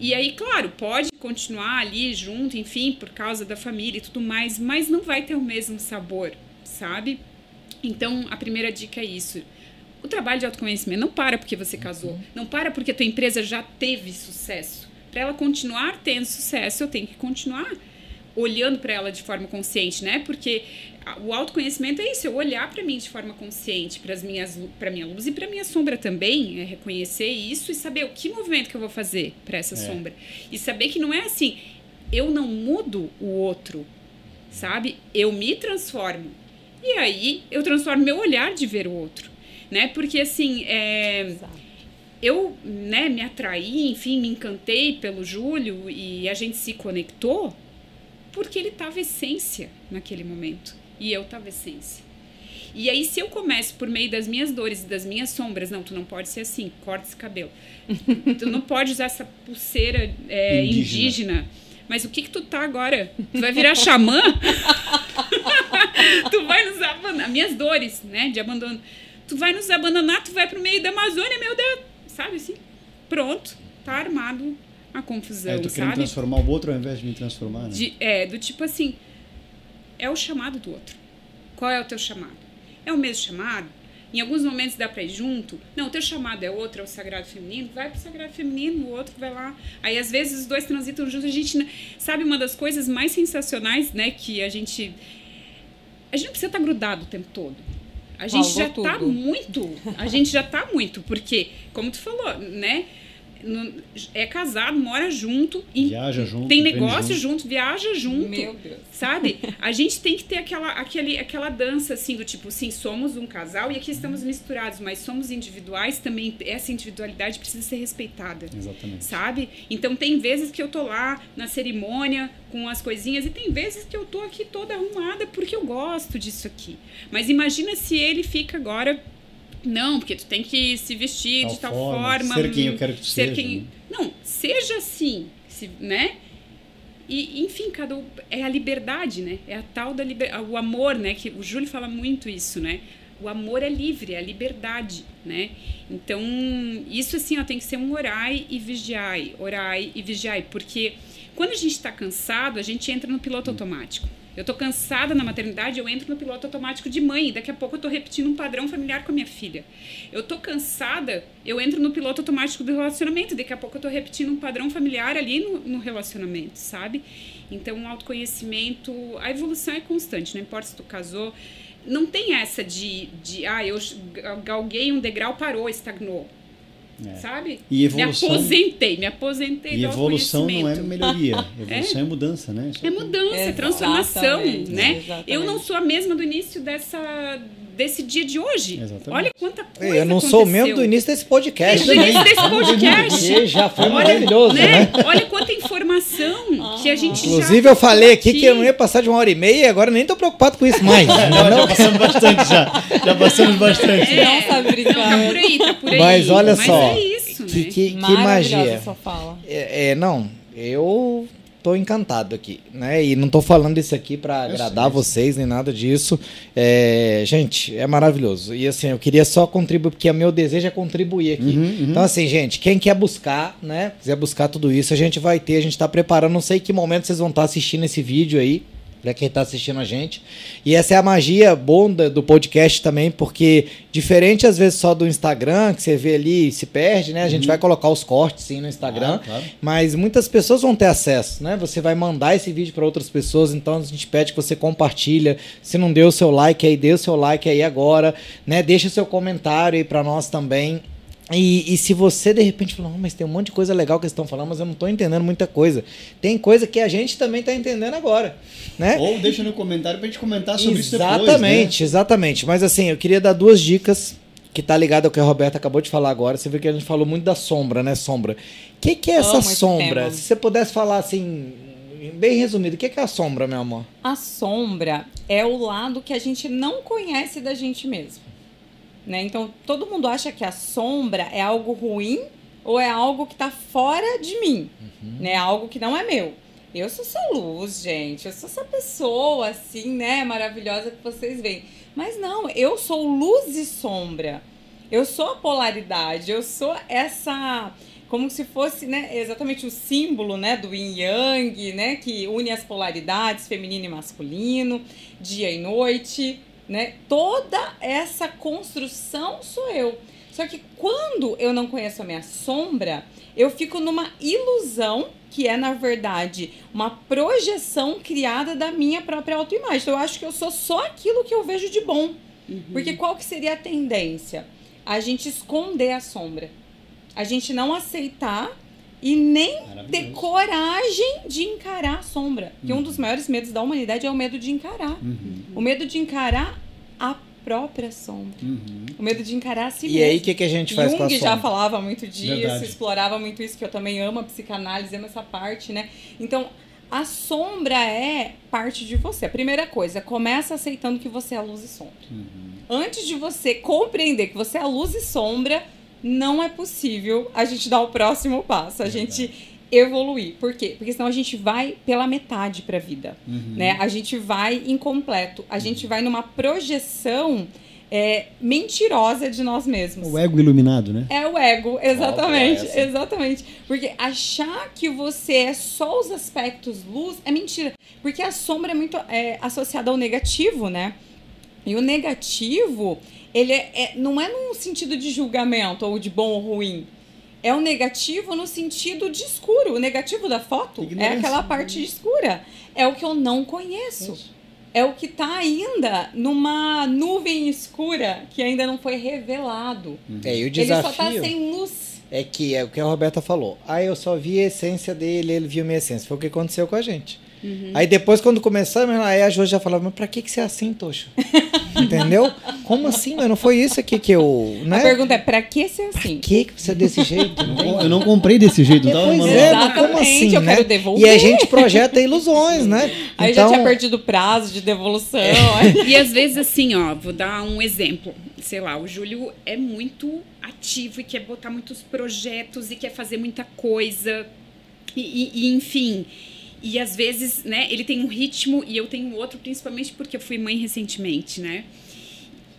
E aí, claro, pode continuar ali junto, enfim, por causa da família e tudo mais, mas não vai ter o mesmo sabor, sabe? Então, a primeira dica é isso. O trabalho de autoconhecimento não para porque você casou, não para porque a tua empresa já teve sucesso. Para ela continuar tendo sucesso, eu tenho que continuar olhando para ela de forma consciente, né? Porque o autoconhecimento é isso, eu olhar para mim de forma consciente, para as minhas para minha luz e para minha sombra também, é reconhecer isso e saber o que movimento que eu vou fazer para essa sombra. E saber que não é assim, eu não mudo o outro, sabe? Eu me transformo. E aí eu transformo meu olhar de ver o outro, né? Porque assim, é, eu né, me atraí, enfim, me encantei pelo Júlio e a gente se conectou porque ele estava essência naquele momento e eu estava essência. E aí, se eu começo por meio das minhas dores e das minhas sombras, não, tu não pode ser assim, corta esse cabelo. *laughs* tu não pode usar essa pulseira é, Indígena. indígena. Mas o que que tu tá agora? Tu vai virar xamã? *laughs* tu vai nos abandonar. Minhas dores, né, de abandono. Tu vai nos abandonar, tu vai pro meio da Amazônia, meu Deus. Sabe assim? Pronto, tá armado a confusão, É, eu tô querendo sabe? transformar o outro ao invés de me transformar, né? De- é, do tipo assim, é o chamado do outro. Qual é o teu chamado? É o mesmo chamado? Em alguns momentos dá pra ir junto? Não, o teu chamado é outro, é o sagrado feminino. Vai pro sagrado feminino, o outro vai lá. Aí às vezes os dois transitam juntos. A gente n- sabe uma das coisas mais sensacionais, né? Que a gente. A gente não precisa estar grudado o tempo todo. A gente Falou já tá tudo. muito. A gente já tá muito. Porque, como tu falou, né? No- é casado, mora junto, Viaja junto, tem negócio junto. junto, viaja junto. Meu Deus. Sabe? A gente tem que ter aquela, aquele, aquela dança, assim, do tipo, sim, somos um casal e aqui estamos misturados, mas somos individuais também. Essa individualidade precisa ser respeitada. Exatamente. Sabe? Então tem vezes que eu tô lá na cerimônia com as coisinhas e tem vezes que eu tô aqui toda arrumada porque eu gosto disso aqui. Mas imagina se ele fica agora. Não, porque tu tem que se vestir Tal de tal forma, forma. ser quem eu quero que tu ser seja, quem- né? Não, seja assim, se, né? E, enfim, cada um- é a liberdade, né? É a tal da liber... o amor, né? Que o Júlio fala muito isso, né? o amor é livre, é a liberdade, né? Então, isso assim, ó, tem que ser um orai e vigiai, orai e vigiai, porque quando a gente está cansado, a gente entra no piloto automático. Eu tô cansada na maternidade, eu entro no piloto automático de mãe. Daqui a pouco eu tô repetindo um padrão familiar com a minha filha. Eu tô cansada, eu entro no piloto automático do relacionamento. Daqui a pouco eu tô repetindo um padrão familiar ali no, no relacionamento, sabe? Então, o autoconhecimento, a evolução é constante, não importa se tu casou. Não tem essa de, de ah, eu galguei um degrau, parou, estagnou. É. Sabe? E evolução, me aposentei, me aposentei E evolução não é melhoria. *laughs* Evolução é, é mudança, né? É, é mudança, é transformação, né? Exatamente. Eu não sou a mesma do início dessa desse dia de hoje. Exatamente. Olha quanta coisa Eu não aconteceu. sou mesmo do início desse podcast. Do início desse podcast. *laughs* já foi Olha, maravilhoso, né? né? Olha quanta informação que a gente Inclusive, já eu falei aqui, aqui, que eu não ia passar de uma hora e meia e agora nem estou preocupado com isso mais. *laughs* não, não, já passamos bastante já. Já passamos bastante. É, não sabe brincar. Não, tá por aí, tá por aí. Mas olha Mas só. É isso, que, né? que, que magia. Fala. É, é, não, eu tô encantado aqui, né? E não tô falando isso aqui para agradar vocês nem nada disso. É, gente, é maravilhoso. E assim, eu queria só contribuir porque o meu desejo é contribuir aqui. Uhum, uhum. Então assim, gente, quem quer buscar, né? Quiser buscar tudo isso, a gente vai ter, a gente tá preparando, não sei que momento vocês vão estar assistindo esse vídeo aí para quem está assistindo a gente. E essa é a magia bonda do podcast também, porque diferente às vezes só do Instagram, que você vê ali e se perde, né? A gente Uhum. vai colocar os cortes sim no Instagram, Claro, claro. mas muitas pessoas vão ter acesso, né? Você vai mandar esse vídeo para outras pessoas, então a gente pede que você compartilha. Se não deu o seu like aí, dê o seu like aí agora, né? Deixa o seu comentário aí para nós também. E, e se você de repente falou, "Não, mas tem um monte de coisa legal que eles estão falando, mas eu não estou entendendo muita coisa. Tem coisa que a gente também está entendendo agora, né? Ou deixa no comentário pra gente comentar sobre isso depois. Exatamente, exatamente. Mas assim, eu queria dar duas dicas que tá ligado ao que a Roberta acabou de falar agora. Você viu que a gente falou muito da sombra, né? Sombra. O que, que é essa sombra? tema. Se você pudesse falar assim, bem resumido, o que, que é a sombra, meu amor? A sombra é o lado que a gente não conhece da gente mesmo. Né? Então, todo mundo acha que a sombra é algo ruim ou é algo que está fora de mim. Né? Algo que não é meu. Eu sou só luz, gente. Eu sou essa pessoa, assim, né? Maravilhosa que vocês veem. Mas não, eu sou luz e sombra. Eu sou a polaridade. Eu sou essa como se fosse, né, exatamente o símbolo, né, do yin yang, né, que une as polaridades, feminino e masculino, dia e noite, né? Toda essa construção sou eu. Só que quando eu não conheço a minha sombra, eu fico numa ilusão que é na verdade uma projeção criada da minha própria autoimagem. Então eu acho que eu sou só aquilo que eu vejo de bom. Porque qual que seria a tendência? A gente esconder a sombra. A gente não aceitar e nem ter coragem de encarar a sombra. Que um dos maiores medos da humanidade é o medo de encarar. Uhum, O medo de encarar a própria sombra. uhum. O medo de encarar a si E mesmo. aí, o que, que a gente faz com a Jung já sombra? falava muito disso, Verdade. explorava muito isso, que eu também amo a psicanálise, amo essa parte, né? Então, a sombra é parte de você. A primeira coisa, começa aceitando que você é a luz e sombra. Uhum. Antes de você compreender que você é a luz e sombra, não é possível a gente dar o próximo passo, a gente evoluir. Por quê? Porque senão a gente vai pela metade para a vida Uhum. né? A gente vai incompleto, a gente vai numa projeção é, mentirosa de nós mesmos. O ego iluminado, né? É o ego, exatamente, é exatamente. Porque achar que você é só os aspectos luz é mentira. Porque a sombra é muito é, associada ao negativo, né? E o negativo, ele é, é- não é num sentido de julgamento ou de bom ou ruim. É o negativo no sentido de escuro. O negativo da foto é Ignorância. aquela parte escura. É o que eu não conheço. É o que está ainda numa nuvem escura que ainda não foi revelado. É, e o Ele só desafio tá sem luz. é que é o que a Roberta falou. Ah, eu só vi a essência dele, ele viu minha essência. Foi o que aconteceu com a gente. Aí depois, quando começamos, aí a Jo já falava, mas pra que, que você é assim, Tocha? *laughs* Entendeu? Como assim? Mas não foi isso aqui que eu. Né? A pergunta é, pra que ser assim? Por que, que você é desse jeito? Eu não- não comprei desse jeito, então, Pois mano. é, mas como assim, eu né? quero devolver. E a gente projeta ilusões, né? Aí já tinha perdido o prazo de devolução. E às vezes, assim, ó, vou dar um exemplo. Sei lá, o Júlio é muito ativo e quer botar muitos projetos e quer fazer muita coisa. E, e- e, enfim. E às vezes, né, ele tem um ritmo e eu tenho outro, principalmente porque eu fui mãe recentemente, né?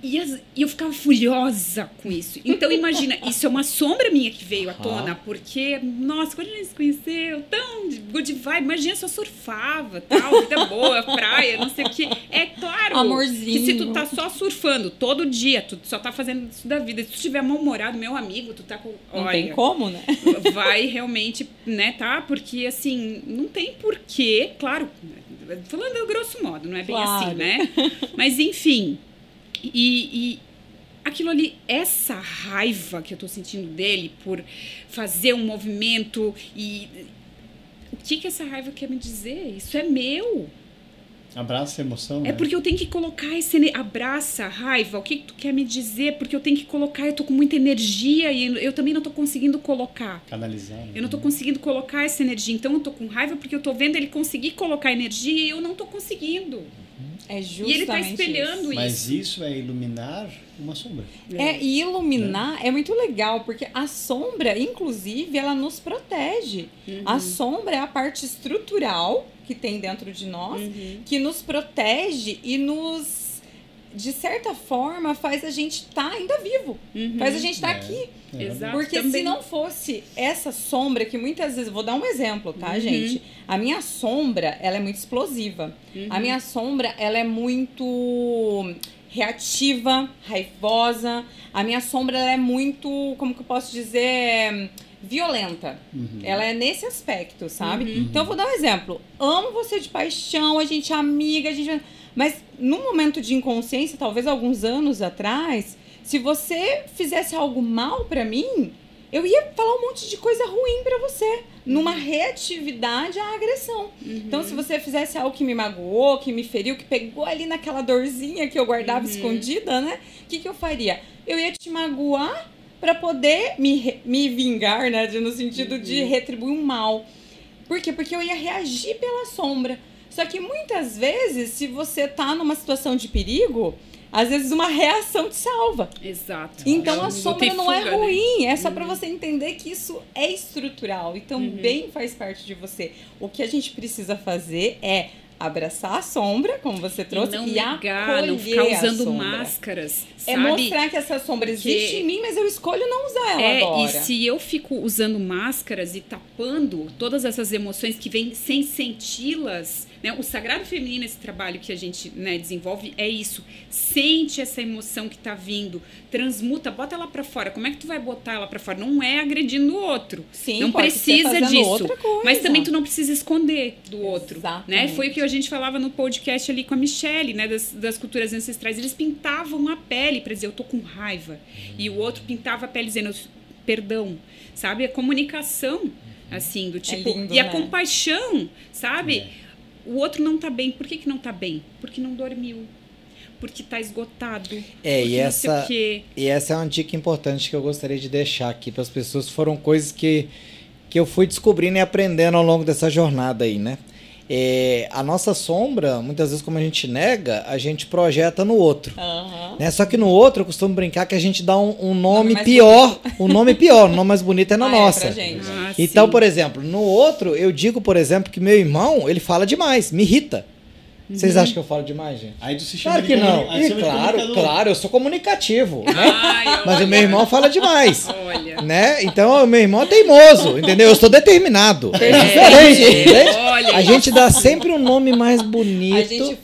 E, as- e eu ficava furiosa com isso. Então, imagina, *laughs* isso é uma sombra minha que veio à tona, porque, nossa, quando a gente se conheceu, tão de good vibe, imagina, só surfava, tal, vida boa, *laughs* praia, não sei o quê. É claro Amorzinho. que se tu tá só surfando todo dia, tu só tá fazendo isso da vida, se tu estiver mal-humorado, meu amigo, tu tá com. Não olha, tem como, né? *laughs* vai realmente, né, tá? Porque, assim, não tem porquê, claro, falando grosso modo, não é bem Claro. assim, né? Mas, enfim, e, e aquilo ali, essa raiva que eu tô sentindo dele por fazer um movimento e... O que que essa raiva quer me dizer? Isso é meu. Abraça a emoção. É né? porque eu tenho que colocar esse abraça, raiva. O que, que tu quer me dizer? Porque eu tenho que colocar, eu tô com muita energia e eu também não tô conseguindo colocar. Canalizar. né? Eu não tô conseguindo colocar essa energia. Então eu tô com raiva porque eu tô vendo ele conseguir colocar energia e eu não tô conseguindo. É justamente e ele tá espelhando Mas isso. isso é iluminar uma sombra. É, e iluminar é muito legal, porque a sombra, inclusive, ela nos protege. Uhum. A sombra é a parte estrutural que tem dentro de nós, Uhum. que nos protege e nos, de certa forma, faz a gente estar ainda vivo. Uhum. Faz a gente estar É. aqui. É, Exato. Porque se também. não fosse essa sombra, que muitas vezes. Vou dar um exemplo, tá, Uhum. gente? A minha sombra, ela é muito explosiva. Uhum. A minha sombra, ela é muito reativa, raivosa. A minha sombra, ela é muito. Como que eu posso dizer? Violenta. Uhum. Ela é nesse aspecto, sabe? Uhum. Então, eu vou dar um exemplo. Amo você de paixão, a gente é amiga, a gente. Mas num momento de inconsciência, talvez alguns anos atrás, se você fizesse algo mal pra mim, eu ia falar um monte de coisa ruim pra você, numa reatividade à agressão. Uhum. Então, se você fizesse algo que me magoou, que me feriu, que pegou ali naquela dorzinha que eu guardava Uhum. escondida, né? O que, que eu faria? Eu ia te magoar pra poder me, me vingar, né? de- No sentido de Uhum. retribuir um mal. Por quê? Porque eu ia reagir pela sombra. Só que muitas vezes, se você tá numa situação de perigo, às vezes uma reação te salva. Exato. Então É a sombra não é né? ruim, é só pra você entender que isso é estrutural e também faz parte de você. O que a gente precisa fazer é abraçar a sombra, como você trouxe, e não e negar, não acolher ficar usando máscaras, É sabe? mostrar que essa sombra existe Que- em mim, mas eu escolho não usar ela É, agora. e se eu fico usando máscaras e tapando todas essas emoções que vêm sem senti-las, né? O sagrado feminino, esse trabalho que a gente né, desenvolve, é isso. Sente essa emoção que tá vindo, transmuta, bota ela pra fora. Como é que tu vai botar ela pra fora? Não é agredindo o outro. Sim, não precisa disso. Mas também tu não precisa esconder do outro. Né? Exatamente. Foi o que a gente falava no podcast ali com a Michelle, né? Das, das culturas ancestrais. Eles pintavam a pele pra dizer, eu tô com raiva. E o outro pintava a pele dizendo, perdão. Sabe? A comunicação, assim, do tipo. lindo, e a né? compaixão, sabe? O outro não tá bem. Por que, que não tá bem? Porque não dormiu. Porque tá esgotado. É, e essa-. E essa é uma dica importante que eu gostaria de deixar aqui para as pessoas. Foram coisas que, que eu fui descobrindo e aprendendo ao longo dessa jornada aí, né? É, a nossa sombra, muitas vezes, como a gente nega, a gente projeta no outro. Aham. Né? Só que no outro, eu costumo brincar que a gente dá um, um nome mais pior. Um nome pior, o nome mais bonito é na Ah, é, nossa. pra gente. Ah, Então, sim. por exemplo, no outro, eu digo, por exemplo, que meu irmão, ele fala demais, me irrita. Vocês acham que eu falo demais, gente? Aí chama Claro que não. E claro, claro, eu sou comunicativo, né? Ai, Mas olha, o meu irmão fala demais. Olha. Né? Então, o meu irmão é teimoso, entendeu? Eu sou determinado. É diferente, É, olha A gente dá sempre um nome mais bonito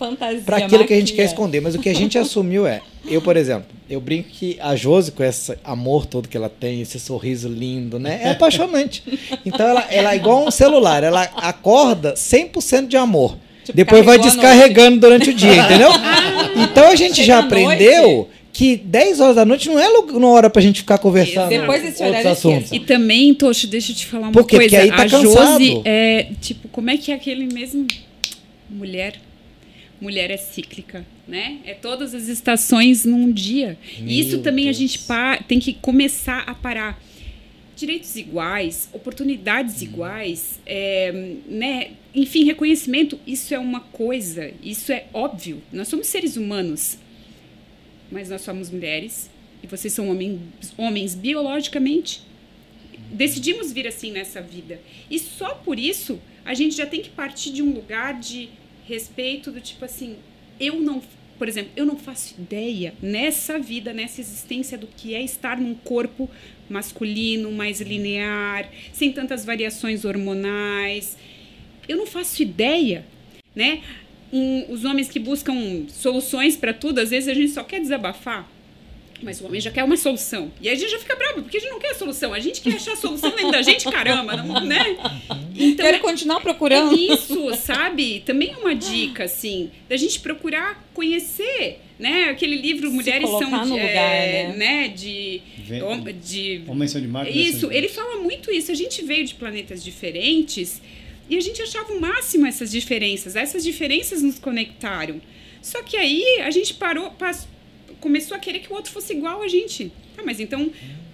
para aquilo que a gente quer esconder. Mas o que a gente assumiu é, eu, por exemplo, eu brinco que a Josi, com esse amor todo que ela tem, esse sorriso lindo, né? É apaixonante. Então, ela, ela é igual um celular, ela acorda 100% de amor. Tipo, Depois vai descarregando durante o dia, entendeu? *laughs* Então a gente Chega já aprendeu que 10 horas da noite não é uma hora pra gente ficar conversando Depois desse outros horário, assuntos. E também, Tocho, deixa eu te falar uma Por quê? coisa. Porque aí tá a cansado. Josi é, tipo, como é que é aquele mesmo... Mulher. Mulher é cíclica, né? É todas as estações num dia. E isso Meu também a Deus. gente pa- tem que começar a parar. Direitos iguais, oportunidades iguais, é, né? enfim, reconhecimento, isso é uma coisa, isso é óbvio. Nós somos seres humanos, mas nós somos mulheres e vocês são homens, homens biologicamente. Decidimos vir assim nessa vida. E só por isso a gente já tem que partir de um lugar de respeito do tipo assim, eu não, por exemplo, eu não faço ideia nessa vida, nessa existência do que é estar num corpo masculino, mais linear, sem tantas variações hormonais. Eu não faço ideia, né? Um, os homens que buscam soluções para tudo, às vezes a gente só quer desabafar. Mas o homem já quer uma solução. E aí a gente já fica bravo, porque a gente não quer a solução. A gente quer achar a solução dentro da gente, caramba, não, né? Então, Quero continuar procurando. É isso, sabe? Também é uma dica, assim, da gente procurar conhecer, né? Aquele livro Se Mulheres são no lugar, é, né? né? De, Vem- de Homens são de marca. isso, ele fala muito isso. A gente veio de planetas diferentes e a gente achava o máximo essas diferenças. Essas diferenças nos conectaram. Só que aí a gente parou, começou a querer que o outro fosse igual a gente. Tá, mas então.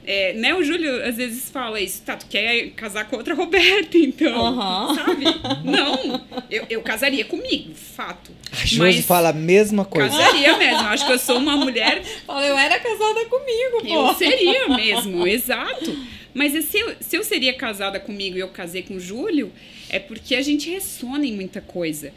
é, né, o Júlio às vezes fala isso, tá, tu quer casar com outra *laughs* Roberta, então, Aham. sabe? Não, eu, eu casaria comigo, fato. A Josi Mas fala a mesma coisa. Casaria mesmo, eu acho que eu sou uma mulher *laughs* Fala, eu era casada comigo, pô. eu seria *laughs* mesmo, exato. Mas se eu, se eu seria casada comigo e eu casei com o Júlio, é porque a gente ressona em muita coisa.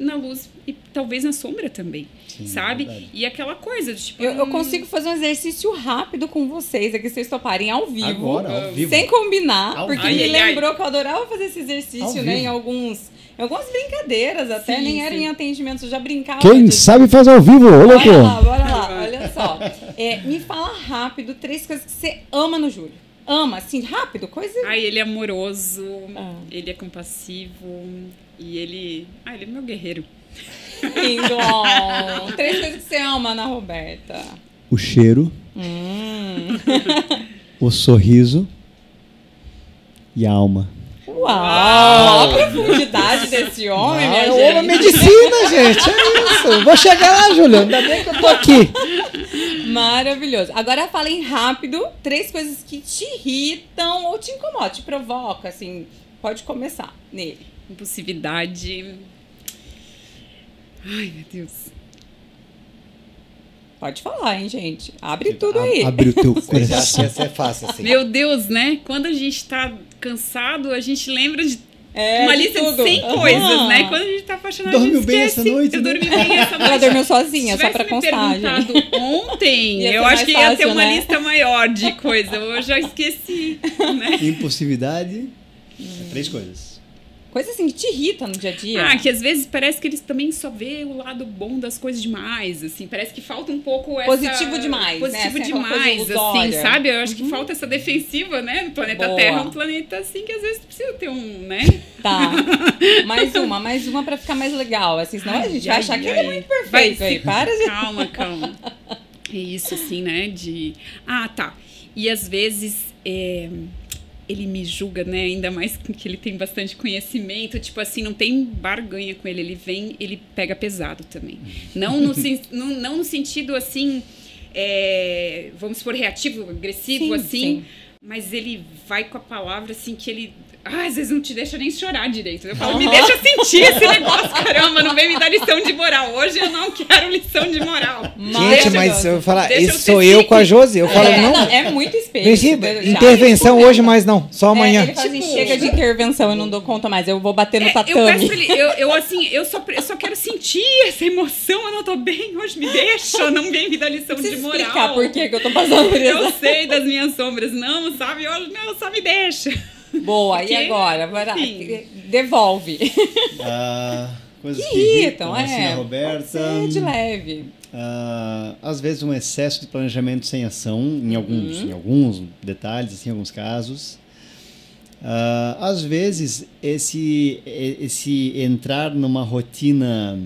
Na luz e talvez na sombra também, Sim, sabe? verdade. E aquela coisa de tipo. Eu, eu hum, consigo fazer um exercício rápido com vocês, aqui vocês toparem ao vivo. Agora, ao vivo. Sem combinar, Ao porque vivo. me Ai, ai, ai. lembrou que eu adorava fazer esse Ao exercício, né? vivo. Em alguns. Em algumas brincadeiras até, Sim, nem era sim. em atendimento, eu já brincava. Quem disso. sabe faz ao vivo, ô louco! Bora lá, bora lá, olha só. *laughs* É, me fala rápido três coisas que você ama no Júlio. Ama, assim, rápido, coisa. Ai, ele é amoroso, Ah. ele é compassivo e ele. Ah, ele é meu guerreiro. lindo. *laughs* três coisas que você ama na Roberta. O cheiro, Hum. o sorriso e a alma. Uau! A profundidade desse homem, Ah, minha eu gente. amo medicina, gente. É isso. Vou chegar lá, Júlio. Ainda bem que eu tô aqui. Maravilhoso. Agora falem rápido três coisas que te irritam ou te incomodam, te provoca, assim. Pode começar nele. Impulsividade. Ai, meu Deus. Pode falar, hein, gente? Abre tudo aí. Abre o teu *laughs* coração. ia ser fácil assim. Meu Deus, né? Quando a gente tá cansado, a gente lembra de É, uma de lista de tudo. 100 Aham. coisas, né? Quando a gente tá apaixonado, Dormiu a gente bem esquece. essa noite, Eu né? dormi bem essa noite. Ela dormiu sozinha, Se só pra constar, gente. perguntado ontem, eu acho que ia ter fácil, uma né? lista maior de coisa. Eu já esqueci, né? Impulsividade. É três coisas. Coisa assim que te irrita no dia a dia. Ah, que às vezes parece que eles também só vê o lado bom das coisas demais, assim. Parece que falta um pouco essa... Positivo demais, né? Positivo coisa demais, assim, sabe? Eu acho que falta essa defensiva, né? No planeta Boa. Terra é um planeta, assim, que às vezes precisa ter um, né? Tá. *laughs* Mais uma, mais uma pra ficar mais legal. Assim, senão a gente vai Ai, achar que ai, ele é ai. muito perfeito Vai, aí. Para de. Calma, calma. É isso, assim, né? De. Ah, tá. E às vezes é, ele me julga, né? Ainda mais que ele tem bastante conhecimento. Tipo assim, não tem barganha com ele. Ele vem, ele pega pesado também. Não no, sen- não, não no sentido assim. é, vamos supor, reativo, agressivo, Sim, assim. sim. Mas ele vai com a palavra assim que ele. Ah, às vezes não te deixa nem chorar direito. Eu falo, me deixa sentir esse negócio, caramba, não vem me dar lição de moral. Hoje eu não quero lição de moral. Gente, mas eu vou falar, Deixa eu isso ser sou eu com a. Josi. Eu falo, é, não. é muito espelho. Já. intervenção hoje, mas não. Só É, amanhã. ele fala assim, chega de intervenção, eu não dou conta mais. Eu vou bater no É, eu peço tatame. pra ele, eu, eu assim, eu só, eu só quero sentir essa emoção, eu não tô bem, hoje me deixa, não vem me dar lição de moral. explicar por que eu tô passando por Eu isso. sei das minhas sombras, não, sabe? Eu, não, só me deixa. Boa, Porque, e agora? Vai lá, enfim. devolve. *laughs* Ah, coisas que, Que irritam, assim, é. Roberta. Pode ser de leve. Ah, às vezes um excesso de planejamento sem ação, em alguns, Uhum. em alguns detalhes, assim, em alguns casos. Ah, às vezes esse, esse entrar numa rotina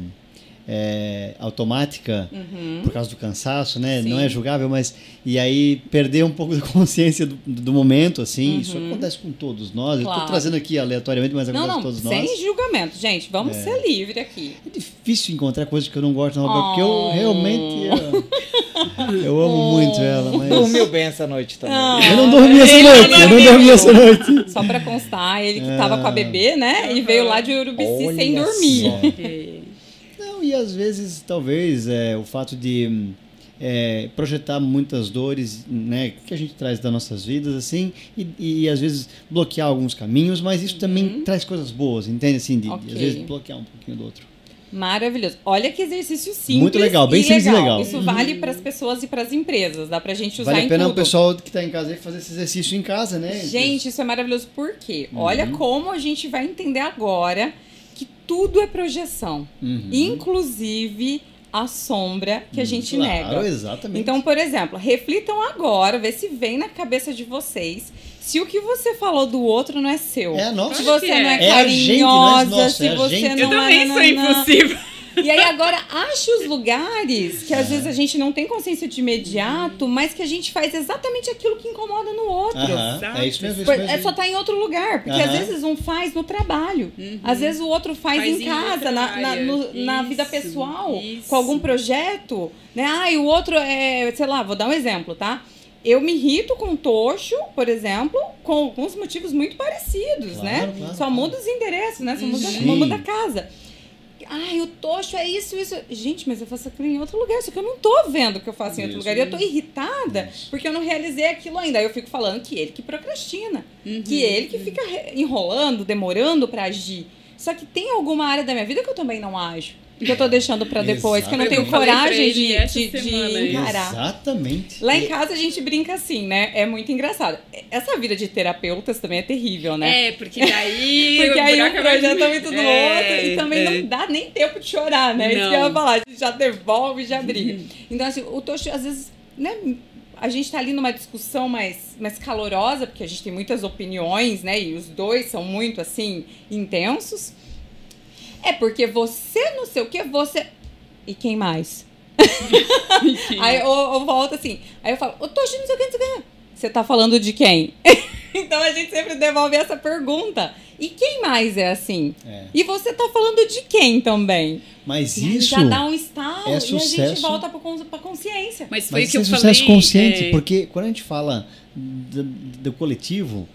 é, automática Uhum. por causa do cansaço, né? Sim. Não é julgável, mas e aí perder um pouco da *laughs* consciência do, do momento, assim. Isso acontece com todos nós. Eu Uhum. Claro. estou trazendo aqui aleatoriamente, mas Não, acontece não, com todos nós. sem julgamento. Gente, vamos ser livre aqui. É difícil encontrar coisas que eu não gosto, não, Roberto, porque eu Oh. realmente *laughs* eu, eu amo muito ela, mas Dormiu bem essa noite também. Ah. eu não dormi essa Ele não noite, eu não dormi essa noite. Só pra constar, ele que tava com a bebê, né? E veio lá de Urubici Olha sem dormir. *laughs* e às vezes talvez é, o fato de é, projetar muitas dores, né, que a gente traz das nossas vidas, assim, e, e às vezes bloquear alguns caminhos, mas isso também traz coisas boas, entende? Assim, de, de, Ok. às vezes bloquear um pouquinho do outro. Maravilhoso. Olha que exercício simples. Muito legal, bem simples e legal. Isso vale para as pessoas e para as empresas. Dá pra gente usar Vale a pena o pessoal que está em casa fazer esse exercício em casa, né? Gente, isso é maravilhoso. Por quê? Uhum. Olha como a gente vai entender agora tudo é projeção. Uhum. Inclusive a sombra que a gente claro, nega. exatamente. Então, por exemplo, reflitam agora, vê se vem na cabeça de vocês se o que você falou do outro não é seu. É a nossa. Se você que não é é. É a gente, não é carinhosa, se é você não Eu também é sou impossível. E aí agora ache os lugares que às vezes a gente não tem consciência de imediato, mas que a gente faz exatamente aquilo que incomoda no outro. Exato. É isso mesmo. É isso mesmo. É só estar em outro lugar, porque às vezes um faz no trabalho, Uhum. às vezes o outro faz, Faz em casa, na, na, no- na vida pessoal, isso. com algum projeto, né? Ah, e o outro é, sei lá, vou dar um exemplo, tá? Eu me irrito com o Tocho, por exemplo, com alguns motivos muito parecidos, Claro, né? claro, Só claro. muda os endereços, né? Só muda, Sim. muda a casa. Ai, o Tocho é isso, isso. Gente, mas eu faço aquilo em outro lugar, só que eu não tô vendo que eu faço em outro Isso. lugar. E eu tô irritada Isso. porque eu não realizei aquilo ainda. Aí eu fico falando que ele que procrastina, Uhum. que ele que fica re- enrolando, demorando pra agir. Só que tem alguma área da minha vida que eu também não ajo. Que eu tô deixando pra depois, que eu não tenho coragem de, de, de isso. encarar. Exatamente. Lá em casa a gente brinca assim, né? É muito engraçado. Essa vida de terapeutas também é terrível, né? É, porque daí. *laughs* Porque o aí um é mais- projeta muito do É, outro e também é. não dá nem tempo de chorar, né? Isso Não. que eu ia falar, a gente já devolve, já briga. Então, assim, o Tocho, às vezes, né? A gente tá ali numa discussão mais, mais calorosa, porque a gente tem muitas opiniões, né? E os dois são muito, assim, intensos. É porque você não sei o que, você. E quem mais? *laughs* Aí eu, eu volto assim. Aí eu falo, ô Toshi, não sei o que, não sei o que. Você tá falando de quem? *laughs* então a gente sempre devolve essa pergunta. E quem mais é assim? É. E você tá falando de quem também? Mas E isso. já dá um estalo é e a gente sucesso. volta pra, cons- pra consciência. Mas foi Mas o que eu isso é falei. sucesso consciente, é, porque quando a gente fala do, do coletivo,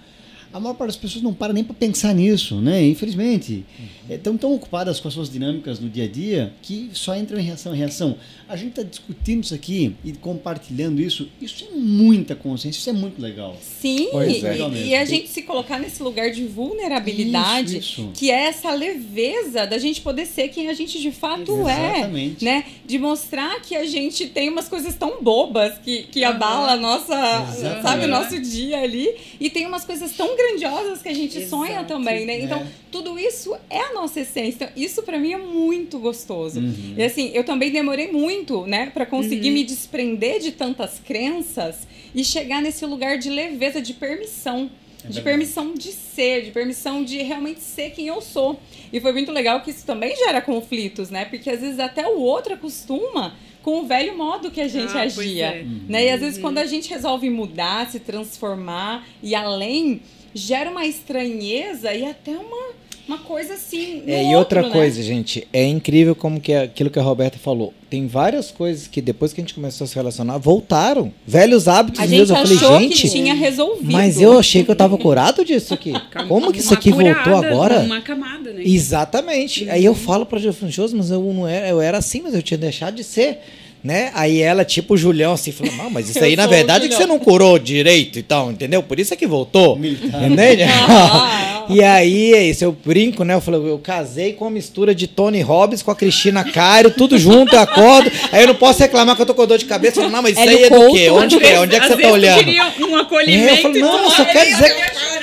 a maior parte das pessoas não para nem para pensar nisso, né? Infelizmente. Estão tão ocupadas com as suas dinâmicas no dia a dia que só entram em reação em reação. A gente está discutindo isso aqui e compartilhando isso. Isso é muita consciência, isso é muito legal. Sim, Pois é. e, e a gente se colocar nesse lugar de vulnerabilidade, Isso, isso. que é essa leveza da gente poder ser quem a gente de fato é. Exatamente. né? De mostrar que a gente tem umas coisas tão bobas que, que abala a nossa, Exatamente. sabe, o nosso dia ali. E tem umas coisas tão grandiosas que a gente sonha Exato. também, né? Então, É. tudo isso é a nossa essência. Então, isso pra mim é muito gostoso. Uhum. E assim, eu também demorei muito, né, Pra conseguir Uhum. me desprender de tantas crenças e chegar nesse lugar de leveza, de permissão. É de permissão de ser, de permissão de realmente ser quem eu sou. E foi muito legal que isso também gera conflitos, né? Porque às vezes até o outro acostuma com o velho modo que a gente Ah, agia. é. Né? E às vezes quando a gente resolve mudar, se transformar e além, gera uma estranheza e até uma, uma coisa assim. no É, e outra outro, né? coisa, gente, é incrível como que é aquilo que a Roberta falou. Tem várias coisas que depois que a gente começou a se relacionar, voltaram. Velhos hábitos A meus. gente Eu falei, achou gente, que tinha resolvido. mas eu achei que eu tava curado disso aqui. *laughs* Como que isso aqui voltou curada agora? Uma camada, né? Exatamente. Aí eu falo pra Josi, mas eu não era, eu era assim, mas eu tinha deixado de ser. Né? Aí ela, tipo o Julião, assim, falou: Não, mas isso aí na verdade é que você Julião." não curou direito e tal, entendeu? Por isso é que voltou. Militar. Entende? *laughs* *laughs* Ah, E aí, é isso, eu brinco, né? Eu falei, eu casei com a mistura de Tony Robbins com a Cristina Cairo, tudo junto, eu acordo. Aí eu não posso reclamar que eu tô com dor de cabeça. Eu falo, não, mas isso aí é do quê? Onde que é? Onde é que você tá olhando? queria um É, acolhimento eu falei, e não, eu só quero dizer eu.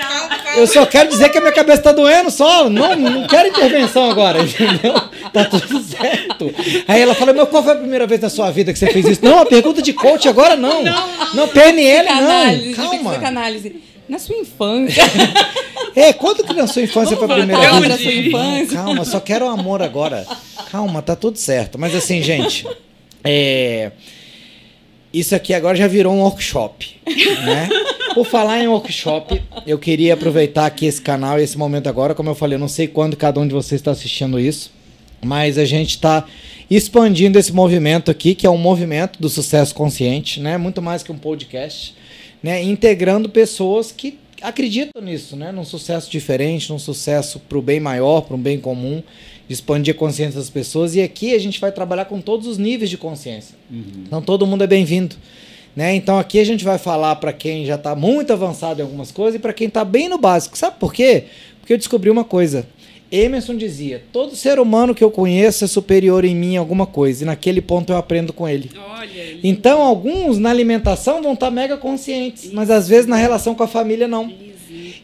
Eu só quero dizer que a minha cabeça tá doendo só. Não, não quero intervenção agora, entendeu? Tá tudo certo. Aí ela fala, meu, qual foi a primeira vez na sua vida que você fez isso? Não, a pergunta de coach agora não. Não, PNL Psicanálise, não. Calma. psicanálise. Na sua infância. *laughs* É, quando que na sua infância foi a primeira vez? pra sua infância. Calma, só quero amor agora. Calma, tá tudo certo. Mas assim, gente, é, isso aqui agora já virou um workshop, né? Por falar em workshop, eu queria aproveitar aqui esse canal e esse momento agora, como eu falei, eu não sei quando cada um de vocês está assistindo isso, mas a gente está expandindo esse movimento aqui, que é um movimento do sucesso consciente, né? Muito mais que um podcast, né? Integrando pessoas que acreditam nisso, né? Num sucesso diferente, num sucesso para o bem maior, para um bem comum, de expandir a consciência das pessoas. E aqui a gente vai trabalhar com todos os níveis de consciência. Então todo mundo é bem-vindo. Né? Então aqui a gente vai falar para quem já está muito avançado em algumas coisas e para quem está bem no básico. Sabe por quê? Porque eu descobri uma coisa. Emerson dizia: todo ser humano que eu conheço é superior em mim em alguma coisa, e naquele ponto eu aprendo com ele. Olha. Então, alguns na alimentação vão estar mega conscientes, mas às vezes na relação com a família não.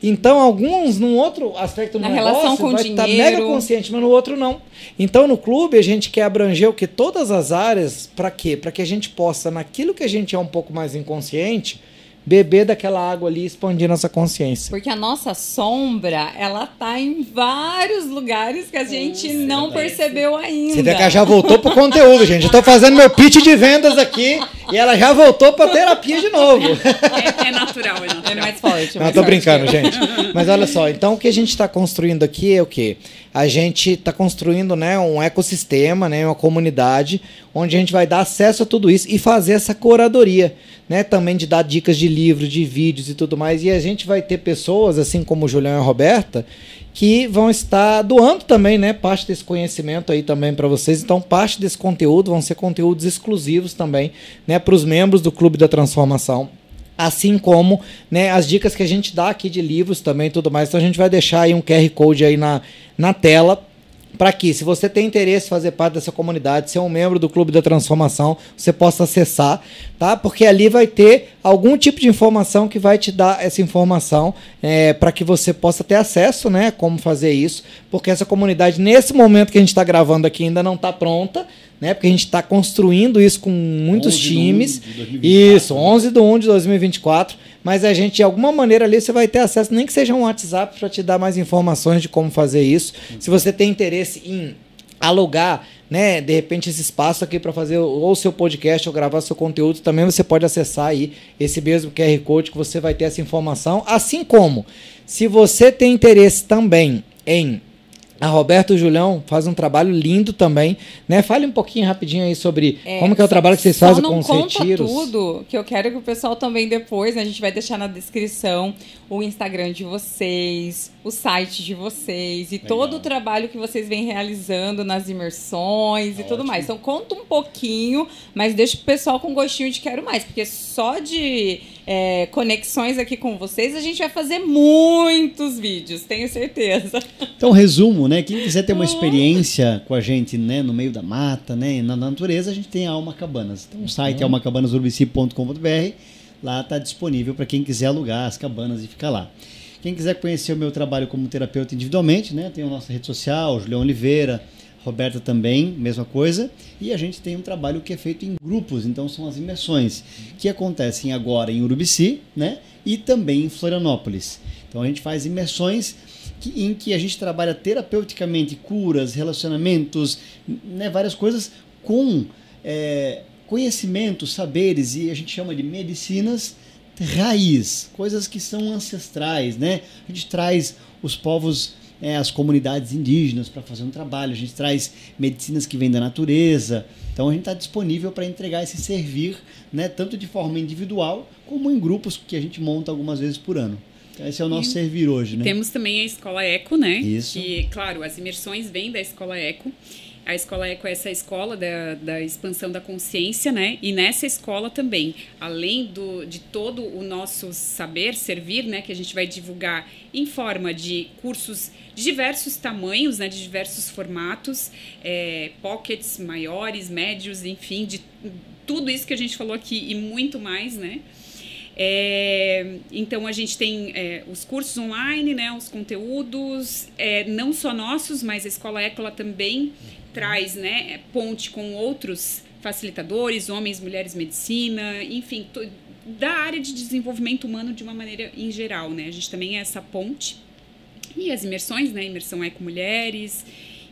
Então, alguns num outro aspecto do Na negócio relação com vai estar dinheiro. mega consciente, mas no outro não. Então, no clube a gente quer abranger o que todas as áreas, para quê? Para que a gente possa naquilo que a gente é um pouco mais inconsciente, beber daquela água ali e expandir nossa consciência. Porque a nossa sombra, ela tá em vários lugares que a gente não percebeu ainda. Você vê que ela já voltou pro conteúdo, gente. Eu tô fazendo meu pitch de vendas aqui e ela já voltou pra terapia de novo. É, é natural, é É natural. mais forte. é Não, mais tô forte. brincando, gente. Mas olha só, então o que a gente está construindo aqui é o quê? A gente está construindo né, um ecossistema, né, uma comunidade, onde a gente vai dar acesso a tudo isso e fazer essa curadoria, né? Também de dar dicas de livros, de vídeos e tudo mais. E a gente vai ter pessoas, assim como o Julião e a Roberta, que vão estar doando também, né, parte desse conhecimento aí também para vocês. Então, parte desse conteúdo vão ser conteúdos exclusivos também, né, para os membros do Clube da Transformação. Assim como né, as dicas que a gente dá aqui de livros também tudo mais. Então a gente vai deixar aí um QR Code aí na, na tela para que, se você tem interesse em fazer parte dessa comunidade, ser um membro do Clube da Transformação, você possa acessar, tá? Porque ali vai ter algum tipo de informação que vai te dar essa informação para que você possa ter acesso, né? Como fazer isso, porque essa comunidade, nesse momento que a gente está gravando aqui, ainda não está pronta, né? Porque a gente está construindo isso com muitos 11 de times. 1 de 2024, Isso, 11 de 1 de 2024. Mas a gente, de alguma maneira ali, você vai ter acesso, nem que seja um WhatsApp, para te dar mais informações de como fazer isso. Se você tem interesse em alugar, né, de repente esse espaço aqui para fazer ou o seu podcast ou gravar seu conteúdo, também você pode acessar aí esse mesmo QR Code que você vai ter essa informação, assim como se você tem interesse também em a Roberto e o Julião faz um trabalho lindo também, né? Fale um pouquinho rapidinho aí sobre como que é o trabalho que vocês fazem com os conta retiros. tudo, que eu quero que o pessoal também depois, né, a gente vai deixar na descrição o Instagram de vocês, o site de vocês e Legal. todo o trabalho que vocês vêm realizando nas imersões e tudo Ótimo. mais. Então conta um pouquinho, mas deixa o pessoal com gostinho de quero mais, porque só de é, conexões aqui com vocês a gente vai fazer muitos vídeos, tenho certeza. Então, resumo, né? Quem quiser ter uma experiência com a gente, né, no meio da mata, né, na natureza, a gente tem a Alma Cabanas. Então, o site é almacabanasurbicipe.com.br. Lá está disponível para quem quiser alugar as cabanas e ficar lá. Quem quiser conhecer o meu trabalho como terapeuta individualmente, né, tem a nossa rede social, Julião Oliveira, Roberta também, mesma coisa. E a gente tem um trabalho que é feito em grupos, então são as imersões, que acontecem agora em Urubici, né, e também em Florianópolis. Então a gente faz imersões que- em que a gente trabalha terapeuticamente curas, relacionamentos, né, várias coisas com é, conhecimentos, saberes e a gente chama de medicinas raiz, coisas que são ancestrais, né? A gente traz os povos, é, as comunidades indígenas para fazer um trabalho, a gente traz medicinas que vêm da natureza. Então a gente está disponível para entregar esse servir, né? Tanto de forma individual como em grupos que a gente monta algumas vezes por ano. Então, esse é o nosso E servir hoje, né? Temos também a Escola Eco, né? Isso. Que, claro, as imersões vêm da Escola Eco. A Escola Eco é essa escola da, da expansão da consciência, né? E nessa escola também, além do, de todo o nosso saber servir, né? Que a gente vai divulgar em forma de cursos de diversos tamanhos, né? De diversos formatos, é, pockets maiores, médios, enfim, de tudo isso que a gente falou aqui e muito mais, né? É, então a gente tem é, os cursos online, né, os conteúdos, é, não só nossos, mas a Escola Eco ela também traz né, ponte com outros facilitadores, homens, mulheres, medicina, enfim, da área de desenvolvimento humano de uma maneira em geral. Né? A gente também é essa ponte. E as imersões, né? Imersão Eco Mulheres,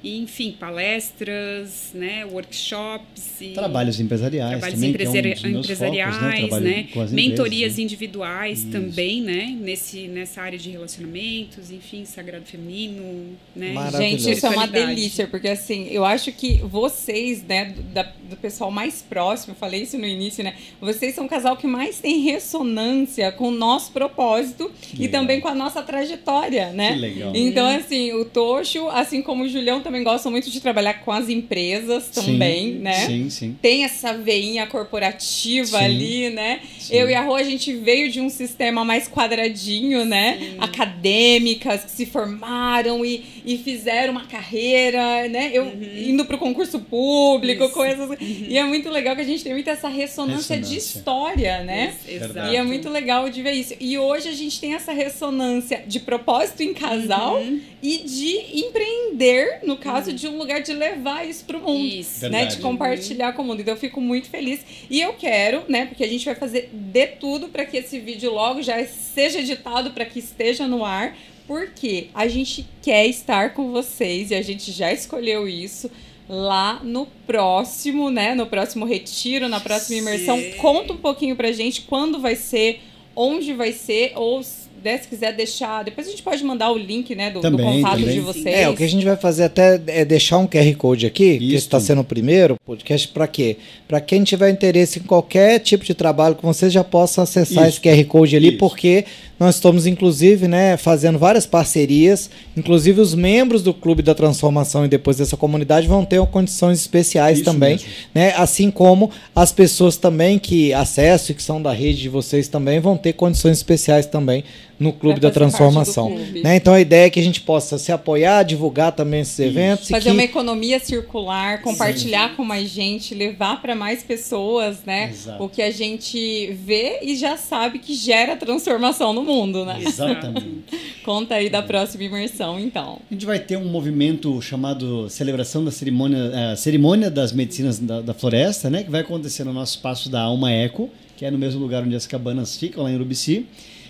e, enfim, palestras, né? workshops. E Trabalhos empresariais trabalhos também, que é um empresari- empresariais, focos, né? Né? mentorias empresas, né? individuais Isso. também, né? Nesse, nessa área de relacionamentos, enfim, sagrado feminino, né? Maravilhoso. Gente, isso é uma delícia, porque assim, eu acho que vocês, né, da- do pessoal mais próximo, eu falei isso no início, né? Vocês são o casal que mais tem ressonância com o nosso propósito e legal. também com a nossa trajetória, né? Que legal. Então, assim, o Tocho, assim como o Julião, também gostam muito de trabalhar com as empresas também, sim, né? Sim, sim. Tem essa veinha corporativa Sim. ali, né? Sim. Eu e a Rô, a gente veio de um sistema mais quadradinho, né? Acadêmicas que se formaram e, e fizeram uma carreira, né? Eu indo pro concurso público, Isso. coisas. E é muito legal que a gente tem muita essa ressonância, de Ressonância. história, né? Exato. E é muito legal de ver isso. E hoje a gente tem essa ressonância de propósito em casal Uhum. e de empreender, no caso, de um lugar de levar isso pro mundo Isso. né, Verdade. de compartilhar com o mundo. Então eu fico muito feliz. E eu quero, né, porque a gente vai fazer de tudo para que esse vídeo logo já seja editado para que esteja no ar, porque a gente quer estar com vocês e a gente já escolheu isso lá no próximo, né, no próximo retiro, na próxima imersão. Sim. Conta um pouquinho pra gente quando vai ser, onde vai ser ou né, se quiser deixar, depois a gente pode mandar o link, né, do, do Também, contato também. de vocês. É, o que a gente vai fazer até é deixar um QR Code aqui, que Isso. está sendo o primeiro podcast, para quê? Para quem tiver interesse em qualquer tipo de trabalho com vocês já possa acessar Isso. esse QR Code ali, Isso. porque nós estamos, inclusive, né, fazendo várias parcerias, inclusive os membros do Clube da Transformação e depois dessa comunidade vão ter condições especiais Isso também, mesmo. né? Assim como as pessoas também que acessam e que são da rede de vocês também vão ter condições especiais também no Clube da Transformação. clube. Né? Então a ideia é que a gente possa se apoiar, divulgar também esses eventos. e Fazer que- uma economia circular, compartilhar com mais gente, levar para mais pessoas, né? Exato. O que a gente vê e já sabe que gera transformação no mundo, né? Exatamente. *laughs* Conta aí da próxima imersão, então. A gente vai ter um movimento chamado Celebração da Cerimônia, eh, Cerimônia das Medicinas da, da Floresta, né? Que vai acontecer no nosso espaço da Alma Eco, que é no mesmo lugar onde as cabanas ficam, lá em Urubici.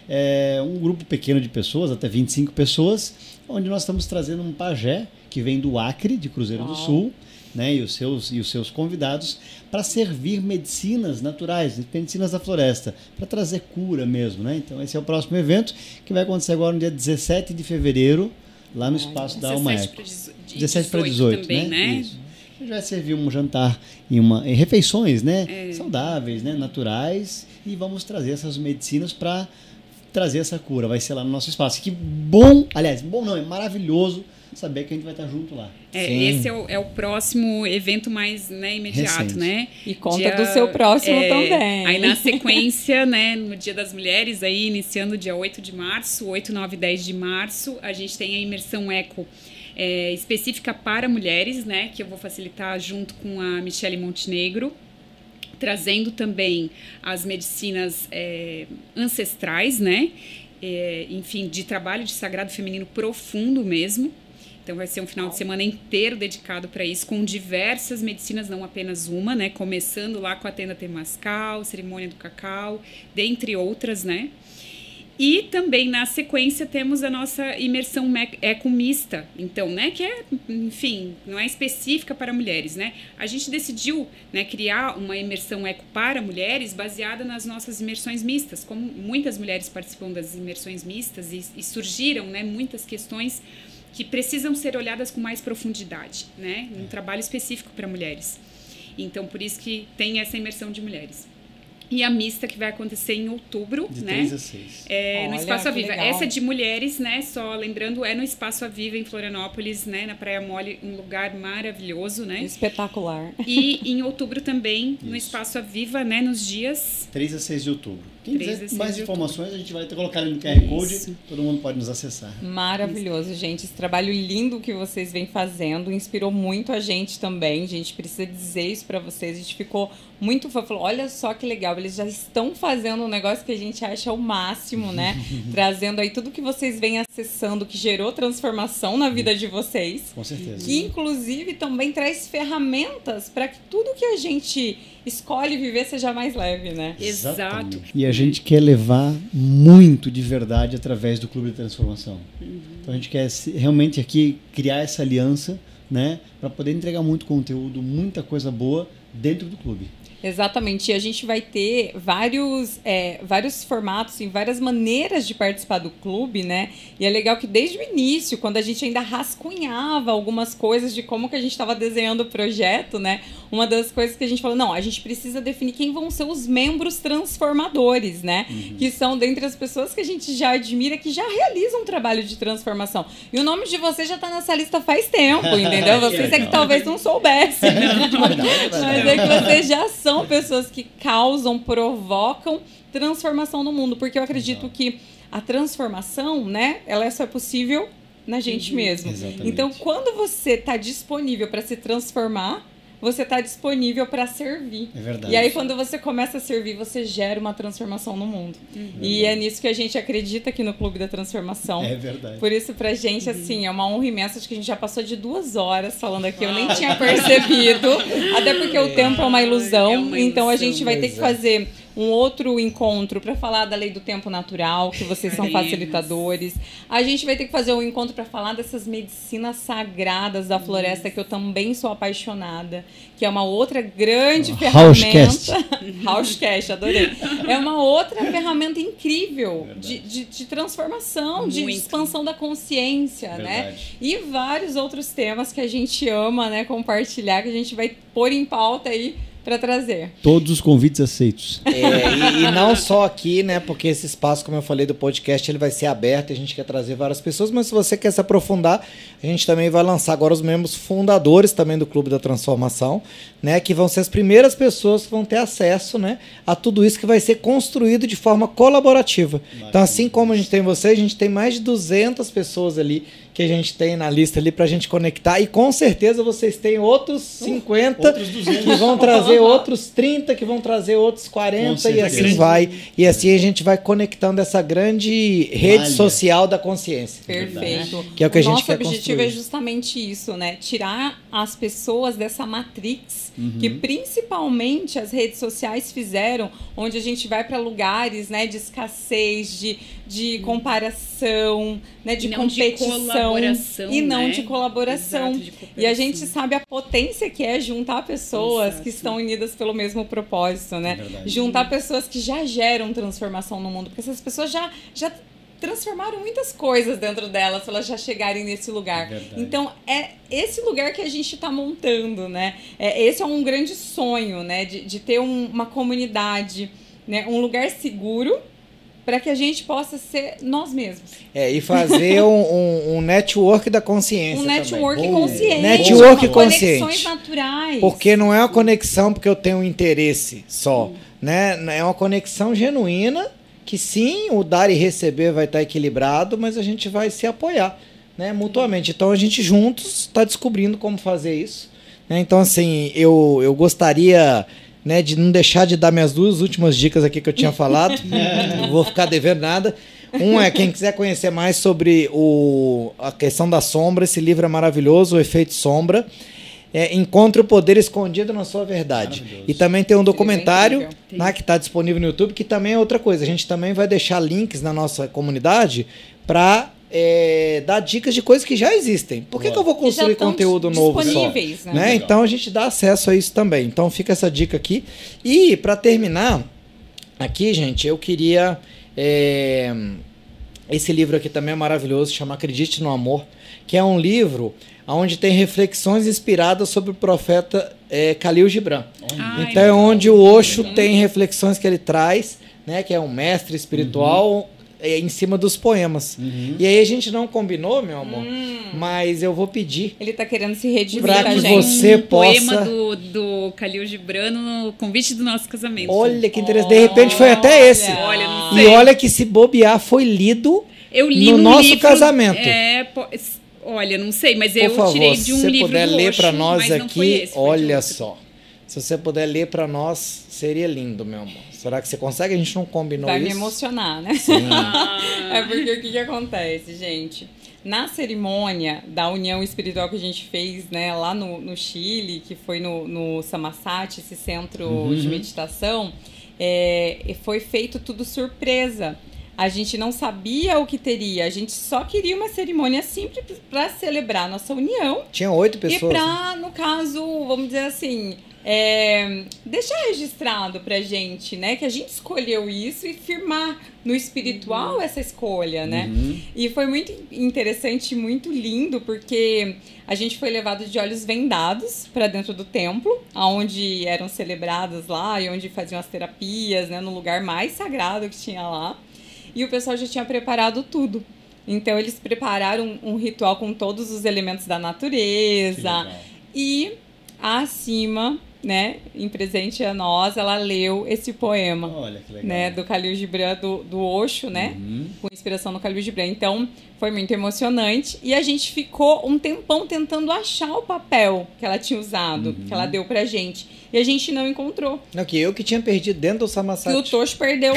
É um grupo pequeno de pessoas, até 25 pessoas, onde nós estamos trazendo um pajé que vem do Acre, de Cruzeiro do. Sul, né? E os seus, e os seus convidados para servir medicinas naturais, medicinas da floresta, para trazer cura mesmo, né? Então esse é o próximo evento que vai acontecer agora no dia 17 de fevereiro, lá no espaço da Alma 17 Eco. para 18, 17 para 18, também, né? Isso. A gente vai servir um jantar e uma em refeições, né? É. Saudáveis, né? Naturais e vamos trazer essas medicinas para trazer essa cura. Vai ser lá no nosso espaço. Que bom, aliás, bom não, é maravilhoso saber que a gente vai estar junto lá. É, Sim. esse é o, é o próximo evento mais né, imediato, Recente. né? E conta Dia- do seu próximo é, também. Aí na sequência, né, no Dia das Mulheres, aí iniciando dia 8 de março, 8, 9 e 10 de março, a gente tem a imersão eco é, específica para mulheres, né, que eu vou facilitar junto com a Michele Montenegro, trazendo também as medicinas é, ancestrais, né, é, enfim, de trabalho de sagrado feminino profundo mesmo. Então vai ser um final de semana inteiro dedicado para isso, com diversas medicinas, não apenas uma, né? Começando lá com a tenda temascal, cerimônia do cacau, dentre outras, né? E também na sequência temos a nossa imersão me- ecomista, então, né, que é, enfim, não é específica para mulheres, né? A gente decidiu, né, criar uma imersão eco para mulheres baseada nas nossas imersões mistas, como muitas mulheres participam das imersões mistas e, e surgiram, né, muitas questões que precisam ser olhadas com mais profundidade, né, um trabalho específico para mulheres. Então, por isso que tem essa imersão de mulheres. E a mista que vai acontecer em outubro, De né? 3 a 6. É, no Olha, Espaço que Aviva. legal. Essa é de mulheres, né? Só lembrando, é no Espaço Aviva, em Florianópolis, né? Na Praia Mole, um lugar maravilhoso, né? Espetacular. E em outubro também, no Isso. Espaço Aviva, né? Nos dias 3 a 6 de outubro. Quem 3 a quiser 6 mais informações, a gente vai colocar ali no QR Code, Isso. todo mundo pode nos acessar. Maravilhoso, gente. Esse trabalho lindo que vocês vêm fazendo inspirou muito a gente também. A gente precisa dizer isso pra vocês. A gente ficou muito fã. Falou, olha só que legal. Eles já estão fazendo um negócio que a gente acha o máximo, né? *laughs* Trazendo aí tudo que vocês vêm acessando, que gerou transformação na vida de vocês. Com certeza. Que inclusive também traz ferramentas para que tudo que a gente escolhe viver seja mais leve, né? Exato. E a gente quer levar muito de verdade através do Clube de Transformação. Então a gente quer realmente aqui criar essa aliança, né, para poder entregar muito conteúdo, muita coisa boa dentro do clube. Exatamente. E a gente vai ter vários, é, vários formatos e várias maneiras de participar do clube, né? E é legal que desde o início, quando a gente ainda rascunhava algumas coisas de como que a gente estava desenhando o projeto, né? uma das coisas que a gente falou, não, a gente precisa definir quem vão ser os membros transformadores, né? Uhum. Que são dentre as pessoas que a gente já admira, que já realizam um trabalho de transformação. E o nome de vocês já tá nessa lista faz tempo, *laughs* entendeu? Vocês é que talvez não soubessem. Mas é que vocês já são pessoas que causam, provocam transformação no mundo. Porque eu acredito que a transformação, né, ela só é possível na gente mesmo. Exatamente. Então, quando você está disponível para se transformar, você está disponível para servir. É verdade. E aí, quando você começa a servir, você gera uma transformação no mundo. E é nisso que a gente acredita aqui no Clube da Transformação. É verdade. Por isso, pra gente, assim, é uma honra imensa. Acho que a gente já passou de duas horas falando aqui. Eu nem tinha percebido. *laughs* Até porque o tempo é uma ilusão. É uma então, a ilusão, gente vai ter que é. fazer um outro encontro para falar da lei do tempo natural, que vocês são facilitadores. A gente vai ter que fazer um encontro para falar dessas medicinas sagradas da floresta, que eu também sou apaixonada, que é uma outra grande Housecast. ferramenta. Housecast, adorei. É uma outra ferramenta incrível de, de, de transformação, de Muito. expansão da consciência, né? Verdade. E vários outros temas que a gente ama, né, compartilhar, que a gente vai pôr em pauta aí para trazer. Todos os convites aceitos. É, e, e não só aqui, né? Porque esse espaço, como eu falei, do podcast, ele vai ser aberto e a gente quer trazer várias pessoas, mas se você quer se aprofundar, a gente também vai lançar agora os membros fundadores também do Clube da Transformação, né? Que vão ser as primeiras pessoas que vão ter acesso, né? A tudo isso que vai ser construído de forma colaborativa. Então, assim como a gente tem você, a gente tem mais de 200 pessoas ali que a gente tem na lista ali pra gente conectar e com certeza vocês têm outros 50 Outros 200. que vão trazer outros 30, que vão trazer outros 40 e assim vai. E assim a gente vai conectando essa grande rede Malha. social da consciência. Perfeito. Que é o que a gente nosso quer objetivo construir. é justamente isso, né? Tirar as pessoas dessa matrix Uhum. que principalmente as redes sociais fizeram, onde a gente vai para lugares, né, de escassez, de, de comparação, né, de E de competição colaboração, e não né? de colaboração. Exato, de E a gente sabe a potência que é juntar pessoas Exato. que estão unidas pelo mesmo propósito, né? É verdade. juntar pessoas que já geram transformação no mundo, porque essas pessoas já, já transformaram muitas coisas dentro delas para elas já chegarem nesse lugar. É verdade. então é esse lugar que a gente está montando, né? É, esse é um grande sonho, né? De, de ter um- uma comunidade, né? Um lugar seguro para que a gente possa ser nós mesmos. É, e fazer *laughs* um, um- um network da consciência. Um também. network Boa. consciente. Network com consciente. Conexões naturais. Porque não é uma conexão porque eu tenho um interesse só, né? É uma conexão genuína que sim, o dar e receber vai estar equilibrado, mas a gente vai se apoiar, né, mutuamente. Então a gente juntos está descobrindo como fazer isso, né? Então assim, eu, eu gostaria, né, de não deixar de dar minhas duas últimas dicas aqui que eu tinha falado. *laughs* não vou ficar devendo nada. Um é quem quiser conhecer mais sobre o, a questão da sombra, esse livro é maravilhoso, o Efeito Sombra. É, Encontre o poder escondido na sua verdade. E também tem um documentário incrível. né, que está disponível no YouTube, que também é outra coisa. A gente também vai deixar links na nossa comunidade para dar dicas de coisas que já existem. Por que, que eu vou construir conteúdo novo só? disponíveis, né? né? Então a gente dá acesso a isso também. Então fica essa dica aqui. E para terminar, aqui, gente, eu queria. é, Esse livro aqui também é maravilhoso, chama Acredite no Amor, que é um livro onde tem reflexões inspiradas sobre o profeta é, Khalil Gibran. Ai, então é onde o Osho tem reflexões que ele traz, né, que é um mestre espiritual, é, em cima dos poemas. Uhum. E aí a gente não combinou, meu amor, Hum. mas eu vou pedir Ele tá querendo se redimir Pra que gente. você um poema possa- do, do Khalil Gibran no convite do nosso casamento. Olha que interessante. De repente foi até esse. Olha, não E sei. olha que se bobear foi lido. eu li no num nosso livro- casamento. É, po- olha, não sei, mas Por eu favor, tirei se de um você livro puder do ler Osho, para nós aqui, esse, olha só. Se você puder ler para nós, seria lindo, meu amor. Será que você consegue? A gente não combinou Vai isso. me emocionar, né? Ah, *laughs* É porque o que, que acontece, gente? Na cerimônia da união espiritual que a gente fez né, lá no, no Chile, que foi no, no esse centro Uhum. de meditação, é, foi feito tudo surpresa. A gente não sabia o que teria, a gente só queria uma cerimônia simples para celebrar a nossa união Tinha oito e pessoas. né? para, no caso, vamos dizer assim, é, deixar registrado pra gente, né? Que a gente escolheu isso e firmar no espiritual Uhum. essa escolha, né? Uhum. E foi muito interessante, muito lindo, porque a gente foi levado de olhos vendados para dentro do templo, onde eram celebradas lá e onde faziam as terapias, né, no lugar mais sagrado que tinha lá. E o pessoal já tinha preparado tudo. Então eles prepararam um, ritual com todos os elementos da natureza e acima, né, em presente a nós, ela leu esse poema, Olha que legal. né, do Khalil Gibran do, do Osho, né? Uhum. com inspiração no Khalil Gibran. Então, foi muito emocionante. E a gente ficou um tempão tentando achar o papel que ela tinha usado, que ela deu pra gente. E a gente não encontrou. Não, que eu que tinha perdido dentro do Que o. Tosh perdeu